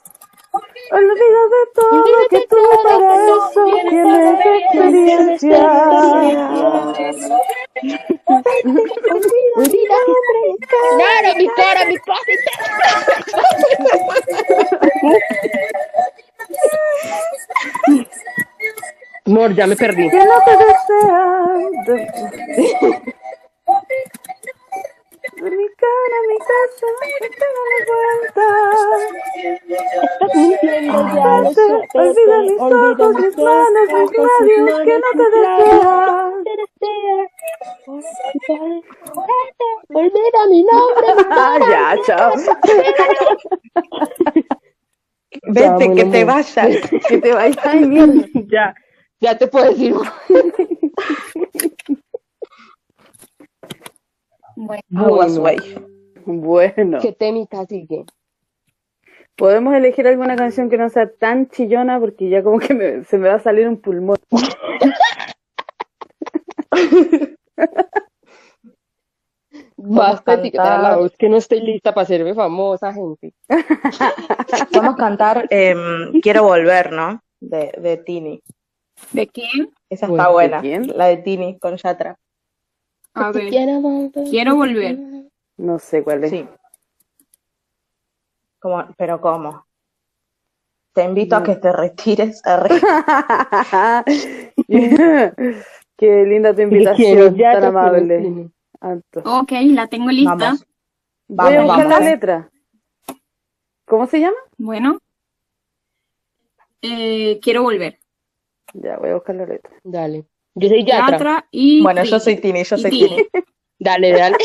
Olvida de todo lo que tuve para eso, tienes experiencia. Claro, mi cara, mi cosita. Amor, ya me perdí. Que no te desean. [laughs] Mi cara, mi casa, mintiendo ya. lo sé. Vete, olvida mis ojos, mis manos, mis labios que no te desean. Olvida mi nombre, mi Ah, ya, chao. Vete, que te vayas. Que te vayas. [laughs] Ya, ya te puedo decir. [laughs] Bueno, Aguas, güey. [laughs] Bueno, ¿Qué temita sigue? podemos elegir alguna canción que no sea tan chillona porque ya como que me- se me va a salir un pulmón. Basta de etiquetar la voz que no estoy lista para hacerme famosa, gente. [laughs] Vamos a cantar em, Quiero volver, ¿no? De, de Tini. ¿de quién? Esa Bueno, está ¿de buena. quién? La de Tini con Yatra. A ver, Quiero volver. quiero volver. No sé cuál es. Sí. Como, pero ¿cómo? Te invito a que te retires. arre. [laughs] Qué linda tu invitación, ya tan amable. Ok, la tengo lista. Vamos. Voy a Vamos, buscar la letra. ¿Cómo se llama? Bueno, eh, quiero volver. Ya, voy a buscar la letra. Dale. Yo soy Yatra. Yatra y Bueno, yo soy Tini, yo soy Tini. Tini. [laughs] Dale, dale.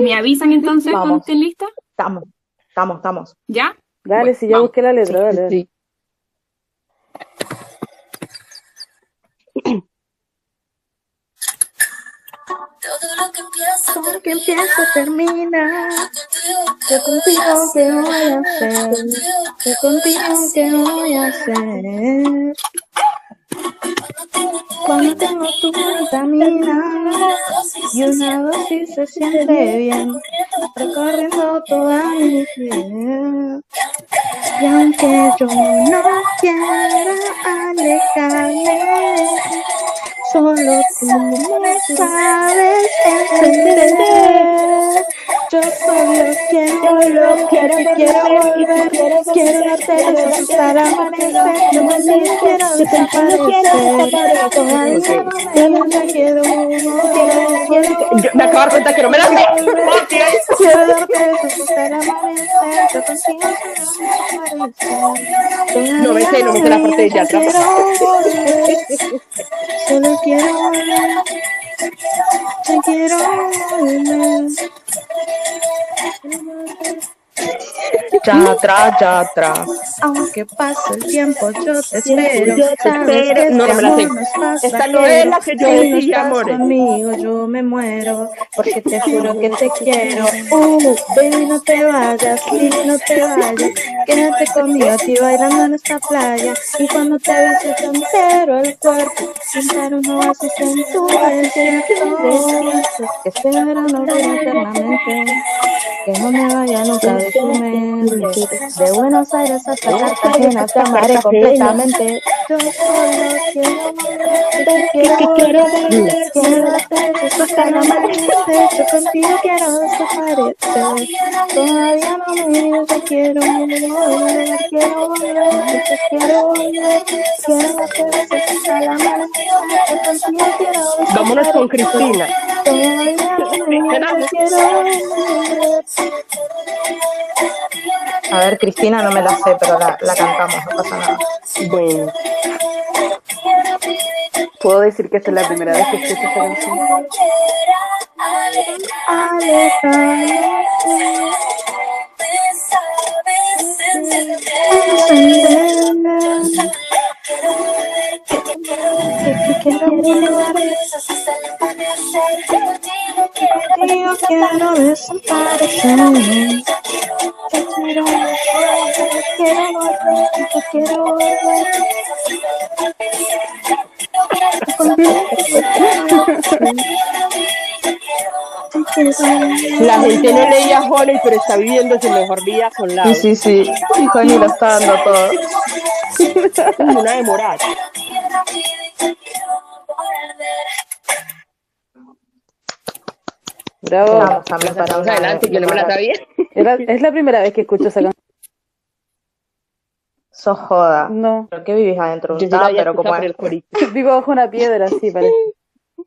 ¿Me avisan entonces cuando estén listas? Estamos, estamos, estamos. ¿Ya? Dale, Bueno, si ya vamos. busqué la letra, dale. dale. Sí. Todo lo que empieza, todo lo que empieza termina. Yo contigo que voy a hacer. Yo contigo que voy a hacer. Cuando tengo tu vitamina y una dosis se siente bien, recorriendo toda mi piel. Y aunque yo no quiera alejarme, solo tú me sabes entender. Yo solo quiero, solo quiero, te quiero volver, quiero darte besos hasta el amanecer, no me quiero desaparecer, todavía no me quiero volver. Yo me acabo de dar cuenta que no me la sé. Quiero darte besos hasta el amanecer, yo contigo quiero desaparecer. No me sé, no me sé la parte de ya atrás. [laughs] Solo quiero volver, te quiero volver. Ya atrás, ya atrás. Aunque pase el tiempo, yo te espero. Yo te No, no me la sé. Esta no es la que yo decía, amores. conmigo, yo me muero. Porque te juro que te quiero. Uh, baby, no te vayas, baby, no te vayas. Quédate conmigo aquí bailando en esta playa. Y cuando te beses, yo entero el cuerpo. Pintar un oasis en tu desierto. Que este verano eternamente. Que no me vaya nunca de Buenos Aires hasta Cartagena, te amaré completamente. Yo solo quiero te quiero quiero darte besos hasta el amanecer. Yo contigo quiero desaparecer. Todavía no me que quiero volver, quiero volver, te quiero volver. Quiero darte besos hasta el amanecer. Yo contigo quiero desaparecer. Vámonos con Cristina. Todavía no me que quiero volver. A ver, Cristina, no me la sé, pero la, la cantamos, no pasa nada. Bueno, ¿Puedo decir que esta es la primera vez que escucho esta canción? Quiero quiero desaparecer. Te quiero volver, quiero volver, te quiero volver. Te quiero volver. la gente no leía Honey, pero está viviendo su mejor vida con la Sí, sí, sí. Y Connie lo está dando todo. una de Bravo. Vamos también para Vamos adelante, de- yo no me la sabía. Es la, [laughs] es la primera vez que escucho esa canción. Sos joda. No. ¿Por qué vivís adentro de Yo tap? había Pero como el. Vivo [laughs] bajo una piedra, sí, parece.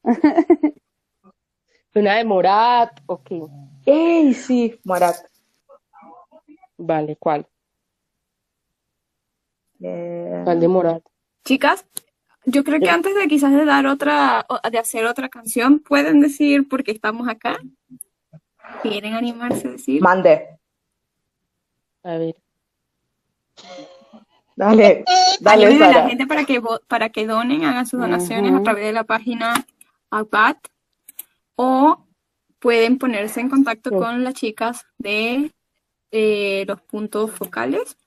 [laughs] Una de Morat, ok. ¡Ey, sí! Morat. Vale, ¿cuál? Eh, ¿Cuál de Morat? Chicas, yo creo que antes de quizás de dar otra, o de hacer otra canción, pueden decir por qué estamos acá. ¿Quieren animarse a decir? Mande. A ver. Dale, dale, Animen a la gente para que, para que donen, hagan sus donaciones a través de la página APAT o pueden ponerse en contacto Sí. con las chicas de eh, los puntos focales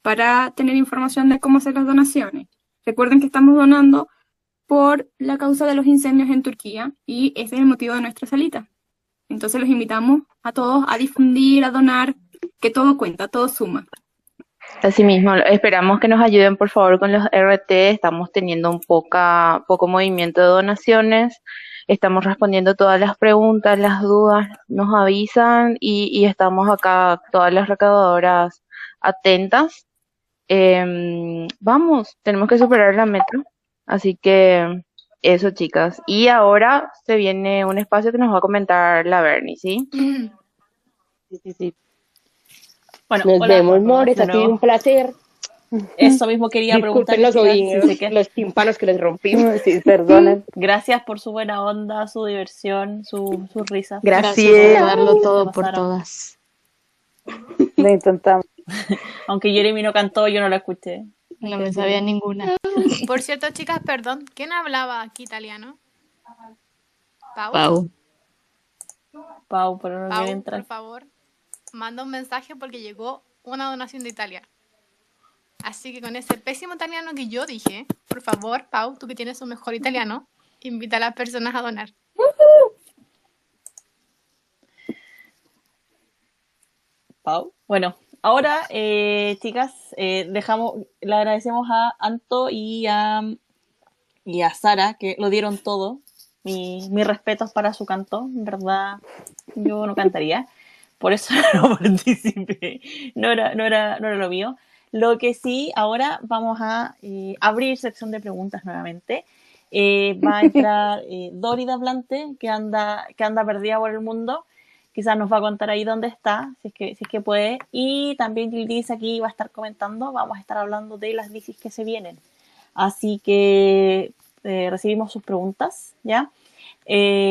para tener información de cómo hacer las donaciones. Recuerden que estamos donando por la causa de los incendios en Turquía y ese es el motivo de nuestra salita. Entonces los invitamos a todos a difundir, a donar, que todo cuenta, todo suma. Asimismo, esperamos que nos ayuden por favor con los RT. Estamos teniendo un poca, poco movimiento de donaciones. Estamos respondiendo todas las preguntas, las dudas, nos avisan y, estamos acá, todas las recaudadoras atentas. Em, vamos, tenemos que superar la metro. Así que eso, chicas. Y ahora se viene un espacio que nos va a comentar la Bernie, ¿sí? [clears throat] Sí, sí, sí. Bueno, Nos hola, vemos, Mores, ha sido un placer. Eso mismo quería preguntar. Disculpen los oídos, los tímpanos que les rompimos. Sí, [laughs] perdonen. Gracias por su buena onda, su diversión, su, sus risas. Gracias. por darlo todo por todas. Lo intentamos. [laughs] Aunque Jeremy no cantó, yo no la escuché. No me sabía ninguna. [laughs] Por cierto, chicas, perdón, ¿quién hablaba aquí italiano? ¿Pau? Pau. Pau, pero no quiere Pau, entrar. por favor, manda un mensaje porque llegó una donación de Italia. Así que con ese pésimo italiano que yo dije, por favor, Pau, tú que tienes un mejor italiano, invita a las personas a donar. Pau. Bueno, ahora, eh, chicas, eh, dejamos, le agradecemos a Anto y a, y a Sara que lo dieron todo. Mi, mis respetos para su canto, en verdad, yo no cantaría. Por eso [laughs] no participé. No era, no era, no era lo mío. Lo que sí, ahora vamos a eh, abrir sección de preguntas nuevamente. Eh, va a entrar [laughs] eh, Dori Dablante, que anda, que anda perdida por el mundo. Quizás nos va a contar ahí dónde está, si es que, si es que puede. Y también Gildis aquí va a estar comentando, vamos a estar hablando de las bicis que se vienen. Así que eh, recibimos sus preguntas, ¿ya? Eh,